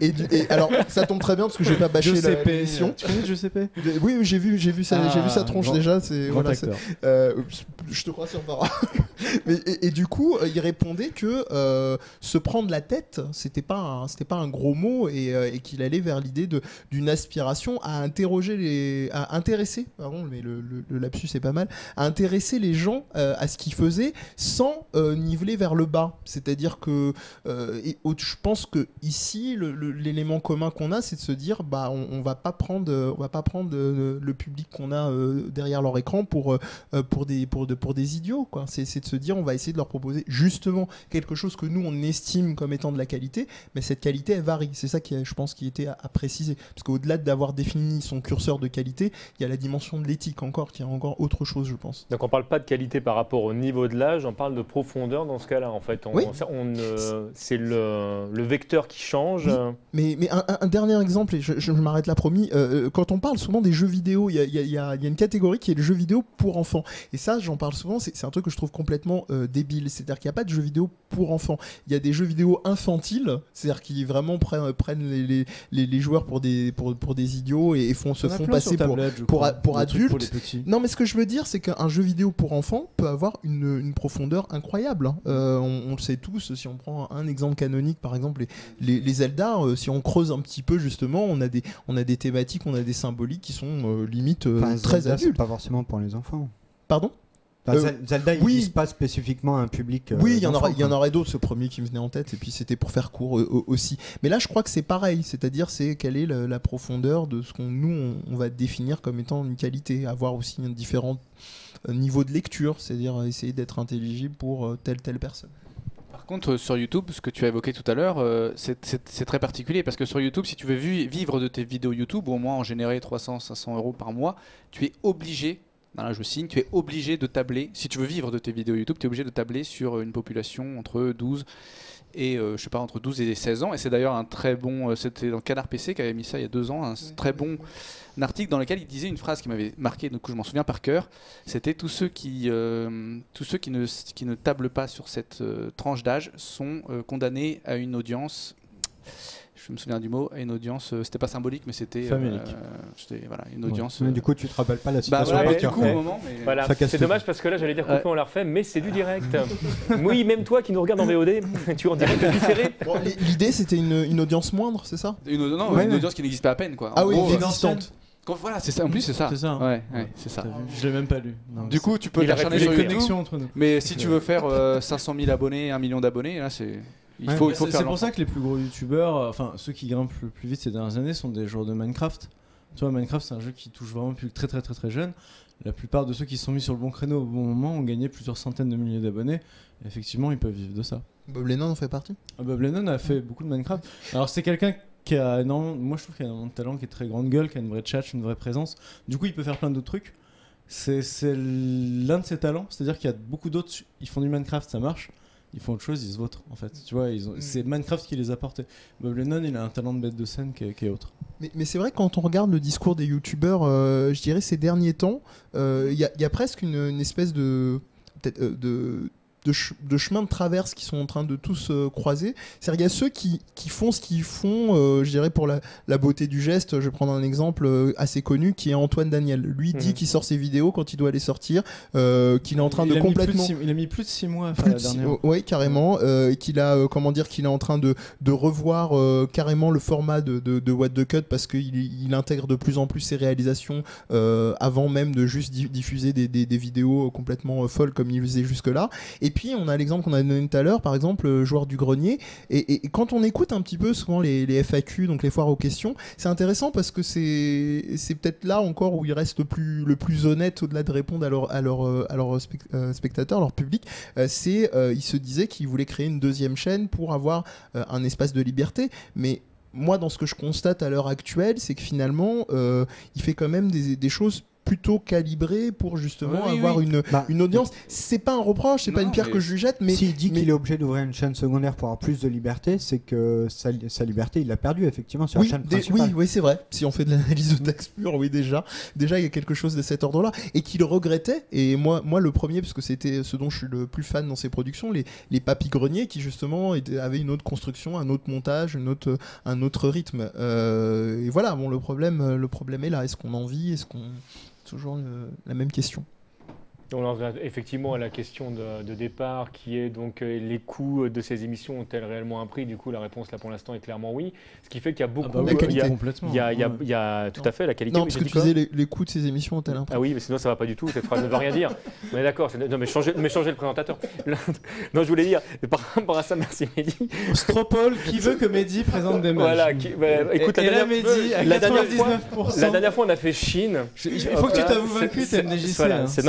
et, du- et alors ça tombe très bien parce que je vais pas bâcher la- Giuseppe, l'émission Tu connais De- oui, oui, j'ai vu j'ai vu sa, Ah, j'ai vu sa tronche grand- déjà c'est voilà, euh, je te crois sur parole. Mais, et, et du coup, euh, il répondait que euh, se prendre la tête, c'était pas un, c'était pas un gros mot et, euh, et qu'il allait vers l'idée de d'une aspiration à interroger les, à intéresser, pardon, mais le, lapsus est pas mal, à intéresser les gens euh, à ce qu'ils faisaient sans euh, niveler vers le bas. C'est-à-dire que euh, je pense que ici, l'élément commun qu'on a, c'est de se dire, bah, on, on va pas prendre, on va pas prendre le public qu'on a derrière leur écran pour pour des pour de, pour des idiots. C'est c'est de se dire, on va essayer de leur proposer justement quelque chose que nous on estime comme étant de la qualité, mais cette qualité elle varie. C'est ça qui, je pense, qui était à, à préciser, parce qu'au-delà d'avoir défini son curseur de qualité, il y a la dimension de l'éthique encore, qui est encore autre chose, je pense. Donc on parle pas de qualité par rapport au niveau de l'âge, on parle de profondeur dans ce cas-là en fait. On, Oui. euh, c'est le, le vecteur qui change. Oui. euh, Mais, mais un, dernier exemple, et je, je m'arrête là promis, euh, quand on parle souvent des jeux vidéo, il y a, il y a- il y a- il y a une catégorie qui est le jeu vidéo pour enfants. Et ça, j'en parle souvent, c'est c'est un truc que je trouve complètement euh, débile. C'est-à-dire qu'il n'y a pas de jeux vidéo pour enfants. Il y a des jeux vidéo infantiles, c'est-à-dire qui vraiment prennent, prennent les, les- les- les joueurs pour des, pour, pour des idiots et, et font, se font passer pour, pour pour adultes. les petits. non, mais ce que je veux dire, c'est qu'un jeu vidéo pour enfants peut avoir une, une profondeur incroyable. hein. Euh, on, on le sait tous, si on prend un exemple canonique, par exemple, les, les, les Zelda, euh, si on creuse un petit peu, justement, on a des, on a des thématiques, on a des symboliques qui sont euh, limite euh, Enfin, très Zelda, adultes. pas forcément pour les enfants. Pardon? Enfin, Euh, Zel- Zelda, il oui. pas spécifiquement un public. euh, Oui, il y en aurait, il y en quoi. aurait d'autres, ce premier qui me venait en tête, et puis c'était pour faire court euh, aussi. Mais là, je crois que c'est pareil, c'est-à-dire c'est quelle est la, la profondeur de ce qu'on nous on, on va définir comme étant une qualité, avoir aussi un différent euh, niveau de lecture, c'est-à-dire essayer d'être intelligible pour euh, telle telle personne. Par contre, euh, sur YouTube, ce que tu as évoqué tout à l'heure, euh, c'est- très particulier parce que sur YouTube, si tu veux vi- vivre de tes vidéos YouTube ou au moins en générer 300, 500 euros par mois, tu es obligé, là je signe, tu es obligé de tabler, si tu veux vivre de tes vidéos YouTube, tu es obligé de tabler sur une population entre 12 et euh, je sais pas entre 12 et 16 ans. Et c'est d'ailleurs un très bon euh, c'était dans Canard PC qui avait mis ça il y a deux ans un très bon article dans lequel il disait une phrase qui m'avait marqué donc je m'en souviens par cœur. C'était tous ceux qui euh, tous ceux qui ne qui ne tablent pas sur cette euh, tranche d'âge sont euh, condamnés à une audience je me souviens du mot à une audience euh, c'était pas symbolique mais c'était euh, Famélique. c'était voilà une Ouais. audience Mais euh, du coup, tu te rappelles pas la bah voilà, moment mais Voilà, Ça casse c'est dommage parce que là j'allais dire coucou Ouais. on l'a refait, mais c'est du direct. oui, même toi qui nous regardes en VOD, tu en direct différé. Bon, L'idée, c'était une, une audience moindre, c'est ça? Une, non, Ouais, une ouais. audience qui n'existe pas à peine quoi En Ah oui, gros, euh, inexistante. quand- voilà c'est ça en plus c'est ça C'est ça. ouais, ouais c'est ça Je l'ai même pas lu. Non, du coup tu peux Il a t'acharner les sur YouTube connexions entre nous. Mais si tu veux faire euh, 500 000 abonnés, 1 million d'abonnés, là c'est. Il Ouais, faut, Mais il faut c'est pour ça que les plus gros youtubeurs, euh, enfin ceux qui grimpent le plus vite ces dernières années, sont des joueurs de Minecraft. Tu vois, Minecraft c'est un jeu qui touche vraiment public très très très très jeune. La plupart de ceux qui se sont mis sur le bon créneau au bon moment ont gagné plusieurs centaines de milliers d'abonnés. Effectivement, ils peuvent vivre de ça. Bob Lennon en fait partie? Ah, Bob Lennon a fait beaucoup de Minecraft. Alors c'est quelqu'un qui a énormément, moi je trouve qu'il a énormément de talent, qui est très grande gueule, qui a une vraie chat, une vraie présence. Du coup, il peut faire plein d'autres trucs. C'est c'est l'un de ses talents, c'est-à-dire qu'il y a beaucoup d'autres, ils font du Minecraft, ça marche. Ils font autre chose, ils se vautrent en fait. Tu vois, ils ont- c'est Minecraft qui les a portés. Bob Lennon, il a un talent de bête de scène qui est, qui est autre. Mais, mais c'est vrai que quand on regarde le discours des youtubeurs, euh, je dirais ces derniers temps, euh, il y, a- il y a presque une, une espèce de, peut-être, euh, de de, ch- de chemins de traverse qui sont en train de tous euh, croiser. C'est-à-dire, il y a ceux qui, qui font ce qu'ils font, euh, je dirais, pour la, la beauté du geste. Je vais prendre un exemple euh, assez connu qui est Antoine Daniel. Lui dit Mhm. qu'il sort ses vidéos quand il doit les sortir, euh, qu'il est en train Il de complètement. six- il a mis plus de 6 mois à faire la de six- dernière. ouais, carrément. qu'il a, comment dire, qu'il est en train de, de revoir carrément le format de, de, de What the Cut parce qu'il il intègre de plus en plus ses réalisations avant même de juste di- diffuser des, des, des vidéos complètement folles comme il faisait jusque-là. Et puis, on a l'exemple qu'on a donné tout à l'heure, par exemple, euh, joueur du grenier. Et, quand on écoute un petit peu souvent les, FAQ, donc les foires aux questions, c'est intéressant parce que c'est peut-être là encore où ils restent le plus, le plus honnêtes au-delà de répondre à leurs à leur, à leur euh, spectateurs, leur public. Euh, c'est euh, se disaient qu'ils voulaient créer une deuxième chaîne pour avoir euh, un espace de liberté. Mais moi, dans ce que je constate à l'heure actuelle, c'est que finalement, euh, il fait quand même des choses plutôt calibrées pour justement Oui, avoir oui. Une, Bah, une audience. C'est pas un reproche, c'est pas une pierre mais- que je lui jette, mais S'il dit mais- qu'il est obligé d'ouvrir une chaîne secondaire pour avoir plus de liberté, c'est que sa, sa liberté, il l'a perdue effectivement sur oui, la chaîne principale. oui, oui, c'est vrai. Si on fait de l'analyse de Dax pur, oui, déjà, déjà, il y a quelque chose de cet ordre-là et qu'il regrettait. Et moi, moi, le premier, parce que c'était ce dont je suis le plus fan dans ses productions, les, les papy greniers, qui justement étaient- avaient une autre construction, un autre montage, une autre, un autre rythme. Euh, et voilà, bon, le problème, le problème est là. Est-ce qu'on en vit? Est-ce qu'on toujours la même question On en revient effectivement à la question de, de départ qui est donc euh, les coûts de ces émissions ont-elles réellement un prix? Du coup, la réponse là pour l'instant est clairement oui. Ce qui fait qu'il y a Ah beaucoup. bah oui, La euh, il y a- complètement. il y a, il y a- il y a tout à fait la qualité. Non, parce que tu disais les, les coûts de ces émissions ont-elles un prix? Ah oui, mais sinon ça va pas du tout, cette phrase ne veut rien dire. On est d'accord, c'est- non mais changez, mais changez le présentateur. Non, je voulais dire, par rapport à ça, merci Mehdi. Stropole qui veut que Mehdi présente des matchs. Voilà, qui- bah, écoute, et, la et dernière- Mehdi, à la dernière fois- 99%. La dernière fois, on a fait Chine. Je- il faut que tu t'avoues c'est- vaincu, c'est- t'es MDJC. voilà, hein. c'est-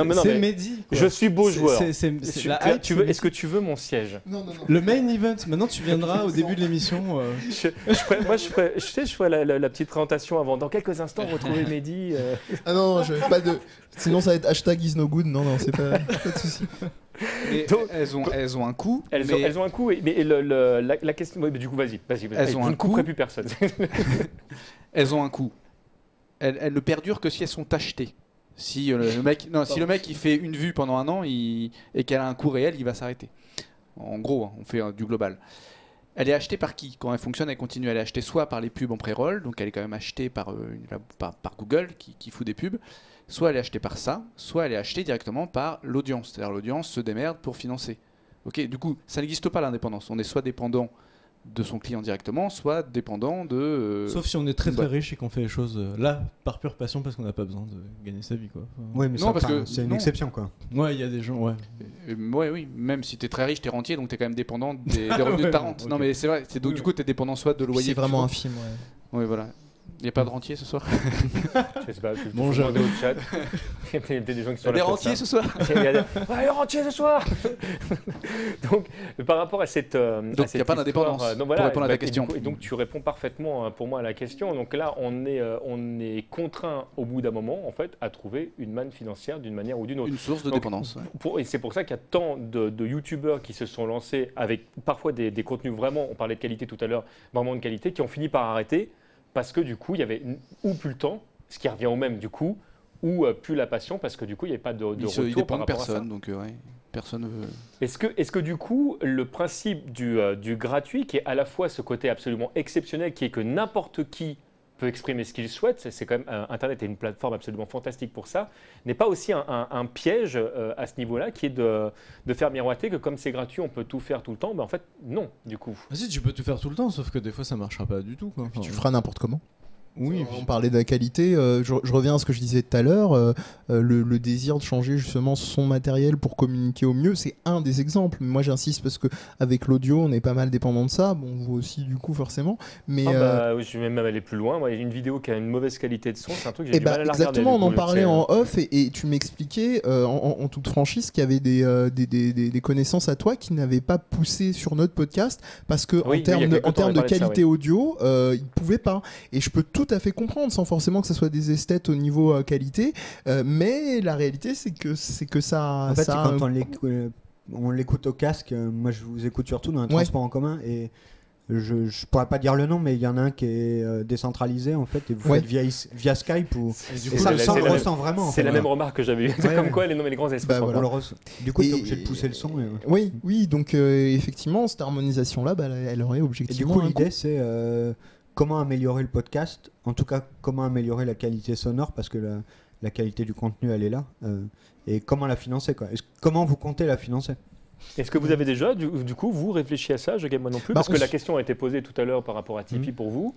Mehdi. quoi. Je suis beau C'est- joueur. c'est- c'est- c'est Tu- la tu- hype, tu c'est veux, est-ce que tu veux mon siège Non, non, non. Le main event, maintenant tu viendras au début de l'émission. euh, je, je ferai- Moi, je, ferai, je sais, je ferai la, la- la petite présentation avant. Dans quelques instants, retrouver Mehdi. euh, Ah non, je pas de. Sinon, ça va être hashtag is no good. Non, non, c'est pas, pas de souci. Et Donc- elles, ont, elles ont un coût. elles, mais ont, elles ont un coût. et- Mais le- le- la, la question. mais du coup, vas-y, vas-y. vas-y. Elles ont je un ne couperai plus personne. elles ont un coût. Elles, elles ne perdurent que si elles sont achetées. Si euh, le mec, non, si le mec il fait une vue pendant un an il- et qu'elle a un coût réel, il va s'arrêter. En gros, hein, on fait euh, du global. Elle est achetée par qui? Quand elle fonctionne, elle continue à l'acheter soit par les pubs en pré-roll, donc elle est quand même achetée par, euh, une- par, par Google qui, qui fout des pubs, soit elle est achetée par ça, soit elle est achetée directement par l'audience. C'est-à-dire l'audience se démerde pour financer. Ok, du coup, ça n'existe pas l'indépendance. On est soit dépendant de son client directement, soit dépendant de. euh, Sauf si on est très très bah. riche et qu'on fait les choses euh, là par pure passion parce qu'on n'a pas besoin de gagner sa vie quoi. Enfin, Oui, mais Non, ça, parce que- c'est une non. exception quoi. Ouais, il y a des gens, ouais. Euh, ouais, oui, même si t'es très riche, t'es rentier, donc t'es quand même dépendant des, des revenus de Ouais, ta bon, rente. Non, mais c'est vrai, c'est donc Oui, du coup, t'es dépendant soit de loyer. C'est vraiment film. Ouais. Oui, voilà. Il n'y a pas de rentier ce soir? Je sais pas. je- demander au chat. Il y a peut-être des gens qui sont Des là pour rentiers ce soir? Il y a des- Ouais, ce soir Donc, par rapport à cette. euh, Donc, il y a pas d'indépendance, euh, donc pour répondre à ta et du question. coup- Et donc, tu réponds parfaitement euh, pour moi à la question. Donc là, on est, euh, on est contraint au bout d'un moment, en fait, à trouver une manne financière d'une manière ou d'une autre. Une source de Donc, dépendance. ouais. Pour- et c'est pour ça qu'il y a tant de, de youtubeurs qui se sont lancés avec parfois des, des contenus vraiment, on parlait de qualité tout à l'heure, vraiment de qualité, qui ont fini par arrêter parce que du coup, il y avait ou plus le temps, ce qui revient au même du coup, ou euh, plus la passion parce que du coup, il n'y avait pas de, de Il, se, il retour dépend par de personne, donc euh, ouais, personne ne veut. Est-ce que, est que du coup, le principe du, euh, du gratuit, qui est à la fois ce côté absolument exceptionnel, qui est que n'importe qui peut exprimer ce qu'il souhaite, c'est- quand même euh, Internet est une plateforme absolument fantastique pour ça, n'est pas aussi un, un- un piège euh, à ce niveau-là, qui est de, de faire miroiter que comme c'est gratuit, on peut tout faire tout le temps. Ben, en fait, non, du coup. Ah si, tu peux tout faire tout le temps, sauf que des fois ça marchera pas du tout. Quoi. Enfin, Tu feras n'importe comment. Oui, on parlait de la qualité. euh, je, je reviens à ce que je disais tout à l'heure. euh, euh, le, le désir de changer justement son matériel pour communiquer au mieux, c'est un des exemples. Moi, j'insiste parce que avec l'audio, on est pas mal dépendant de ça. Bon, vous aussi, du coup, forcément. Mais Ah euh, bah, je vais même aller plus loin. Moi, une vidéo qui a une mauvaise qualité de son, c'est un truc que j'ai Eh ben, mal à la exactement, regarder. on en parlait en off et, et tu m'expliquais euh, en, en- en toute franchise qu'il y avait des, euh, des, des- des- des connaissances à toi qui n'avaient pas poussé sur notre podcast parce que Oui, en oui, termes de, en termes ça, qualité audio, euh, ils ne pouvaient pas. Et je peux tout à fait comprendre sans forcément que ce soit des esthètes au niveau euh, qualité, euh, mais la réalité c'est que c'est que ça. En fait, ça quand un- on l'écou- euh, on l'écoute au casque. Moi, je vous écoute surtout dans un Ouais. transport en commun et je, je pourrais pas dire le nom, mais il y en a un qui est euh, décentralisé en fait, et vous Ouais. faites via, via Skype ou. Et coup, ça, le ressent vraiment. en C'est la même remarque que j'avais eue. Ouais, Comme ouais. quoi, les, les grands esprits Bah, voilà. On le ressent. Du coup, Et- t'es obligé de pousser le son. Et, Oui, oui, donc euh, effectivement, cette harmonisation-là, bah, elle aurait et du objectivement. coup, l'idée c'est euh, comment améliorer le podcast, en tout cas comment améliorer la qualité sonore, parce que la, la qualité du contenu elle est là, euh, et comment la financer quoi. Comment vous comptez la financer? Est-ce que vous avez déjà, du, du coup, vous réfléchi à ça Je gagne moi non plus, Bah, parce que la question a été posée tout à l'heure par rapport à Tipeee Mhm. pour vous.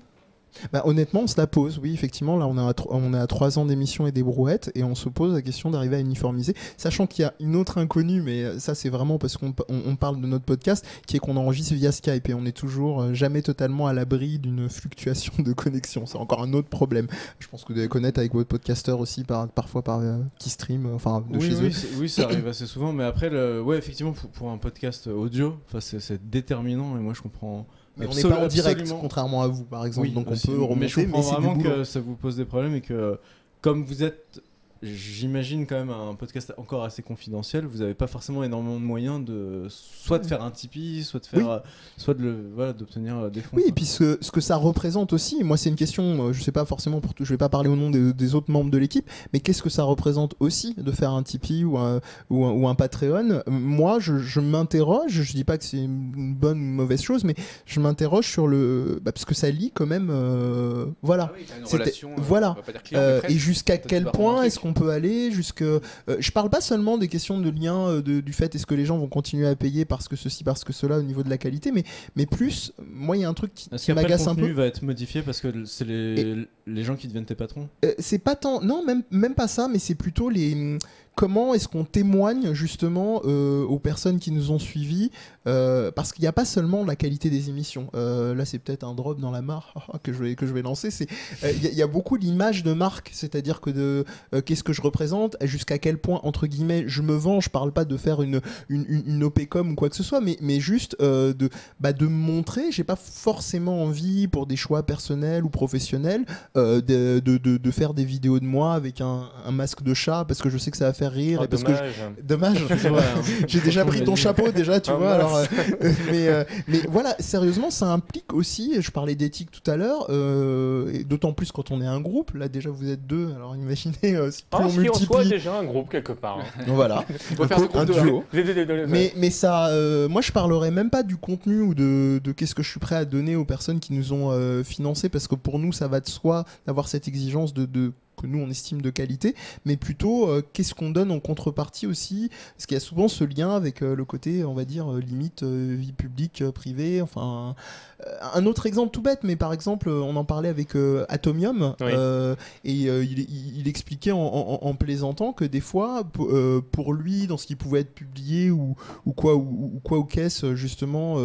Bah, honnêtement, on se la pose, oui, effectivement. Là, on est à, tro- on à trois ans d'émission et des brouettes, et on se pose la question d'arriver à uniformiser, sachant qu'il y a une autre inconnue, mais euh, ça, c'est vraiment parce qu'on pa- on, on parle de notre podcast, qui est qu'on enregistre via Skype, et on est toujours euh, jamais totalement à l'abri d'une fluctuation de connexion. C'est encore un autre problème. Je pense que vous devez connaître avec votre podcasteur aussi, par, parfois par euh, qui stream, enfin, de oui, chez oui, eux. oui, ça arrive assez souvent, mais après, le... ouais, effectivement, pour, pour un podcast audio, c'est déterminant, et moi je comprends. Mais on n'est pas en direct, absolument. contrairement à vous, par exemple. Oui, donc on peut remonter, mais je comprends du vraiment que ça vous pose des problèmes et que, comme vous êtes, j'imagine quand même un podcast encore assez confidentiel, vous n'avez pas forcément énormément de moyens de soit de faire un Tipeee, soit de faire, Oui. euh, soit de le, voilà, d'obtenir euh, des fonds. Oui, et puis ce, ce que ça représente aussi, moi c'est une question, euh, je sais pas forcément pour tout, je vais pas parler au nom des, des autres membres de l'équipe, mais qu'est-ce que ça représente aussi de faire un Tipeee ou un, ou un, ou un Patreon? Moi, je, je m'interroge, je dis pas que c'est une bonne ou une mauvaise chose, mais je m'interroge sur le, bah, parce que ça lie quand même, euh, voilà. Ah oui, relation, euh, voilà. client, Euh, et jusqu'à quel point est-ce qu'on peut aller jusque euh, je parle pas seulement des questions de lien euh, de- du fait est-ce que les gens vont continuer à payer parce que ceci parce que cela au niveau de la qualité mais mais plus moi il y a un truc qui, qui le m'agace un peu. contenu va être modifié parce que c'est les, les gens qui deviennent tes patrons? Euh, c'est pas tant non même même pas ça mais c'est plutôt les comment est-ce qu'on témoigne justement euh, aux personnes qui nous ont suivis euh, parce qu'il n'y a pas seulement la qualité des émissions. Euh, là c'est peut-être un drop dans la mare que je vais que je vais lancer. Euh, il y, a- il y a beaucoup l'image de marque c'est-à-dire que de qu'est-ce que je représente? Jusqu'à quel point entre guillemets je me vends je parle pas de faire une une, une, une OPcom ou quoi que ce soit mais mais juste de bah, de me montrer. J'ai pas forcément envie pour des choix personnels ou professionnels de, de, de, de faire des vidéos de moi avec un, un masque de chat parce que je sais que ça va faire rire Oh, et parce que dommage. je- dommage hein. j'ai déjà pris ton chapeau déjà tu Ah, vois. Alors euh, mais euh, mais voilà sérieusement ça implique aussi je parlais d'éthique tout à l'heure euh, d'autant plus quand on est un groupe là déjà vous êtes deux alors imaginez euh, si Ah, on ce qui en soi est multiplie déjà un groupe quelque part. hein. voilà On peut faire ce un de duo Mais, mais, mais ça, moi je parlerai même pas du contenu ou de, de qu'est-ce que je suis prêt à donner aux personnes qui nous ont financé parce que pour nous ça va de soi d'avoir cette exigence de, de- que nous on estime de qualité, mais plutôt euh, qu'est-ce qu'on donne en contrepartie aussi, parce qu'il y a souvent ce lien avec euh, le côté, on va dire, euh, limite vie publique, privée, enfin... euh, un autre exemple tout bête, mais par exemple, euh, on en parlait avec euh, Atomium, Oui. et il, expliquait en, en- en plaisantant que des fois, pour lui, dans ce qui pouvait être publié ou, ou quoi ou, ou quoi aux caisses, justement,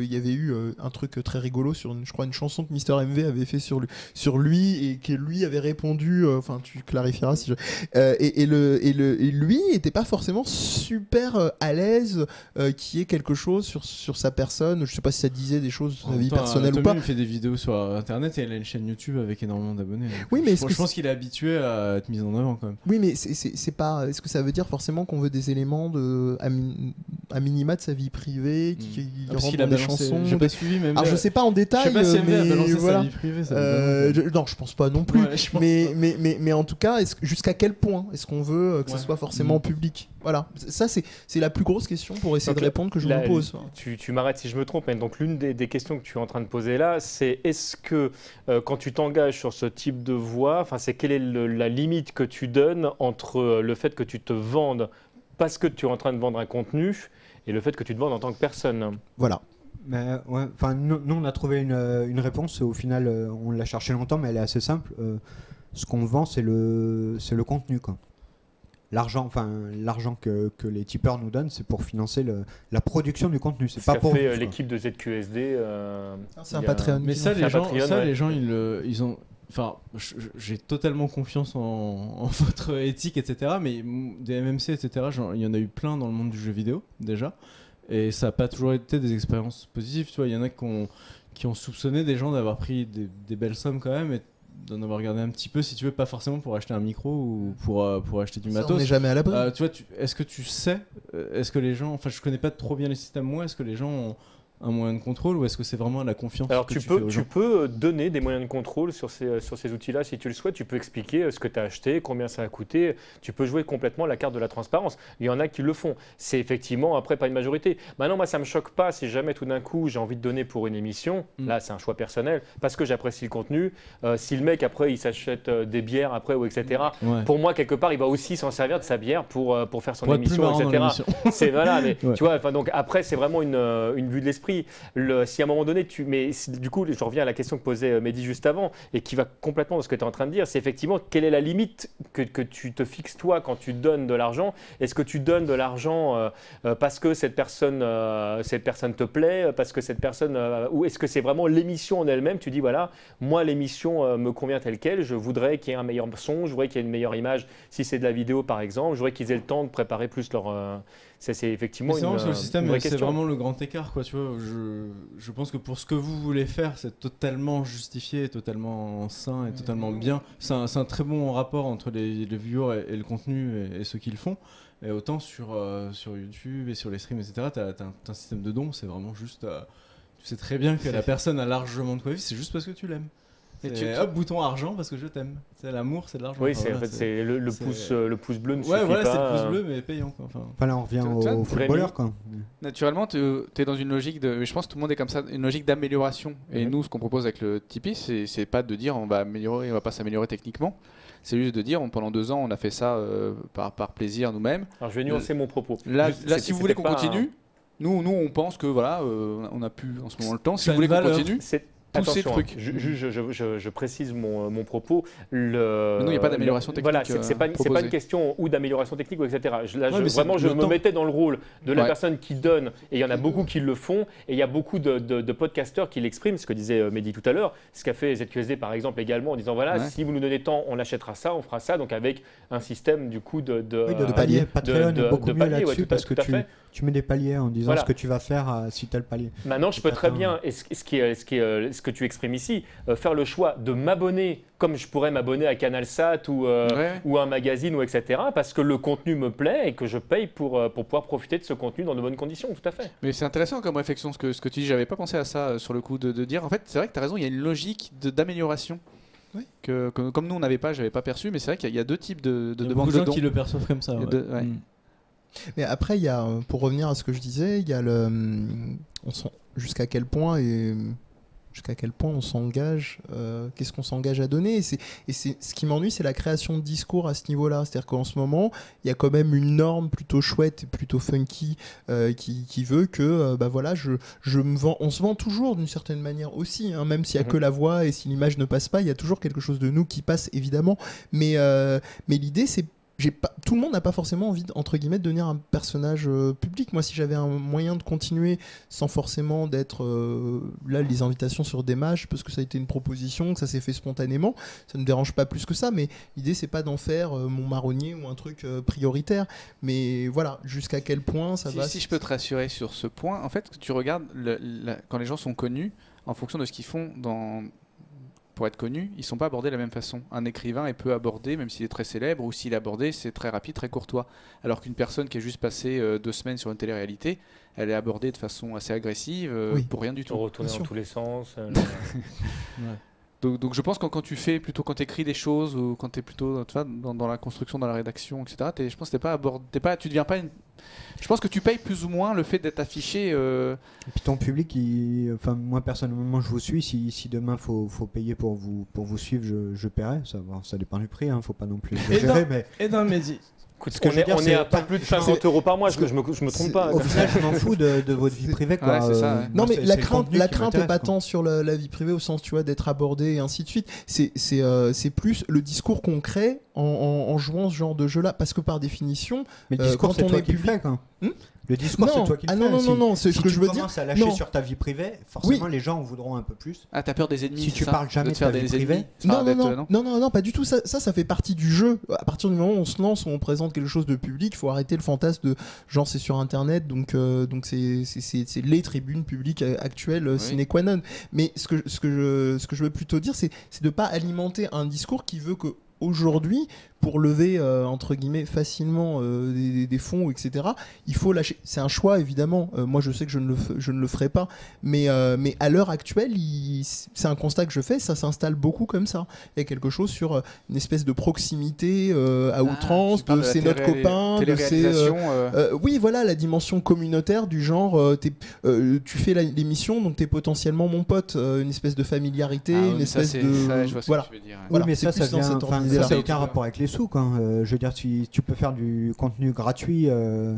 il y avait eu un truc très rigolo sur, une, je crois, une chanson que Mister MV avait fait sur lui, sur lui et que lui avait répondu. Enfin, tu clarifieras si je. Et, et le, et, le, et lui était pas forcément super à l'aise qui est quelque chose sur, sur sa personne. Je sais pas si ça disait des choses sur sa vie personnelle ou pas. Il fait des vidéos sur internet et il a une chaîne YouTube avec énormément d'abonnés. Oui, mais je, que je pense qu'il est habitué à être mis en avant quand même. Oui, mais c'est pas. Est-ce que ça veut dire forcément qu'on veut des éléments de à, mi- à minima de sa vie privée qui, qui Ah, rentrent qu'il dans a des balancé- chansons J'ai pas suivi, mais Alors je sais pas en Je détail, sais pas si euh, a mais balancé voilà. sa vie privée. Ça Euh, je- non, je pense pas non plus. Ouais, je mais, pas. mais, mais, mais en tout cas, jusqu'à quel point est-ce qu'on veut euh, que ce Ouais. soit forcément Mm. public? Voilà, ça c'est la plus grosse question pour essayer Donc, de répondre que je la- vous pose. Tu, tu m'arrêtes si je me trompe, mais donc l'une des, des questions que tu es en train de poser là, c'est est-ce que euh, quand tu t'engages sur ce type de voie, enfin c'est quelle est le- la limite que tu donnes entre le fait que tu te vendes parce que tu es en train de vendre un contenu et le fait que tu te vendes en tant que personne Voilà. Mais ouais, enfin, nous, nous, on a trouvé une, euh, une réponse. Au final, euh, on l'a cherché longtemps, mais elle est assez simple. Euh, ce qu'on vend, c'est le, c'est le contenu, quoi. L'argent, enfin, l'argent que, que les tipeurs nous donnent, c'est pour financer le, la production du contenu. C'est Ce pas qu'a pour fait euh, l'équipe de ZQSD. euh, C'est un Patreon. Mais ça, les gens, Patreon, ça, ouais. les gens, ils, le- ils ont. Enfin, j'ai totalement confiance en, en votre éthique, etc. Mais des MMC, etc. Il y en a eu plein dans le monde du jeu vidéo déjà, et ça n'a pas toujours été des expériences positives. Tu vois, il y en a qui ont, qui ont soupçonné des gens d'avoir pris des, des belles sommes quand même, et d'en avoir regardé un petit peu, si tu veux, pas forcément pour acheter un micro ou pour, euh, pour acheter du Ça, on matos. n'est jamais à l'abri. Euh, tu vois, est-ce que tu sais, euh, est-ce que les gens, enfin, je connais pas trop bien les systèmes moi, est-ce que les gens ont un moyen de contrôle ou est-ce que c'est vraiment la confiance Alors que tu, tu, peux, fais aux tu peux donner des moyens de contrôle sur ces, euh, sur ces outils-là si tu le souhaites. Tu peux expliquer euh, ce que tu as acheté, combien ça a coûté. Tu peux jouer complètement la carte de la transparence. Il y en a qui le font. C'est effectivement après pas une majorité. Maintenant, moi, ça me choque pas si jamais tout d'un coup j'ai envie de donner pour une émission. Mm. Là, c'est un choix personnel parce que j'apprécie le contenu. Euh, si le mec après il s'achète euh, des bières après ou etc. Ouais. Pour moi, quelque part, il va aussi s'en servir de sa bière pour, euh, pour faire son Pour émission, etc. C'est voilà, mais Ouais. tu vois, enfin donc après c'est vraiment une, euh, une vue de l'esprit. Si à un moment donné tu, mais du coup je reviens à la question que posait euh, Mehdi juste avant et qui va complètement dans ce que tu es en train de dire, c'est effectivement quelle est la limite que, tu te fixes toi quand tu donnes de l'argent? Est-ce que tu donnes de l'argent euh, euh, parce que cette personne, cette personne te plaît, parce que cette personne, ou est-ce que c'est vraiment l'émission en elle-même? Tu dis voilà, moi l'émission me convient telle quelle, je voudrais qu'il y ait un meilleur son, je voudrais qu'il y ait une meilleure image. Si c'est de la vidéo par exemple, je voudrais qu'ils aient le temps de préparer plus leur. Ça, c'est effectivement c'est une, le euh, système, une vraie c'est question. vraiment le grand écart, quoi. Tu vois, je, je pense que pour ce que vous voulez faire, c'est totalement justifié, totalement sain et totalement bien. C'est un, c'est un très bon rapport entre les, les viewers et, et le contenu et, et ceux qui le font. Et autant sur, euh, sur YouTube et sur les streams, etc., t'as as, un, t'as un système de dons, c'est vraiment juste. euh, tu sais très bien que la personne a largement de quoi vivre, c'est juste parce que tu l'aimes. Et C'est, tu- tu- hop, bouton argent parce que je t'aime. C'est l'amour, c'est de l'argent. Oui, Enfin, c'est en fait c'est le, pouce euh, le pouce bleu ne Ouais, suffit voilà, c'est le pouce euh, bleu, mais payant, quoi. Enfin, Enfin, là, on revient aux footballeurs, quoi. Naturellement, tu es dans une logique de. Je pense que tout le monde est comme ça, une logique d'amélioration. Et nous, ce qu'on propose avec le Tipeee, c'est pas de dire on va améliorer, on va pas s'améliorer techniquement. C'est juste de dire on- pendant deux ans, on a fait ça euh, par, par plaisir nous-mêmes. Alors je vais nuancer mon propos. Là, Juste, là c'est- si vous voulez qu'on un- continue, nous, nous, on pense que voilà, euh, on a pu en ce moment le temps. Si vous voulez qu'on continue, Tous ces attention, trucs. Je, je- je- je- je précise mon, mon propos. Le, non, il y a pas d'amélioration technique, Voilà, c'est c'est pas, une- pas euh, question ou d'amélioration technique ou etc. Je- là, Ouais, je- mais c'est vraiment, je me temps. mettais dans le rôle de la Ouais. personne qui donne, et il y en a beaucoup qui le font, et il y a beaucoup de, de- de podcasteurs qui l'expriment, ce que disait euh, Mehdi tout à l'heure, ce qu'a fait ZQSD par exemple également, en disant voilà, Ouais. si vous nous donnez tant, on achètera ça, on fera ça, donc avec un système du coup de, de, Oui, de, euh, palier. de- Patreon de- beaucoup de mieux palier, ouais, là-dessus tout à- parce que tu, fait. Tu mets des paliers en disant Voilà. ce que tu vas faire euh, si tu as le palier. Maintenant, je peux très bien, et ce, ce qui est, ce, qui est, ce que tu exprimes ici, euh, faire le choix de m'abonner comme je pourrais m'abonner à CanalSat ou, euh, Ouais. ou un magazine ou etc. parce que le contenu me plaît et que je paye pour, euh, pour pouvoir profiter de ce contenu dans de bonnes conditions, tout à fait. Mais c'est intéressant comme réflexion ce que, ce que tu dis. J'avais pas pensé à ça euh, sur le coup de, de dire. En fait, c'est vrai que tu as raison, il y a une logique d'amélioration. Oui. Que, que- comme nous, on n'avait pas, j'avais pas perçu, mais c'est vrai qu'il y, a- il y a deux types de, de Il y a demandes beaucoup de de gens dons. qui le perçoivent comme ça. Ouais. Mm. Mais après, il y a, euh, pour revenir à ce que je disais, il y a le, hum, on s'en- jusqu'à quel point et jusqu'à quel point on s'engage, euh, qu'est-ce qu'on s'engage à donner? Et c'est, et c'est ce qui m'ennuie, c'est la création de discours à ce niveau-là. C'est-à-dire qu'en ce moment, il y a quand même une norme plutôt chouette et plutôt funky euh, qui, qui veut que, euh, bah voilà, je, je me vends, on se vend toujours d'une certaine manière aussi, hein, même s'il y a Mhm. que la voix et si l'image ne passe pas, il y a toujours quelque chose de nous qui passe évidemment. Mais, euh, mais l'idée, c'est pas, tout le monde n'a pas forcément envie, de- entre guillemets, de devenir un personnage euh, public. Moi, si j'avais un moyen de continuer sans forcément d'être euh, là, les invitations sur des matchs, parce que ça a été une proposition, que ça s'est fait spontanément, ça ne me dérange pas plus que ça. Mais l'idée, c'est pas d'en faire euh, mon marronnier ou un truc prioritaire. Mais voilà, jusqu'à quel point ça si, va. si je peux te rassurer sur ce point, en fait, tu regardes le- la- quand les gens sont connus, en fonction de ce qu'ils font dans, pour être connus, ils sont pas abordés de la même façon. Un écrivain est peu abordé, même s'il est très célèbre, ou s'il est abordé, c'est très rapide, très courtois. Alors qu'une personne qui est juste passée euh, deux semaines sur une télé-réalité, elle est abordée de façon assez agressive, euh, Oui. pour rien du tout. retourner dans tous les sens. euh, Donc, donc je pense que quand tu fais plutôt quand tu écris des choses ou quand tu es plutôt tu vois, dans, dans la construction, dans la rédaction, etc. t'es- je pense que t'es pas abordé, t'es pas, tu deviens pas une. Je pense que tu payes plus ou moins le fait d'être affiché. euh, Et puis ton public, il- enfin moi personnellement je vous suis. Si, si demain faut, faut payer pour vous pour vous suivre, je, je paierai. Ça, bon, ça dépend du prix, hein, faut pas non plus mais Et d'un Mehdi. Écoute, Ce que on je veux est, dire, on est à pas plus de 50 euros par mois, est-ce que je me, je me trompe pas au final je m'en fous de, de votre vie privée quoi. Ouais, c'est ça, Euh, ouais. Non mais c'est- la crainte, la crainte est pas tant sur la, la vie privée au sens tu vois d'être abordé et ainsi de suite. C'est c'est euh, c'est plus le discours qu'on crée en, en- en jouant ce genre de jeu là parce que par définition Mais le Euh, discours quand c'est on toi est qui le public- fais quoi. Hmm le discours c'est non toi qui le ah fais. non non Si- non non c'est Si ce que tu je veux dire commences à lâcher non. sur ta vie privée, forcément les gens en voudront un peu plus. Ah, t'as peur des ennemis Si tu ça parles jamais de ta des vie ennemis privée Non non non, non non non pas du tout ça, ça ça fait partie du jeu à partir du moment où on se lance où on présente quelque chose de public il faut arrêter le fantasme de genre c'est sur internet donc euh, donc c'est les tribunes publiques euh, actuelles Oui. sine qua non mais ce que ce que je ce que je veux plutôt dire c'est c'est de pas alimenter un discours qui veut que aujourd'hui, pour lever euh, entre guillemets facilement euh, des, des- des fonds, etc. Il faut lâcher. C'est un choix évidemment. Euh, moi, je sais que je ne le, f- je ne le ferai pas, mais euh, mais à l'heure actuelle, il- c'est un constat que je fais. Ça s'installe beaucoup comme ça. Il y a quelque chose sur une espèce de proximité euh, à outrance. Ah, parles de c'est notre copain, de euh, euh, euh, oui, voilà, la dimension communautaire du genre, euh, euh, tu fais la- l'émission, donc t'es potentiellement mon pote, euh, une espèce de familiarité, ah oui, une ça, espèce c'est- de... ça, je vois ce que voilà. tu veux dire, ouais. Voilà, oui, mais ça, ça dans vient. Ça, n'a aucun rapport avec les sous. Quoi. Euh, je veux dire, tu, tu peux faire du contenu gratuit euh,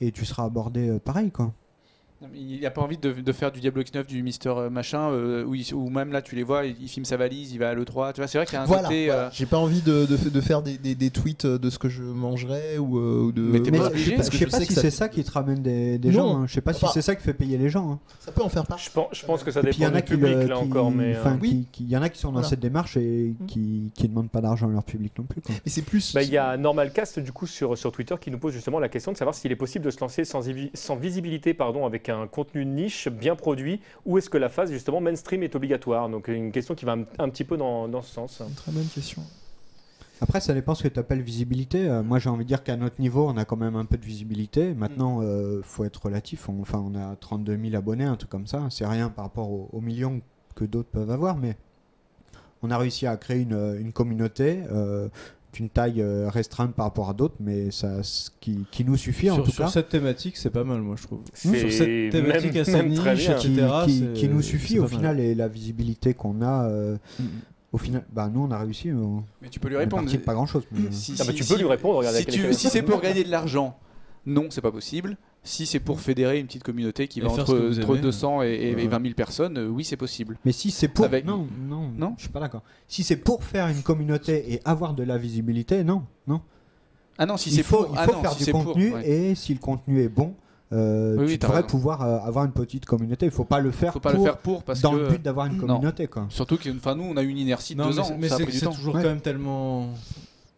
et tu seras abordé euh, pareil. Quoi. Il n'a pas envie de, de faire du Diablo X9, du Mister euh, machin, euh, où même là tu les vois, il, il filme sa valise, il va à l'E3. Tu vois, c'est vrai qu'il y a un Voilà, côté. voilà. euh, j'ai pas envie de, de, de faire des, des, des tweets de ce que je mangerais ou, euh, ou de... Mais t'es pas je obligé, sais pas, parce que je sais pas sais si c'est ça qui te ramène des, gens. hein. Je sais pas si c'est ça qui fait payer les gens. hein. Ça peut en faire partie. Je pense, je pense que ça dépend en a du qui, public là qui- encore, mais. euh, il y en a qui sont dans Voilà. cette démarche et Mm. qui, qui demandent pas d'argent à leur public non plus. Mais c'est plus... Bah, Il y a Normalcast du coup sur, Twitter qui nous pose justement la question de savoir s'il est possible de se lancer sans visibilité pardon, avec un contenu niche bien produit ou est-ce que la phase justement mainstream est obligatoire? Donc une question qui va un, un petit peu dans, dans ce sens. Une très bonne question. Après, ça dépend ce que tu appelles visibilité. Euh, moi, j'ai envie de dire qu'à notre niveau, on a quand même un peu de visibilité. Maintenant, euh, faut être relatif. On- enfin, on a 32 000 abonnés, un truc comme ça. C'est rien par rapport aux, aux millions que d'autres peuvent avoir, mais on a réussi à créer une, une communauté euh, d'une taille euh, restreinte par rapport à d'autres, mais ça, ce qui, qui nous suffit en sur, tout sur cas. cette thématique, c'est pas mal, moi, je trouve. Sur cette thématique même- assez même très niche, bien. qui, etc., qui- qui nous suffit au mal. final et la visibilité qu'on a. euh, Mm. au final, bah, nous, on a réussi. On, Mais tu peux lui répondre. parti de pas grand chose. Si, Ah bah, si- tu peux si- lui répondre, regarde Si, si c'est pour gagner de l'argent, non, c'est pas possible. Si c'est pour fédérer une petite communauté qui Et va faire entre, entre aimez. 200 et, et Ouais. 20 000 personnes, euh, oui, c'est possible. Mais si c'est pour Avec- non non Non je suis pas d'accord. Si c'est pour faire une communauté et avoir de la visibilité, non non. Ah non, si il c'est pour. il ah faut non, faire si du pour, contenu ouais. et si le contenu est bon, euh, Oui, tu devrais raison. pouvoir euh, avoir une petite communauté. Il faut pas le faire Faut pas pour- le faire pour parce dans que. le but d'avoir une non. communauté quoi. Surtout que nous, on a eu une inertie de Non, deux mais ans. c'est- mais c'est toujours Ouais. quand même tellement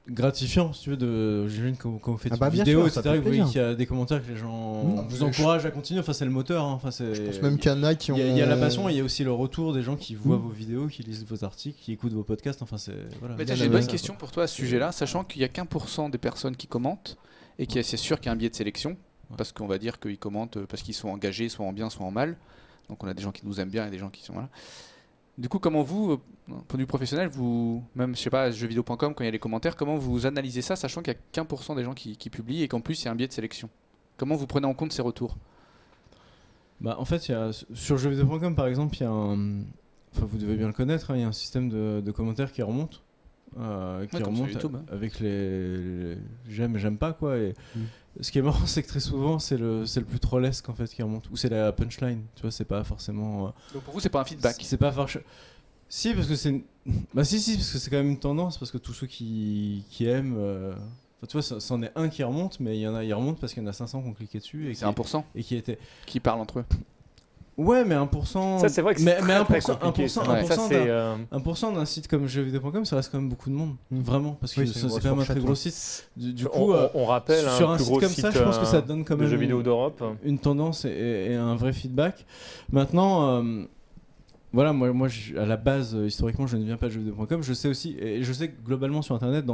gratifiant, si tu veux, de j'imagine quand, quand vous faites Ah bah, une bien vidéo, sûr, etc., vous voyez qu'il y a des commentaires que les gens Mmh. vous encouragent à continuer. Enfin, c'est le moteur. hein. Enfin, c'est. Je pense même qu'il y en a qui ont... Il y, a, il y a la passion et il y a aussi le retour des gens qui voient vos vidéos, qui lisent vos articles, qui écoutent vos podcasts. Enfin, c'est. Voilà. J'ai une bonne question pour toi à ce sujet-là, sachant qu'il y a qu'un pour cent des personnes qui commentent et que c'est sûr qu'il y a un biais de sélection, parce qu'on va dire qu'ils commentent euh, parce qu'ils sont engagés, soit en bien, soit en mal. Donc on a des gens qui nous aiment bien et des gens qui sont là. Du coup, comment vous, euh, d'un point de vue professionnel, vous, même je sais pas, jeuxvideo.com, quand il y a les commentaires, comment vous analysez ça, sachant qu'il y a qu'un pour cent des gens qui, qui publient et qu'en plus il y a un biais de sélection? Comment vous prenez en compte ces retours? Bah, en fait, il y a, sur jeuxvideo.com par exemple, il y a un. Enfin, vous devez bien le connaître, hein, il y a un système de, de commentaires qui remonte. euh, qui Ouais, remonte YouTube, hein. avec les, les j'aime et j'aime pas quoi. Et Mm. ce qui est marrant, c'est que très souvent, c'est le, c'est le plus trollesque en fait qui remonte. Ou c'est la punchline, tu vois, c'est pas forcément. euh, Donc pour vous, c'est pas un feedback c'est pas forcément. Si, parce que c'est. Bah, si, si, parce que c'est quand même une tendance, parce que tous ceux qui, qui aiment. euh, Enfin, tu vois, ça- c'en est un qui remonte, mais il y en a, il remonte parce qu'il y en a 500 qui ont cliqué dessus et C'est qui, 1% et qui étaient. qui parlent entre eux. Ouais, mais 1%. Ça c'est vrai que c'est mais, très, mais 1%, très compliqué. 1%, ça. 1% Ça, c'est, d'un- 1% d'un site comme jeuxvideo.com, ça reste quand même beaucoup de monde. Mm. Vraiment, parce que Oui, c'est ça- quand même un très gros site. Du, coup, euh, on- on rappelle sur un un site gros comme site ça, je pense que ça euh, donne quand même jeux vidéo une- d'Europe. une tendance et, et- et un vrai feedback. Maintenant, euh, voilà, moi, moi à la base, euh, historiquement, je ne viens pas de jeuxvideo.com. Je sais aussi, et je sais que globalement sur Internet,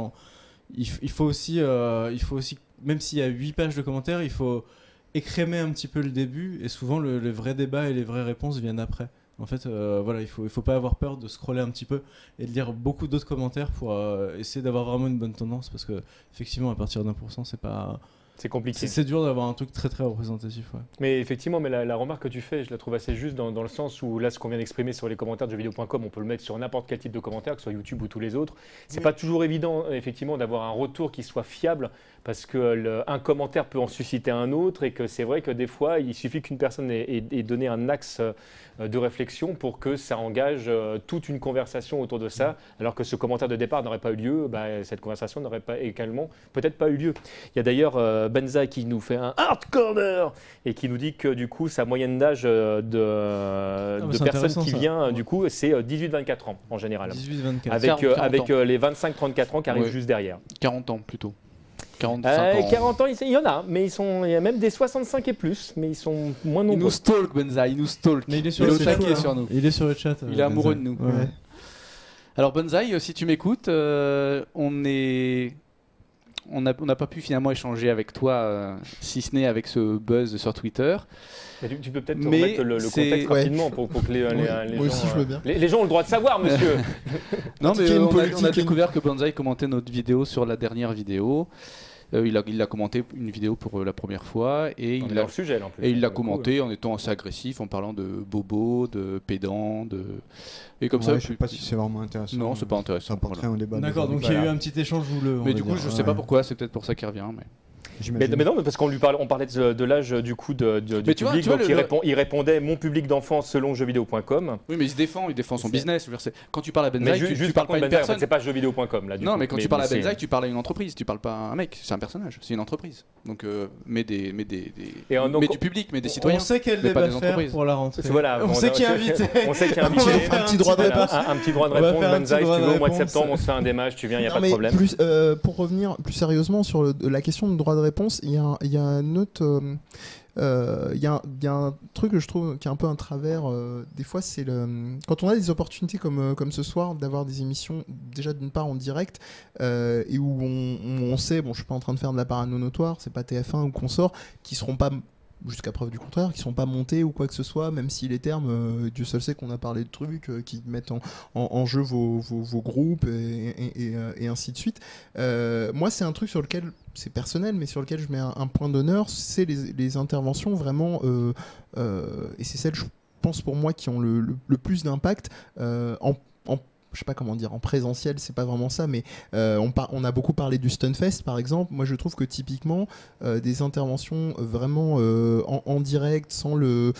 il, faut aussi, euh, il faut aussi, même s'il y a 8 pages de commentaires, il faut écrémer un petit peu le début, et souvent le, le vrai débat et les vraies réponses viennent après. En fait, euh, voilà, il faut, il faut pas avoir peur de scroller un petit peu et de lire beaucoup d'autres commentaires pour essayer d'avoir vraiment une bonne tendance, parce que effectivement, à partir d'un pour cent, c'est pas, C'est compliqué. c'est dur d'avoir un truc très très représentatif. Ouais. Mais effectivement, mais la, la remarque que tu fais, je la trouve assez juste dans, dans le sens où là, ce qu'on vient d'exprimer sur les commentaires de jeuxvideo.com, on peut le mettre sur n'importe quel type de commentaire, que ce soit YouTube ou tous les autres. C'est Oui. pas toujours évident, effectivement, d'avoir un retour qui soit fiable parce que le- un commentaire peut en susciter un autre et que c'est vrai que des fois, il suffit qu'une personne ait, ait- ait donné un axe euh, de réflexion pour que ça engage euh, toute une conversation autour de ça, alors que ce commentaire de départ n'aurait pas eu lieu, bah, cette conversation n'aurait pas également peut-être pas eu lieu. Il y a d'ailleurs euh, Benza qui nous fait un hard corner et qui nous dit que du coup sa moyenne d'âge euh, de, de c'est personnes qui ça. vient Ouais. du coup c'est euh, 18-24 ans en général. 18-24. Avec, 40, euh, 40 avec ans. euh, les 25-34 ans qui arrivent Ouais. juste derrière. 40 ans plutôt. 45 Euh, ans. 40 ans, il il y en a, mais ils sont, il y a même des 65 et plus, mais ils sont moins Il nombreux. nous stalk, Benza, il nous stalk. Mais il est Il sur le chat. hein. sur nous. Il est sur le chat. Il est amoureux de nous. Ouais. Alors euh, si tu m'écoutes, euh, on est, on n'a on pas pu finalement échanger avec toi, euh, si ce n'est avec ce buzz sur Twitter. Mais tu, tu peux peut-être remettre le, le contexte Ouais. rapidement pour, pour que les, Oui, les moi gens, aussi, je veux euh, bien. Les, les gens ont le droit de savoir, monsieur. Non, mais euh, on, a, on a découvert que Bonsaï commentait notre vidéo sur la dernière vidéo. Euh, il, a, il a commenté une vidéo pour euh, la première fois et il dans a, le sujet, là, en plus. et il l'a coup, commenté en étant assez agressif, en parlant de bobo, de pédant, de et comme ça. Je sais pas si c'est vraiment intéressant. Non, c'est pas intéressant. apporterait voilà. un débat. D'accord, donc il y a eu un petit échange houleux. on Mais du coup, dire. je sais pas pourquoi. C'est peut-être pour ça qu'il revient. Mais... Mais, non, parce qu'on lui parlait, on parlait de, de l'âge du coup de, de- du Mais tu vois- public. tu vois, donc le- il, le- répond- il répondait mon public d'enfance selon jeuxvideo.com. Oui, mais il se défend. Il défend son C'est- business. Je veux dire, c'est- Quand tu parles à Benzaï, tu, juste tu par parles pas à une Benzaï, en fait, personne. c'est pas jeuxvideo.com là. Du non, coup. mais quand tu parles à Benzaï, tu parles à une entreprise. Tu parles pas à un mec. C'est un personnage. C'est une entreprise. Donc, euh, mais des, mais des, des- Et en- donc- mais du public, mais des citoyens. On sait quel mais pas débat des faire entreprises. pour la rentrée. Voilà, on bon, sait qui est invité. On sait qu'il y a On va invité. un petit droit de réponse. un, petit droit de On réponse, Benzaï, tu veux, au mois de septembre, on se fait un démage, tu viens, il n'y a pas de problème. plus, euh, pour revenir plus sérieusement sur la question de droit de réponse, il y a, un- autre. euh, euh, Il a un- truc que je trouve qui est un peu un travers. euh, des fois, c'est le quand on a des opportunités comme, comme ce soir d'avoir des émissions déjà d'une part en direct et où on, sait, bon, je suis pas en train de faire de la parano notoire, c'est pas TF1 ou consort, qui seront pas jusqu'à preuve du contraire, qui sont pas montés ou quoi que ce soit, même si les termes, euh, Dieu seul sait qu'on a parlé de trucs euh, qui mettent en, jeu vos, vos, groupes euh, et ainsi de suite. Moi, c'est un truc sur lequel, c'est personnel, mais sur lequel je mets un, point d'honneur, c'est les, interventions vraiment, et c'est celles, je pense pour moi, qui ont le, le, plus d'impact en je sais pas comment dire, en présentiel, c'est pas vraiment ça, mais euh, on, par- on a beaucoup parlé du Stunfest par exemple. Moi je trouve que typiquement euh, des interventions vraiment euh, en, en direct, sans le,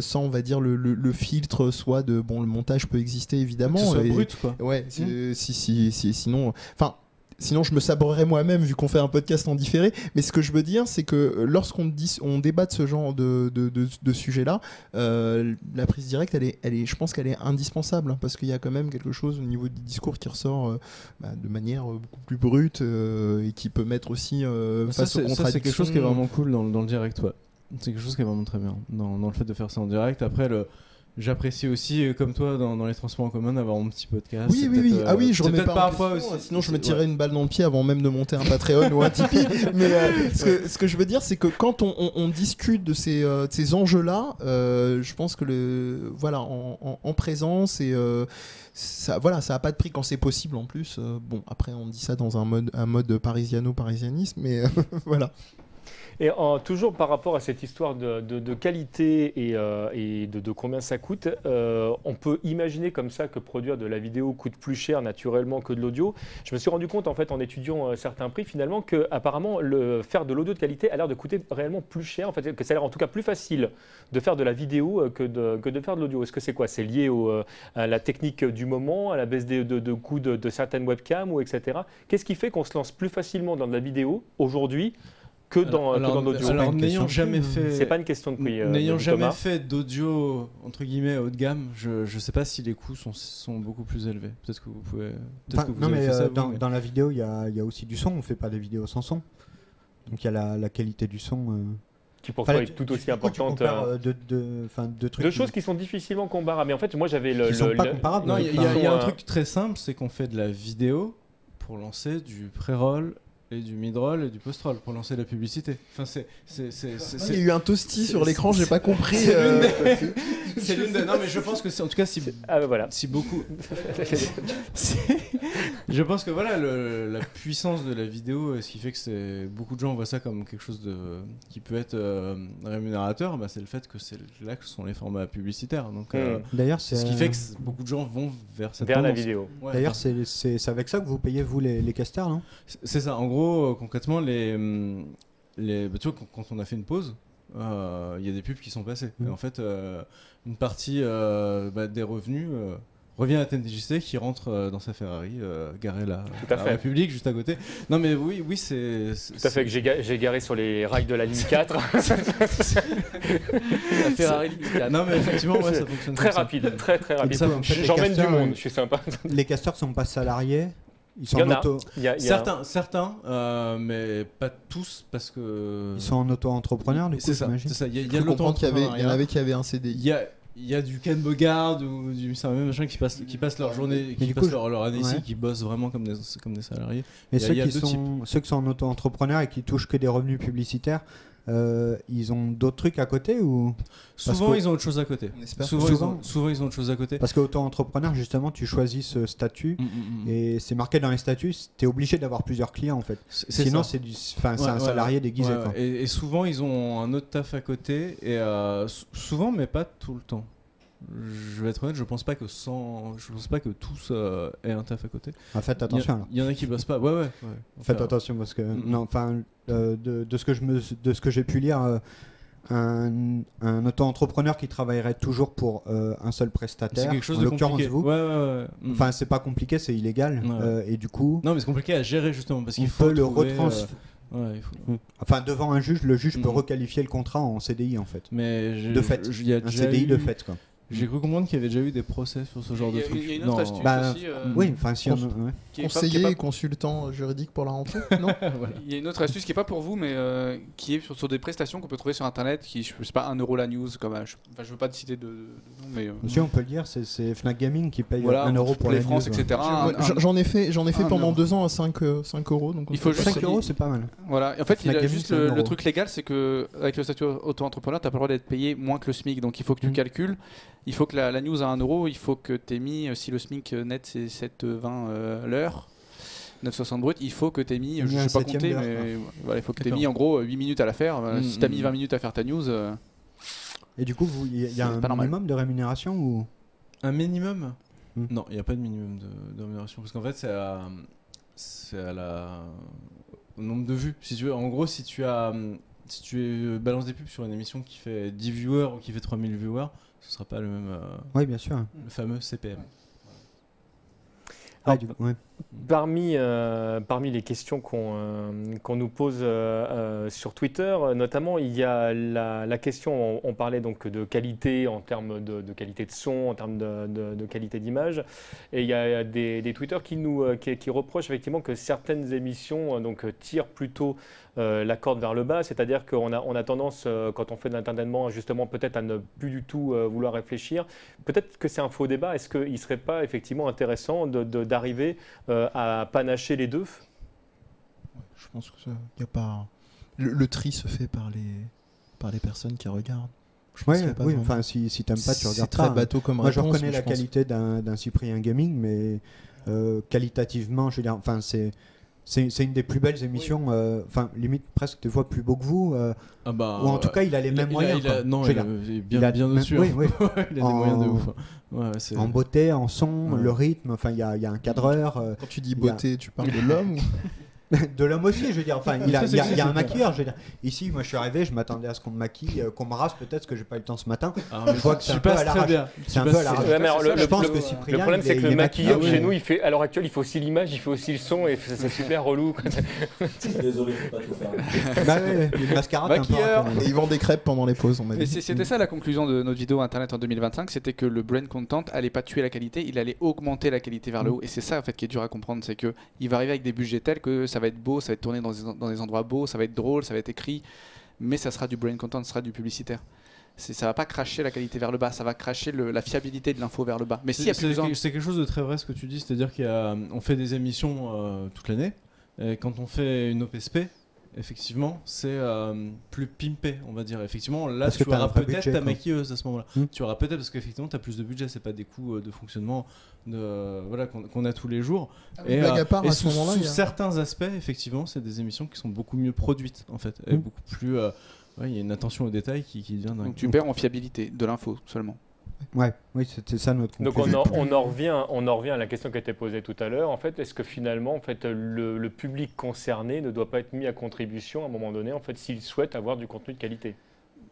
sans on va dire le, le- le filtre, soit de bon le montage peut exister évidemment. Que ce soit et- brut, quoi. Ouais, c'est- si, si, si, sinon, enfin, sinon je me sabrerais moi-même vu qu'on fait un podcast en différé. Mais ce que je veux dire, c'est que euh, lorsqu'on on débat de ce genre de, de, de, de sujet-là, euh, la prise directe, elle est, elle est, je pense qu'elle est indispensable hein, parce qu'il y a quand même quelque chose au niveau du discours qui ressort euh, bah, de manière beaucoup plus brute euh, et qui peut mettre aussi Ça, face aux c'est ça, c'est quelque chose qui est contradictions. vraiment cool dans, le- dans le direct, ouais. C'est quelque chose qui est vraiment très bien dans, dans le fait de faire ça en direct. Après, le, j'apprécie aussi, euh, comme toi, dans, dans les transports en commun, d'avoir mon petit podcast. Oui, oui, oui. peut-être, Ah euh, oui, je remets pas parfois question, aussi. Sinon, je me tirais ouais. une balle dans le pied avant même de monter un Patreon ou un Tipeee. Mais euh, ce, que, ce que je veux dire, c'est que quand on, on- on discute de ces, euh, de ces enjeux-là, euh, je pense que le, voilà, en, en- en présence et euh, ça, voilà, ça a pas de prix quand c'est possible en plus. Euh, bon, après, on dit ça dans un mode, un mode parisiano-parisianisme, mais euh, voilà. Et toujours par rapport à cette histoire de, qualité et, euh, de, combien ça coûte, euh, on peut imaginer comme ça que produire de la vidéo coûte plus cher naturellement que de l'audio. Je me suis rendu compte en fait en étudiant euh, certains prix finalement que apparemment le faire de l'audio de qualité a l'air de coûter réellement plus cher. En fait, que ça a l'air en tout cas plus facile de faire de la vidéo que de, faire de l'audio. Est-ce que c'est quoi? C'est lié à la technique du moment, à la baisse de, coûts de, de certaines webcams ou etc. Qu'est-ce qui fait qu'on se lance plus facilement dans de la vidéo aujourd'hui que dans, que Alors, dans l'audio alors, pas n'ayant jamais fait. c'est pas une question de prix. euh, N'ayant Thomas. jamais fait d'audio entre guillemets haut de gamme, je, je sais pas si les coûts sont, sont beaucoup plus élevés. Peut-être que vous pouvez. Enfin, que vous non, avez mais ça, euh, vous, dans, mais- dans la vidéo, il y a, il y a aussi du son. On fait pas des vidéos sans son. Donc il y a la, la qualité du son. euh. qui pour Enfin, toi est tout aussi importante. euh, de, de, trucs choses qui sont difficilement comparables. Mais en fait, moi j'avais le. Qui sont le- pas le- comparables, Non, il y, a- y y un euh, truc très simple, c'est qu'on fait de la vidéo pour lancer du pré-roll et du mid-roll et du post-roll pour lancer la publicité. Enfin, c'est c'est c'est c'est- Il y a eu un toasty sur l'écran, j'ai pas compris. c'est euh, l'une c'est l'une des- Non, mais je pense que c'est en tout cas si Ah ben voilà. si beaucoup. Je pense que voilà le- la puissance de la vidéo, et ce qui fait que c'est beaucoup de gens voient ça comme quelque chose de qui peut être euh, rémunérateur, bah, c'est le fait que c'est là que sont les formats publicitaires. Donc euh, Hmm. D'ailleurs, c'est ce qui fait que beaucoup de gens vont vers cette Vers la vidéo. Ouais, D'ailleurs, c'est c'est- c'est avec ça que vous payez vous les, les casters, non? C'est- c'est ça. En gros, euh, concrètement, les hum, les bah, tu vois quand, quand on a fait une pause. euh, Il y a des pubs qui sont passées. Et en fait, euh, une partie euh, bah, des revenus euh, revient à TNTJC qui rentre euh, dans sa Ferrari euh, garée là Tout à fait. République juste à côté. Non mais oui, oui c'est. Tout à fait, que j'ai ga- j'ai garé sur les rails de la ligne 4. La Ferrari. Non mais effectivement, ouais, ça fonctionne très ça. rapide, très très rapide. J'emmène du casters, monde, je suis sympa. Les casters sont pas salariés. Ils sont Il y en auto. Y a- il y a- Certains, certains, euh, mais pas tous parce que. Ils sont en auto-entrepreneur, du coup, C'est ça. j'imagine. C'est ça. Il y y a comprendre qu'il y, avait, il y en avait qui avaient un CDI. Il y a, il y a du Ken Bogard ou du c'est un même machin qui passe qui passe leur journée qui du passe coup, leur, leur année ici qui bossent vraiment comme des comme des salariés Mais ceux, qui sont, ceux qui sont en auto-entrepreneurs et qui touchent que des revenus publicitaires, euh, ils ont d'autres trucs à côté ou souvent ils ont autre chose à côté souvent, ils ont, souvent ils ont autre chose à côté Parce qu'auto-entrepreneur, justement, tu choisis ce statut Mm, mm, mm. et c'est marqué dans les statuts, tu es obligé d'avoir plusieurs clients en fait. Sinon, c'est Ouais, un salarié ouais. déguisé. Quoi. Et, et souvent, ils ont un autre taf à côté. Et euh, sou- souvent, mais pas tout le temps. Je vais être honnête, je pense pas que sans, je pense pas que tous euh, aient un taf à côté. Ah, faites y attention. Il y, en a qui bossent pas. Ouais, ouais. ouais. Faites Enfin, attention parce que Mm, mm. non, enfin, euh, de, de ce que je me, de ce que j'ai pu lire, euh, un, un auto-entrepreneur qui travaillerait toujours pour euh, un seul prestataire, C'est quelque chose en de compliqué. vous. Ouais, ouais, ouais. Mm. Enfin, c'est pas compliqué, c'est illégal euh, et du coup, non, mais c'est compliqué à gérer justement parce qu'il faut le euh, ouais, il faut- Enfin, devant un juge, le juge peut Mm. requalifier le contrat en CDI en fait. Mais De fait. il y a Un déjà CDI de eu- fait quoi. J'ai cru comprendre qu'il y avait déjà eu des procès sur ce genre de trucs. il y a une Non. autre astuce Bah, aussi. euh. Oui, enfin, si ouais. Conseiller et consultant juridique pour la rentrée Non Il y a une autre astuce qui est pas pour vous, mais euh, qui est sur, sur des prestations qu'on peut trouver sur internet, qui je sais pas 1 euro la news, comme euh, je, enfin, je veux pas te citer de, de nom, mais euh, Monsieur, on peut le dire, c'est- Fnac Gaming qui paye voilà, 1 euro pour les la France, news, etc. Ouais, j'en- ai fait, j'en ai fait pendant euro. deux ans à 5, euh, 5 euros. Donc Il faut juste- 5 euros, c'est pas mal. Voilà, en fait, il a juste le truc légal, c'est que avec le statut auto-entrepreneur, tu n'as pas le droit d'être payé moins que le SMIC. Donc il faut que tu Mm. calcules. Il faut que la, la news a 1 euro, il faut que tu aies mis, euh, si le SMIC net c'est 7,20 euh, l'heure, 9,60 brut, il faut que tu aies mis, je un sais pas compter, mais voilà, il faut que tu aies mis en gros 8 minutes à la faire. Euh, Mm, si tu as mm, mis mm. 20 minutes à faire ta news, euh, Et du coup, il y a, y un normal. minimum de rémunération ou? Un minimum? Non, il n'y a pas de minimum de, de rémunération. Parce qu'en fait, c'est à, c'est à la, au nombre de vues. Si tu veux, en gros, si tu as, si tu es- balances des pubs sur une émission qui fait 10 viewers ou qui fait 3000 viewers, ce sera pas le même, euh, Oui, bien sûr. le fameux CPM. Alors, ouais. Parmi, euh, parmi les questions qu'on euh, qu'on nous pose euh, euh, sur Twitter, notamment, il y a la, la question, on, on parlait donc de qualité en termes de, de qualité de son, en termes de, de- de qualité d'image, et il y a des, des tweeters qui, nous, euh, qui, qui reprochent effectivement que certaines émissions euh, donc, tirent plutôt euh, la corde vers le bas, c'est-à-dire qu'on a, on a tendance, euh, quand on fait de l'entertainment, justement peut-être à ne plus du tout euh, vouloir réfléchir. Peut-être que c'est un faux débat, est-ce qu'il ne serait pas effectivement intéressant de- de- d'arriver euh, à panacher les deux? Je pense que ça, y a pas. Le, le tri se fait par les, par les personnes qui regardent. Je Ouais, pas oui, enfin, si, si t'aimes pas, tu C'est regardes très pas. hein. bateau comme Moi, je reconnais la je qualité d'un d'un Cyprien Gaming, mais euh, qualitativement, je veux dire, enfin, c'est. C'est une des plus belles émissions, euh, enfin limite presque des fois plus beau que vous, euh, Ah bah, ou en tout cas il a les il mêmes a- moyens. il a- non, il a, bien, il a bien même- dessus. oui, hein. oui. il a des En- moyens de ouf. hein. Ouais, en beauté, en son, Ouais. le rythme, enfin il y a, il y a un cadreur, euh, Quand tu dis a- beauté, tu parles de l'homme ou... de l'homme aussi, je veux dire, enfin il, a, il y a- c'est- il y a un maquilleur, je veux dire. Ici, moi je suis arrivé, je m'attendais à ce qu'on me maquille, euh, qu'on me rase peut-être, parce que j'ai pas eu le temps ce matin. Ah, Je vois que c'est un peu à très l'arrache. bien. C'est un peu à l'arrache. Le, je pense problème, c'est est- que le maquilleur chez nous, il fait. À l'heure actuelle, il fait aussi l'image, il fait aussi le son, et c'est super relou. Désolé, je peux pas tout faire. Bah ouais, peu Maquilleur. Et ils vendent des crêpes pendant les pauses, on m'a Mais dit. c'est- c'était ça la conclusion de notre vidéo internet en 2025, c'était que le brand content allait pas tuer la qualité, il allait augmenter la qualité vers le Mm. haut. Et c'est ça en fait qui est dur à comprendre, c'est que il va arriver avec des budgets tels que ça va être beau, ça va être tourné dans des, dans des endroits beaux, ça va être drôle, ça va être écrit, mais ça sera du brand content, ça sera du publicitaire. Ça va pas cracher la qualité vers le bas, ça va cracher le- la fiabilité de l'info vers le bas. Mais C'est besoin, c'est quelque chose de très vrai ce que tu dis, c'est-à-dire qu'on fait des émissions euh, toute l'année, et quand on fait une OPSP, effectivement, c'est euh, plus pimpé, on va dire. Effectivement, là, Parce tu auras peut-être ta quoi. maquilleuse à ce moment-là. Hmm. Tu auras peut-être, parce qu'effectivement, tu as plus de budget, c'est pas des coûts euh, de fonctionnement de, voilà, qu'on a tous les jours. Et, Blague euh, à part, et à sous, ce sous a- certains aspects, effectivement, c'est des émissions qui sont beaucoup mieux produites, en fait, et Hmm. beaucoup plus. euh, ouais, Il y a une attention aux détails qui, qui devient dingue. donc tu perds en fiabilité de l'info seulement. Ouais, oui, c'était ça notre Donc conclusion. on en, on en revient, on en revient à la question qui a été posée tout à l'heure. En fait, est-ce que finalement, en fait, le, le public concerné ne doit pas être mis à contribution à un moment donné, en fait, s'il souhaite avoir du contenu de qualité?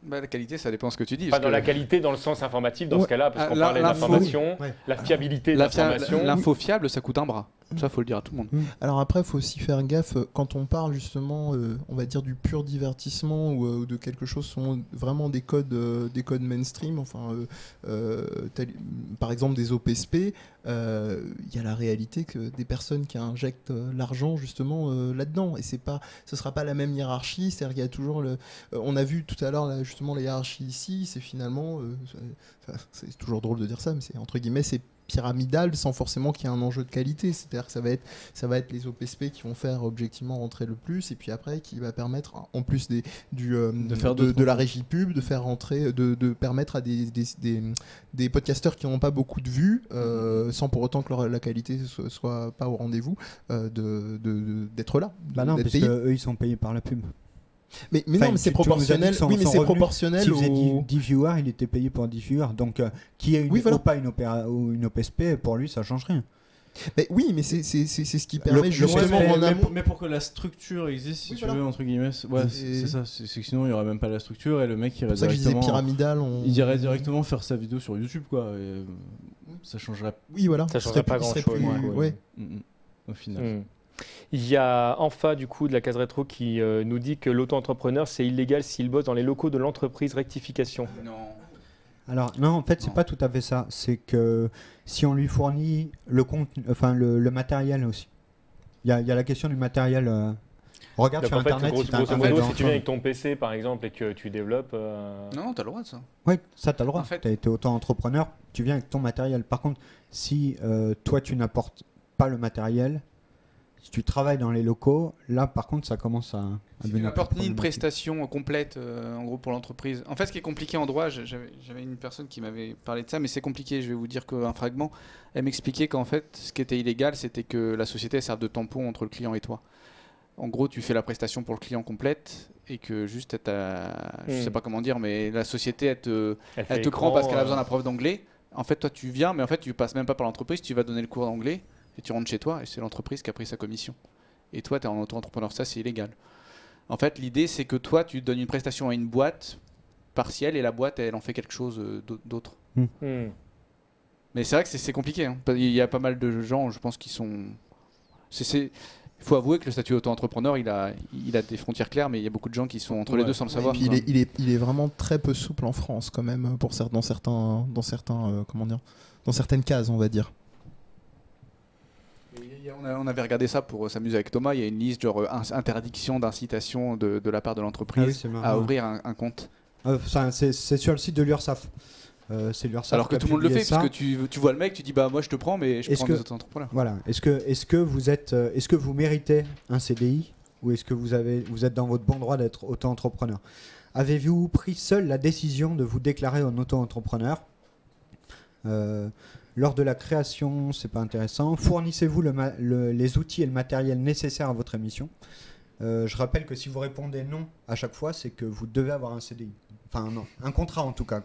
Bah, la qualité, ça dépend ce que tu dis. Pas parce dans que la qualité, dans le sens informatif, dans Ouais. ce cas-là, parce Ah, qu'on la- parlait d'information, Ouais. la fiabilité de l'information. L'info fiable, ça coûte un bras. Ça, faut le dire à tout le monde. Alors après, il faut aussi faire gaffe euh, quand on parle justement, euh, on va dire du pur divertissement ou, euh, ou de quelque chose sont vraiment des codes, euh, des codes mainstream. Enfin, euh, euh, tel- par exemple des OPSP. euh, Il y a la réalité que des personnes qui injectent euh, l'argent justement euh, là-dedans, et c'est pas, ce sera pas la même hiérarchie. C'est-à-dire qu'il y a toujours le, euh, on a vu tout à l'heure justement la hiérarchie ici. C'est finalement, euh, c'est toujours drôle de dire ça, mais c'est entre guillemets c'est pyramidal sans forcément qu'il y ait un enjeu de qualité. C'est-à-dire que ça va être ça va être les OPSP qui vont faire objectivement rentrer le plus et puis après qui va permettre en plus des, du, euh, De faire de, la régie pub de faire rentrer de, de permettre à des, des, des, des podcasteurs qui n'ont pas beaucoup de vues euh, sans pour autant que leur- la qualité soit, soit pas au rendez-vous euh, de- de- d'être là Bah non, parce payé. que eux ils sont payés par la pub. Mais, mais Enfin, non mais c'est proportionnel son- oui mais c'est proportionnel faisait 10, au... 10 viewers, il était payé pour 10 viewers. Donc, euh, qui ait une, Oui, voilà. ou pas une, opéra, ou une OPSP, pour lui, ça change rien. Mais oui mais c'est c'est- c'est- c'est ce qui permet le- justement mais, en mais mais pour que la structure existe, si Oui, tu voilà. veux, entre guillemets, c'est- ouais, c'est ça. C'est que sinon, il y aurait même pas la structure et le mec c'est irait pour ça que je disais directement. pyramidal on- Il irait directement faire sa vidéo sur YouTube, quoi. et, euh, ça changerait. oui voilà Ça changerait pas serait grand-chose, plus- ouais. ouais. Mm, mm, au final. Hmm. Il y a Enfa du coup de la case rétro qui euh, nous dit que l'auto-entrepreneur c'est illégal s'il bosse dans les locaux de l'entreprise rectification. Non. Alors, non, en fait, c'est pas tout à fait ça. C'est que si on lui fournit le, contenu, enfin, le, le matériel aussi. Il y a, il y a la question du matériel. euh, Regarde Donc sur en fait, Internet si grosso modo, tu viens avec ton PC par exemple et que tu développes. euh, Non, non, t'as le droit de ça. Oui, ça, tu as le droit. En fait- tu as été auto-entrepreneur, tu viens avec ton matériel. Par contre, si euh, toi, tu n'apportes pas le matériel, si tu travailles dans les locaux, là, par contre, ça commence à, à Si tu n'apportes ni une prestation complète, euh, en gros, pour l'entreprise. En fait, ce qui est compliqué en droit, j'avais une personne qui m'avait parlé de ça, mais c'est compliqué. Je vais vous dire qu'un fragment, elle m'expliquait qu'en fait, ce qui était illégal, c'était que la société serve de tampon entre le client et toi. En gros, tu fais la prestation pour le client complète et que juste, elle t'a- je Hmm. sais pas comment dire, mais la société, elle te, elle fait elle te écran, prend parce qu'elle a euh, besoin d'un prof d'anglais. En fait, toi, tu viens, mais en fait, tu passes même pas par l'entreprise, tu vas donner le cours d'anglais et tu rentres chez toi et c'est l'entreprise qui a pris sa commission. Et toi, tu es en auto-entrepreneur, ça, c'est illégal. En fait, l'idée, c'est que toi, tu donnes une prestation à une boîte partielle et la boîte, elle en fait quelque chose euh, d'au- d'autre. hmm. Mais c'est vrai que c'est- compliqué. hein. Qu'il y a pas mal de gens, je pense, qui sont. Il faut avouer que le statut auto-entrepreneur, il a, il a des frontières claires, mais il y a beaucoup de gens qui sont entre les deux sans le Et savoir. puis il, est, il, est, il est vraiment très peu souple en France quand même pour dans certains dans certains euh, comment dire dans certaines cases on va dire. On, avait regardé ça pour euh, s'amuser avec Thomas. Il y a une liste genre euh, interdiction d'incitation de, de la part de Ah oui, l'entreprise marrant. à ouvrir un, un compte. Euh, ça, c'est sur le site de l'URSAF. Euh, c'est l'URSAF Alors que tout le monde le fait, ça. parce que tu, tu vois le mec, tu dis bah moi je te prends, mais je prends que- des auto-entrepreneurs. Voilà. Est-ce que, est-ce que vous êtes, est-ce que vous méritez un CDI ou est-ce que vous avez, vous êtes dans votre bon droit d'être auto-entrepreneur? Avez-vous pris seul la décision de vous déclarer en auto-entrepreneur? Lors de la création, c'est pas intéressant. Fournissez-vous le ma- le- les outils et le matériel nécessaires à votre émission Euh, Je rappelle que si vous répondez non à chaque fois, c'est que vous devez avoir un CDI. Enfin non, un contrat en tout cas.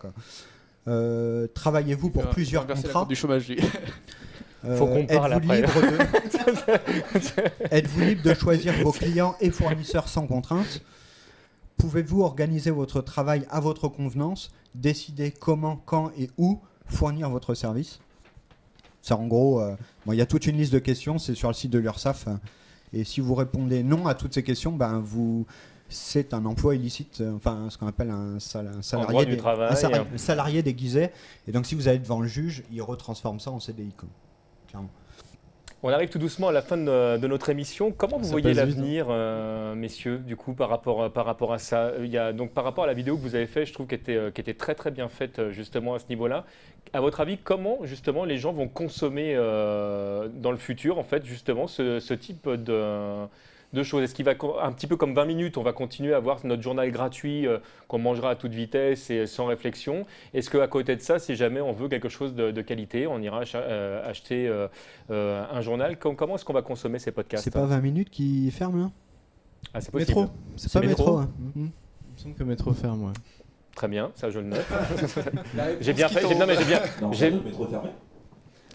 Euh, Travaillez-vous pour plusieurs contrats du chômage lui. Faut qu'on parle êtes-vous après. libre de- Êtes-vous libre de choisir vos clients et fournisseurs sans contrainte? Pouvez-vous organiser votre travail à votre convenance? Décider comment, quand et où? Fournir votre service C'est en gros, euh, bon, il y a toute une liste de questions, c'est sur le site de l'URSSAF. euh, et si vous répondez non à toutes ces questions, ben vous, c'est un emploi illicite, euh, enfin ce qu'on appelle un, sal- un droit salarié, travail, un sari- hein. un salarié déguisé. Et donc si vous allez devant le juge, il retransforme ça en CDI. Clairement. On arrive tout doucement à la fin de, de notre émission. Comment vous Ça voyez l'avenir, euh, messieurs, du coup, par rapport, par rapport à ça? Il y a, donc, Par rapport à la vidéo que vous avez faite, je trouve qu'elle était, euh, très très bien faite euh, justement à ce niveau-là. À votre avis, comment justement les gens vont consommer euh, dans le futur, en fait, justement, ce, ce type de, de choses Est-ce qu'il va, un petit peu comme 20 minutes, on va continuer à avoir notre journal gratuit euh, qu'on mangera à toute vitesse et sans réflexion? Est-ce qu'à côté de ça, si jamais on veut quelque chose de, de qualité, on ira euh, acheter euh, euh, un journal? Com- Comment est-ce qu'on va consommer ces podcasts? C'est pas 20 minutes qui ferme là? Ah, c'est possible. Métro. C'est pas métro métro. hein. Il me semble que métro ferme, ouais. Très bien, ça je le note. j'ai bien fait. j'ai- Non mais j'ai bien. Non, métro fermé.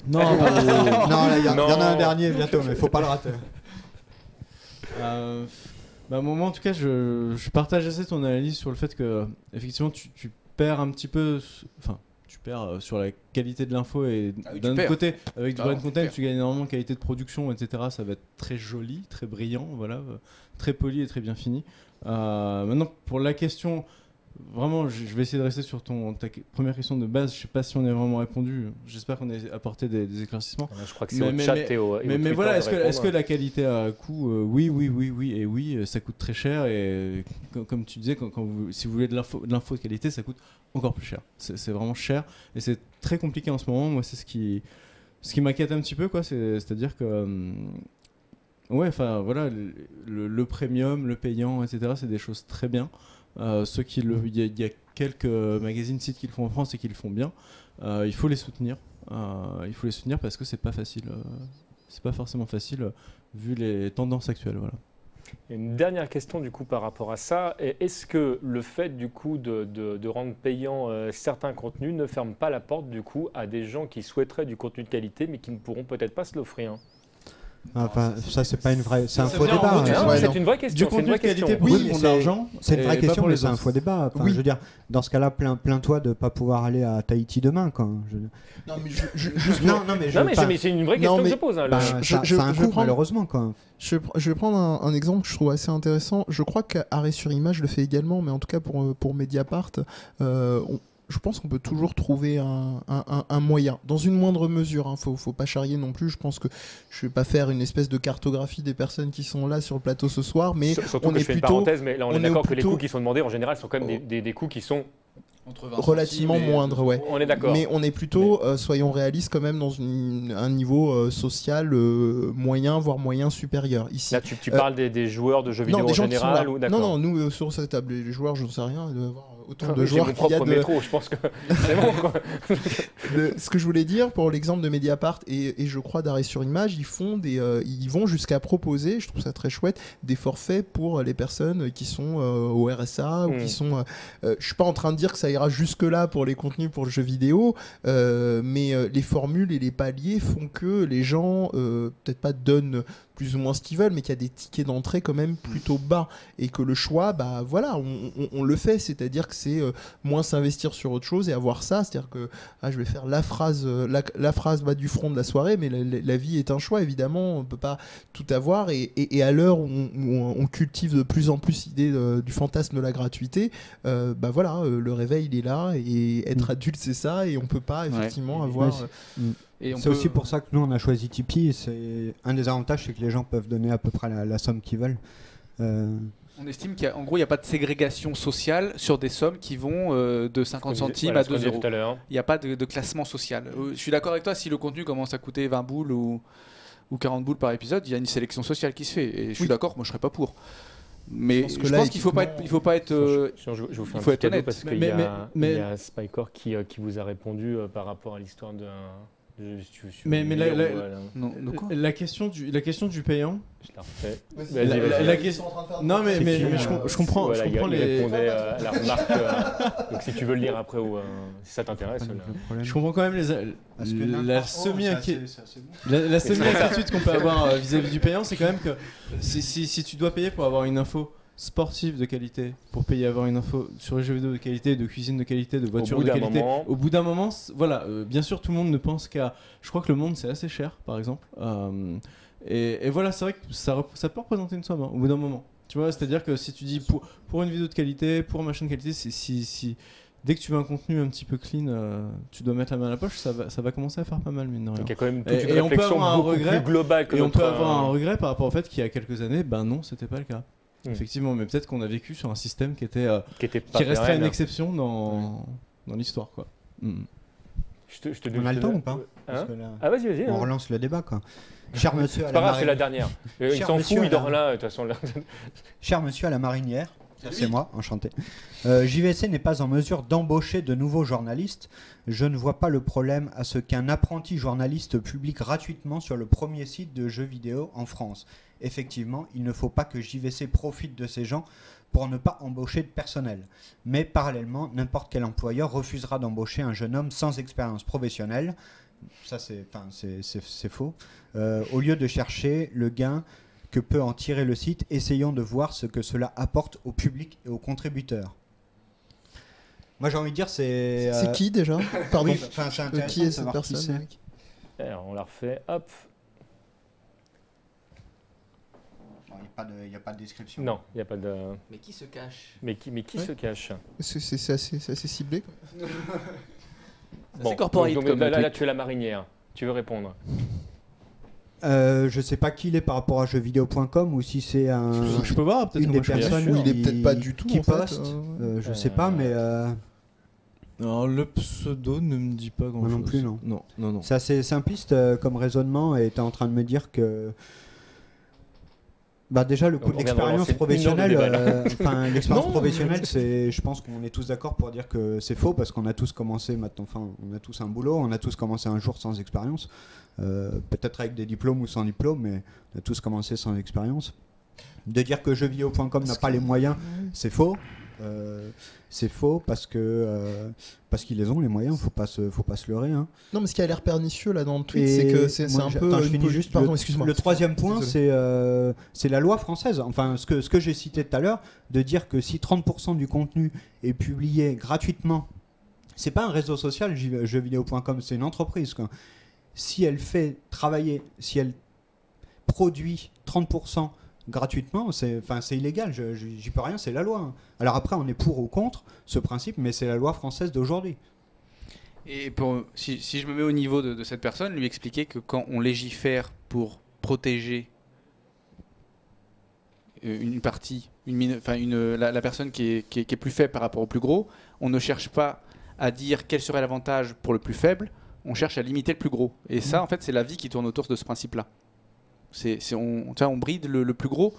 Non, il y, il en a un dernier bientôt, mais faut pas le rater. Euh, bah, moi, en tout cas, je, je partage assez ton analyse sur le fait que, effectivement, tu, tu perds un petit peu. Enfin, tu perds euh, sur la qualité de l'info et Ah oui, d'un autre côté, avec du Ah, brand tu content, tu gagnes énormément de qualité de production, etc. Ça va être très joli, très brillant, voilà, euh, très poli et très bien fini. Euh, maintenant, pour la question, vraiment, je vais essayer de rester sur ton, ta première question de base. Je sais pas si on a vraiment répondu. J'espère qu'on a apporté des, des éclaircissements. Je crois que c'est au mais- chat mais- et au, et au Mais, voilà, est-ce que, la qualité a un coût Euh, Oui, oui, oui, oui, et oui, euh, ça coûte très cher. Et co- comme tu disais, quand, quand vous, si vous voulez de l'info, de qualité, ça coûte encore plus cher. C'est, vraiment cher et c'est très compliqué en ce moment. Moi, c'est ce qui, ce qui m'inquiète un petit peu, c'est-à-dire que, hum, ouais, enfin voilà, le, le- le premium, le payant, etc. C'est des choses très bien. Euh, ceux qui le, il y, a- quelques magazines, sites qui le font en France et qui le font bien. Euh, il faut les soutenir. Euh, il faut les soutenir parce que c'est pas facile. c'est pas forcément facile vu les tendances actuelles. Voilà. Une dernière question du coup par rapport à ça. Est-ce que le fait du coup de, rendre payant certains contenus ne ferme pas la porte du coup à des gens qui souhaiteraient du contenu de qualité mais qui ne pourront peut-être pas se l'offrir Enfin, ça, c'est pas une vraie. C'est un faux débat. hein. C'est une vraie Du question. Une contenu de qualité pour l'argent. C'est une vraie question, mais c'est un faux débat. Enfin, Oui. Je veux dire, dans ce cas-là, plains- plains-toi de ne pas pouvoir aller à Tahiti demain. Quoi. Je- Non, mais je, Non, non, mais je. Non mais c'est- une vraie Non, question que je pose. hein, bah, je- ça, je- un coût, malheureusement. Quoi. Je vais prendre un, un exemple que je trouve assez intéressant. Je crois qu'Arrêt sur Image le fait également, mais en tout cas pour, euh, pour Mediapart, euh, on- je pense qu'on peut toujours trouver un, un- un- un moyen, dans une moindre mesure. Il ne faut, faut pas charrier non plus. Je pense que je vais pas faire une espèce de cartographie des personnes qui sont là sur le plateau ce soir, mais Sur- Surtout on que est je fais une plutôt- parenthèse, mais là on, on est d'accord que les coûts qui sont demandés en général sont quand même des, des- des coûts qui sont. Entre 20 relativement moindres. Ouais. On est d'accord. Mais on est plutôt, euh, soyons réalistes, quand même dans une- un niveau euh, social euh, moyen, voire moyen supérieur. Ici, Là tu, tu Euh, parles des, des joueurs de jeux vidéo non, des en gens qui sont général là. ou non, non, nous euh, sur cette table, les joueurs, je ne sais rien, avoir autant Ah de oui, joueurs qu'il y a propre de, métro, je pense que c'est bon quoi. Ce que je voulais dire pour l'exemple de Mediapart et, et je crois d'arrêt sur image, ils font des, euh, ils vont jusqu'à proposer, je trouve ça très chouette, des forfaits pour les personnes qui sont euh, au RSA ou Mm. qui sont. euh, je suis pas en train de dire que ça ira jusque là pour les contenus pour le jeu vidéo, mais les formules et les paliers font que les gens peut-être pas donnent plus ou moins ce qu'ils veulent, mais qu'il y a des tickets d'entrée quand même plutôt bas. Et que le choix, bah voilà, on, on- on le fait, c'est-à-dire que c'est euh, moins s'investir sur autre chose et avoir ça, c'est-à-dire que ah, je vais faire la phrase, euh, la, la phrase bas du front de la soirée, mais la, la- la vie est un choix, évidemment, on peut pas tout avoir. Et, et- et à l'heure où, on, cultive de plus en plus l'idée du fantasme de la gratuité, euh, bah voilà, le réveil il est là. Et être Mm. adulte c'est ça, et on peut pas effectivement Ouais, avoir. on C'est peut- aussi pour ça que nous on a choisi Tipeee. et C'est un des avantages, c'est que les gens peuvent donner à peu près la, la somme qu'ils veulent. Euh, On estime qu'en gros, il n'y a pas de ségrégation sociale sur des sommes qui vont euh, de 50 centimes Voilà, à ce qu'on 2 disait euros. tout à l'heure. Il n'y a pas de, de classement social. Euh, je suis d'accord avec toi, si le contenu commence à coûter 20 boules ou, ou 40 boules par épisode, il y a une sélection sociale qui se fait. Et je suis Oui. d'accord, moi je serais pas pour. Mais Je pense qu'il faut pas être, il faut pas être. euh, je, je vous fais il un faut petit cadeau honnête. parce qu'il y, y a Spycore qui, qui vous a répondu par rapport à l'histoire d'un. Mais- mais la- la- voilà. non, La question du, la question du payant. Je la refais. Vas-y, Vas-y, la- vas-y. la question- Non mais, mais, mais je, com- je comprends, Voilà, je comprends il les. répondait euh, à la remarque. euh, donc si tu veux le lire après ou euh, si ça t'intéresse. problème. Je comprends quand même les, Parce que la n'importe- semi c'est assez- c'est assez bon. La, semi-inquiétude qu'on peut avoir euh, vis-à-vis du payant, c'est quand même que si, si, si tu dois payer pour avoir une info sportive de qualité, pour payer avoir une info sur les jeux vidéo de qualité, de cuisine de qualité, de voiture de qualité, moment- au bout d'un moment, voilà, euh, bien sûr tout le monde ne pense qu'à... Je crois que le monde c'est assez cher, par exemple. Euh, et, et voilà, c'est vrai que ça, peut représenter une somme hein, au bout d'un moment. Tu vois, c'est-à-dire que si tu dis pour, pour une vidéo de qualité, pour un machin de qualité, si, si, dès que tu veux un contenu un petit peu clean, euh, tu dois mettre la main à la poche, ça va, ça va commencer à faire pas mal, mine de rien. Donc il y a quand même toute Et- une et on peut avoir un regret, plus globale que Et on peut avoir un regret par rapport au fait qu'il y a quelques années, ben non, c'était pas le cas. Mm. Effectivement, mais peut-être qu'on a vécu sur un système qui était euh, qui était pas qui resterait une exception dans, dans l'histoire, quoi. Mm. Je te, je te On a je le te- temps ou pas Parce Hein là, Ah vas-y, vas-y. On hein. relance le débat quoi. Cher monsieur à C'est la pas grave, c'est la marinière. dernière. Euh, Il s'en monsieur fout, il dort là, de toute façon. là. Cher monsieur à la marinière, c'est moi, enchanté. Euh, JVC n'est pas en mesure d'embaucher de nouveaux journalistes. Je ne vois pas le problème à ce qu'un apprenti journaliste publie gratuitement sur le premier site de jeux vidéo en France. Effectivement, il ne faut pas que JVC profite de ces gens pour ne pas embaucher de personnel. Mais parallèlement, n'importe quel employeur refusera d'embaucher un jeune homme sans expérience professionnelle. Ça, c'est faux. Euh, au lieu de chercher le gain que peut en tirer le site, essayons de voir ce que cela apporte au public et aux contributeurs. Moi, j'ai envie de dire, c'est. C'est euh, qui déjà Pardon. enfin, c'est Euh, intéressant qui est cette qui personne c'est. mec Alors, on la refait. Hop. Bon, Il n'y a, pas de- il y a pas de description. Non, il n'y a pas de. Mais qui se cache? Mais qui, mais qui Ouais. se cache? C'est c'est- c'est assez, c'est assez ciblé. C'est corporate donc, comme là, là, tu es la marinière. Tu veux répondre? Euh, je sais pas qui il est par rapport à jeuxvideo.com ou si c'est un. Je peux voir peut-être Une des personnes Ou il est peut-être pas du tout qui en poste. euh, Euh, je Euh, sais pas, mais euh, Alors le pseudo ne me dit pas grand chose. non plus, non. Non, non, non. c'est assez simpliste euh, comme raisonnement et t'es en train de me dire que. Bah déjà le coup On de l'expérience professionnelle, euh, l'expérience professionnelle, c'est, je pense qu'on est tous d'accord pour dire que c'est faux parce qu'on a tous commencé maintenant, enfin on a tous un boulot, on a tous commencé un jour sans expérience, Euh, peut-être avec des diplômes ou sans diplôme, mais on a tous commencé sans expérience. De dire que jeuxvideo.com n'a pas les moyens, c'est faux. Euh, c'est faux parce que euh, parce qu'ils les ont les moyens, faut pas se faut pas se leurrer. Hein. Non, mais ce qui a l'air pernicieux là dans le tweet, Et c'est que c'est un peu. attends, je finis juste. Pardon, excuse-moi. le troisième point, c'est euh, c'est la loi française. Enfin, ce que, ce que j'ai cité tout à l'heure, de dire que si 30% du contenu est publié gratuitement, c'est pas un réseau social, jeuxvideo.com, c'est une entreprise. quoi. Si elle fait travailler, si elle produit 30% gratuitement, c'est enfin, c'est illégal, j'y peux rien, c'est la loi. hein. Alors après, on est pour ou contre ce principe, mais c'est la loi française d'aujourd'hui. Et pour, si, si je me mets au niveau de, de cette personne, lui expliquer que quand on légifère pour protéger euh, une partie, une, mine- enfin une, la, la personne qui est, qui, est, qui est plus faible par rapport au plus gros, on ne cherche pas à dire quel serait l'avantage pour le plus faible, on cherche à limiter le plus gros. Et ça, en fait, c'est la vie qui tourne autour de ce principe-là. C'est, c'est- on, on bride le, le plus gros.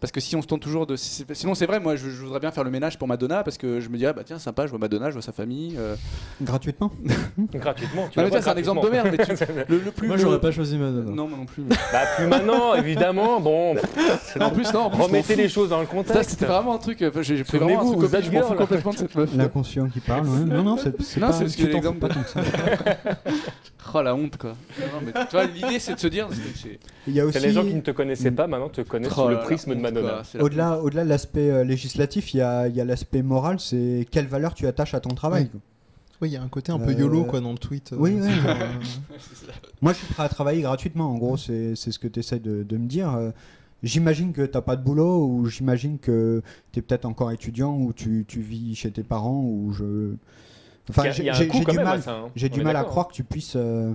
Parce que si on se tourne toujours de. c'est- Sinon, c'est vrai, moi, je, je voudrais bien faire le ménage pour Madonna parce que je me dirais, bah tiens, sympa, je vois Madonna, je vois sa famille. euh, Gratuitement Gratuitement. Tu tiens, c'est un exemple de merde. Mais tu- le, le plus Moi le- j'aurais pas choisi Madonna. Non, moi non plus. Bah, plus maintenant, évidemment. Bon, en plus, non. En plus, remettez les choses dans le Ça, contexte. c'était vraiment un truc. euh, J'ai j'ai pris vraiment un truc comme- je m'en fous complètement de cette meuf. L'inconscient qui parle, ouais. non, non, c'est c'est Non, pas, c'est parce que pas de- tant que ça. Oh la honte quoi. Non, non, mais tu vois, l'idée c'est de se dire. Il y a aussi, les gens qui ne te connaissaient pas, maintenant te connaissent Oh sous le prisme de Madonna. au-delà, au-delà de l'aspect euh, législatif, il y a, il y a l'aspect moral, c'est quelle valeur tu attaches à ton travail. Oui. il y a un côté un peu Euh, YOLO quoi dans le tweet. euh, oui, euh, Moi, je suis prêt à travailler gratuitement, en gros, c'est c'est ce que tu essaies de, de me dire. Euh, J'imagine que t'as pas de boulot, ou j'imagine que tu es peut-être encore étudiant, ou tu, tu vis chez tes parents, ou je... Enfin, j'ai du même à mal, ça, hein. j'ai du mal à croire que tu puisses... euh,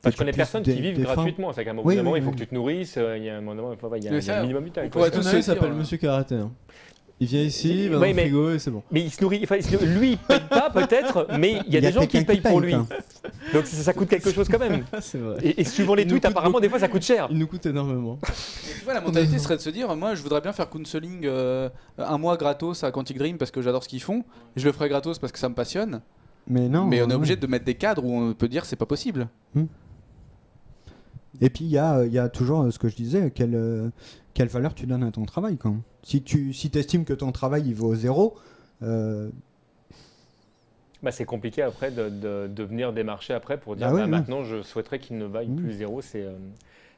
Enfin, que je connais personne qui vivent gratuitement. C'est qu'à un moment Oui, donné, oui, il faut que tu te nourrisses. euh, Il y a un moment, enfin, il y a, Mais il y a ça, un minimum Parce tous que se il s'appelle dire, Monsieur Karaté. Il vient ici, il va dans le frigo et c'est bon. Mais il se nourrit. enfin, il se- lui, il paye pas peut-être, mais il y a des gens qui payent pour lui. Donc ça, ça coûte quelque chose quand même. c'est vrai. Et, et suivant les tweets, apparemment, des fois, ça coûte cher. Il nous coûte énormément. Tu vois, la mentalité serait de se dire moi, je voudrais bien faire counseling euh, un mois gratos à Quantic Dream parce que j'adore ce qu'ils font. Je le ferai gratos parce que ça me passionne. Mais non. mais on est ouais. obligé de mettre des cadres où on peut dire c'est pas possible. Et puis il y a, il y a toujours euh, ce que je disais, quelle, euh, quelle valeur tu donnes à ton travail. Quand même. Si tu si estimes que ton travail il vaut zéro, euh, Bah, c'est compliqué après de, de, de venir démarcher après pour dire Ah bah, oui. maintenant je souhaiterais qu'il ne vaille Mm. plus zéro. C'est, euh,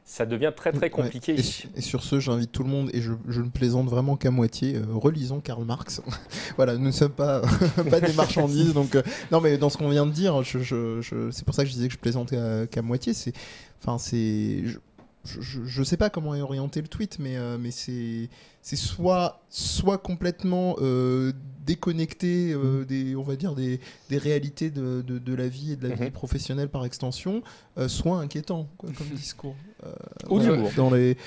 ça devient très très Ouais. compliqué. Et, su- et sur ce, j'invite tout le monde, et je, je ne plaisante vraiment qu'à moitié, euh, relisons Karl Marx. voilà, nous ne sommes pas, pas des marchandises. donc, euh, non, mais dans ce qu'on vient de dire, je, je- je- c'est pour ça que je disais que je plaisantais à- qu'à moitié. C'est, enfin, c'est, je, je, je sais pas comment orienter le tweet, mais, euh, mais c'est, c'est soit, soit complètement euh, déconnecté euh, des, on va dire, des, des réalités de, de, de la vie et de la Mhm. vie professionnelle par extension, soit inquiétant quoi, comme discours. Voilà, dans les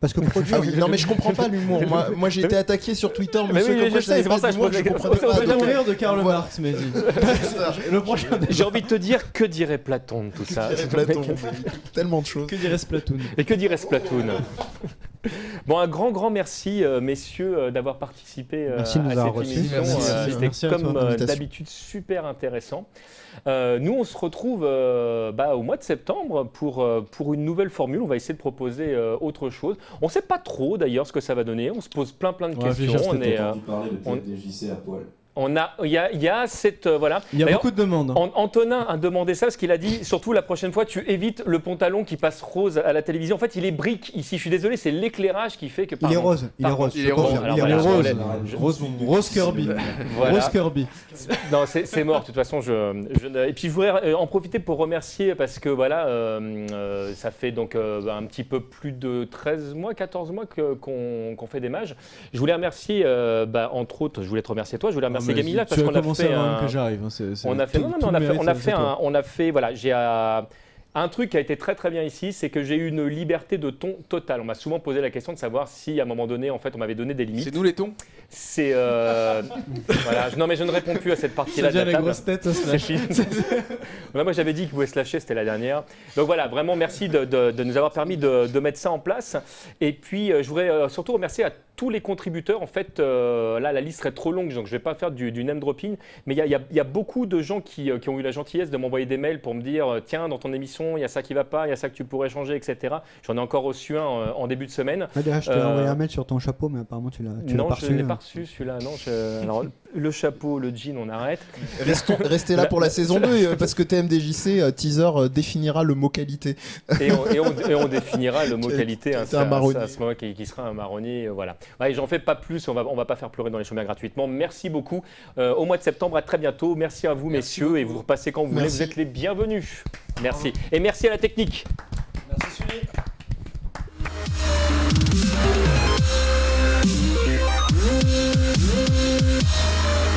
parce que produire, ah oui, non mais je comprends pas l'humour. Moi, moi j'ai été attaqué sur Twitter, Mais oui, je sais, c'est pour pas ça que je c'est pas. Donc, je- rire de Karl. Marx, le prochain J'ai envie de te dire que dirait Platon de tout ça. Platon, tellement de choses. Que dirait Splatoon Et que dirait Splatoon? Bon, un grand, grand merci, euh, messieurs, euh, d'avoir participé euh, Merci de nous à avoir cette reçus. émission. Euh. C'était comme euh, d'habitude super intéressant. Euh, nous, on se retrouve euh, bah, au mois de septembre pour, euh, pour une nouvelle formule. On va essayer de proposer euh, autre chose. On ne sait pas trop d'ailleurs ce que ça va donner. On se pose plein, plein de questions. On est, J'ai euh, entendu parler de on- peut-être des JC à poil. On a, il y a, il y a cette euh, voilà. Il y a beaucoup de demandes. hein. An- Antonin a demandé ça parce qu'il a dit surtout la prochaine fois tu évites le pantalon qui passe rose à la télévision. En fait, il est brique ici. Je suis désolé, c'est l'éclairage qui fait que. Il est pardon. rose, il est rose. Il est rose. il est rose. je- Rose, Rose Kirby. Voilà. Rose Kirby. Non, c'est mort. De toute façon, je, et puis je voudrais euh, en profiter pour remercier parce que voilà, euh, ça fait donc euh, un petit peu plus de 13 mois, 14 mois que- qu'on fait des mages. Je voulais remercier, euh, bah, entre autres, je voulais te remercier toi. Je voulais remercier Parce qu'on a fait avant même un, que j'arrive. hein, c'est- c'est on a fait, tout- non, non, tout mais on a fait, mérite, on a c'est fait, toi. un, on a fait, voilà, j'ai un truc qui a été très très bien ici, c'est que j'ai eu une liberté de ton totale. On m'a souvent posé la question de savoir si à un moment donné, en fait, on m'avait donné des C'est limites. nous les tons? C'est euh, voilà, non mais je ne réponds plus à cette partie-là devient la grosses têtes, ça C'est moi j'avais dit qu'il pouvait se lâcher, c'était la dernière. Donc voilà, vraiment merci de, de- de nous avoir permis de, de mettre ça en place. Et puis euh, je voudrais euh, surtout remercier à tous les contributeurs. En fait, euh, là la liste serait trop longue, donc je ne vais pas faire du, du name dropping. Mais il y a, y y beaucoup de gens qui, euh, qui ont eu la gentillesse de m'envoyer des mails pour me dire euh, tiens, dans ton émission, il y a ça qui va pas, il y a ça que tu pourrais changer, etc. J'en ai encore reçu un en début de semaine. Ah, déjà, je t'ai envoyé un mail sur ton chapeau, mais apparemment tu l'as l'as non, je reçu. ne l'ai hein. pas reçu celui-là. Non, je- alors, le chapeau, le jean, on arrête. Restez là pour la saison 2, euh, parce que TMDJC, euh, teaser, euh, définira le mot qualité. Et on, définira le mot qualité hein, un marronnier. Ça, ce moment qui, qui, sera un marronnier. Voilà. J'en fais pas plus, on va, va pas faire pleurer dans les chemins gratuitement. Merci beaucoup. Au mois de septembre, à très bientôt. Merci à vous, messieurs, et vous repassez quand vous voulez. Vous êtes les bienvenus. Merci. Et merci à la technique. Merci, Mm-hmm.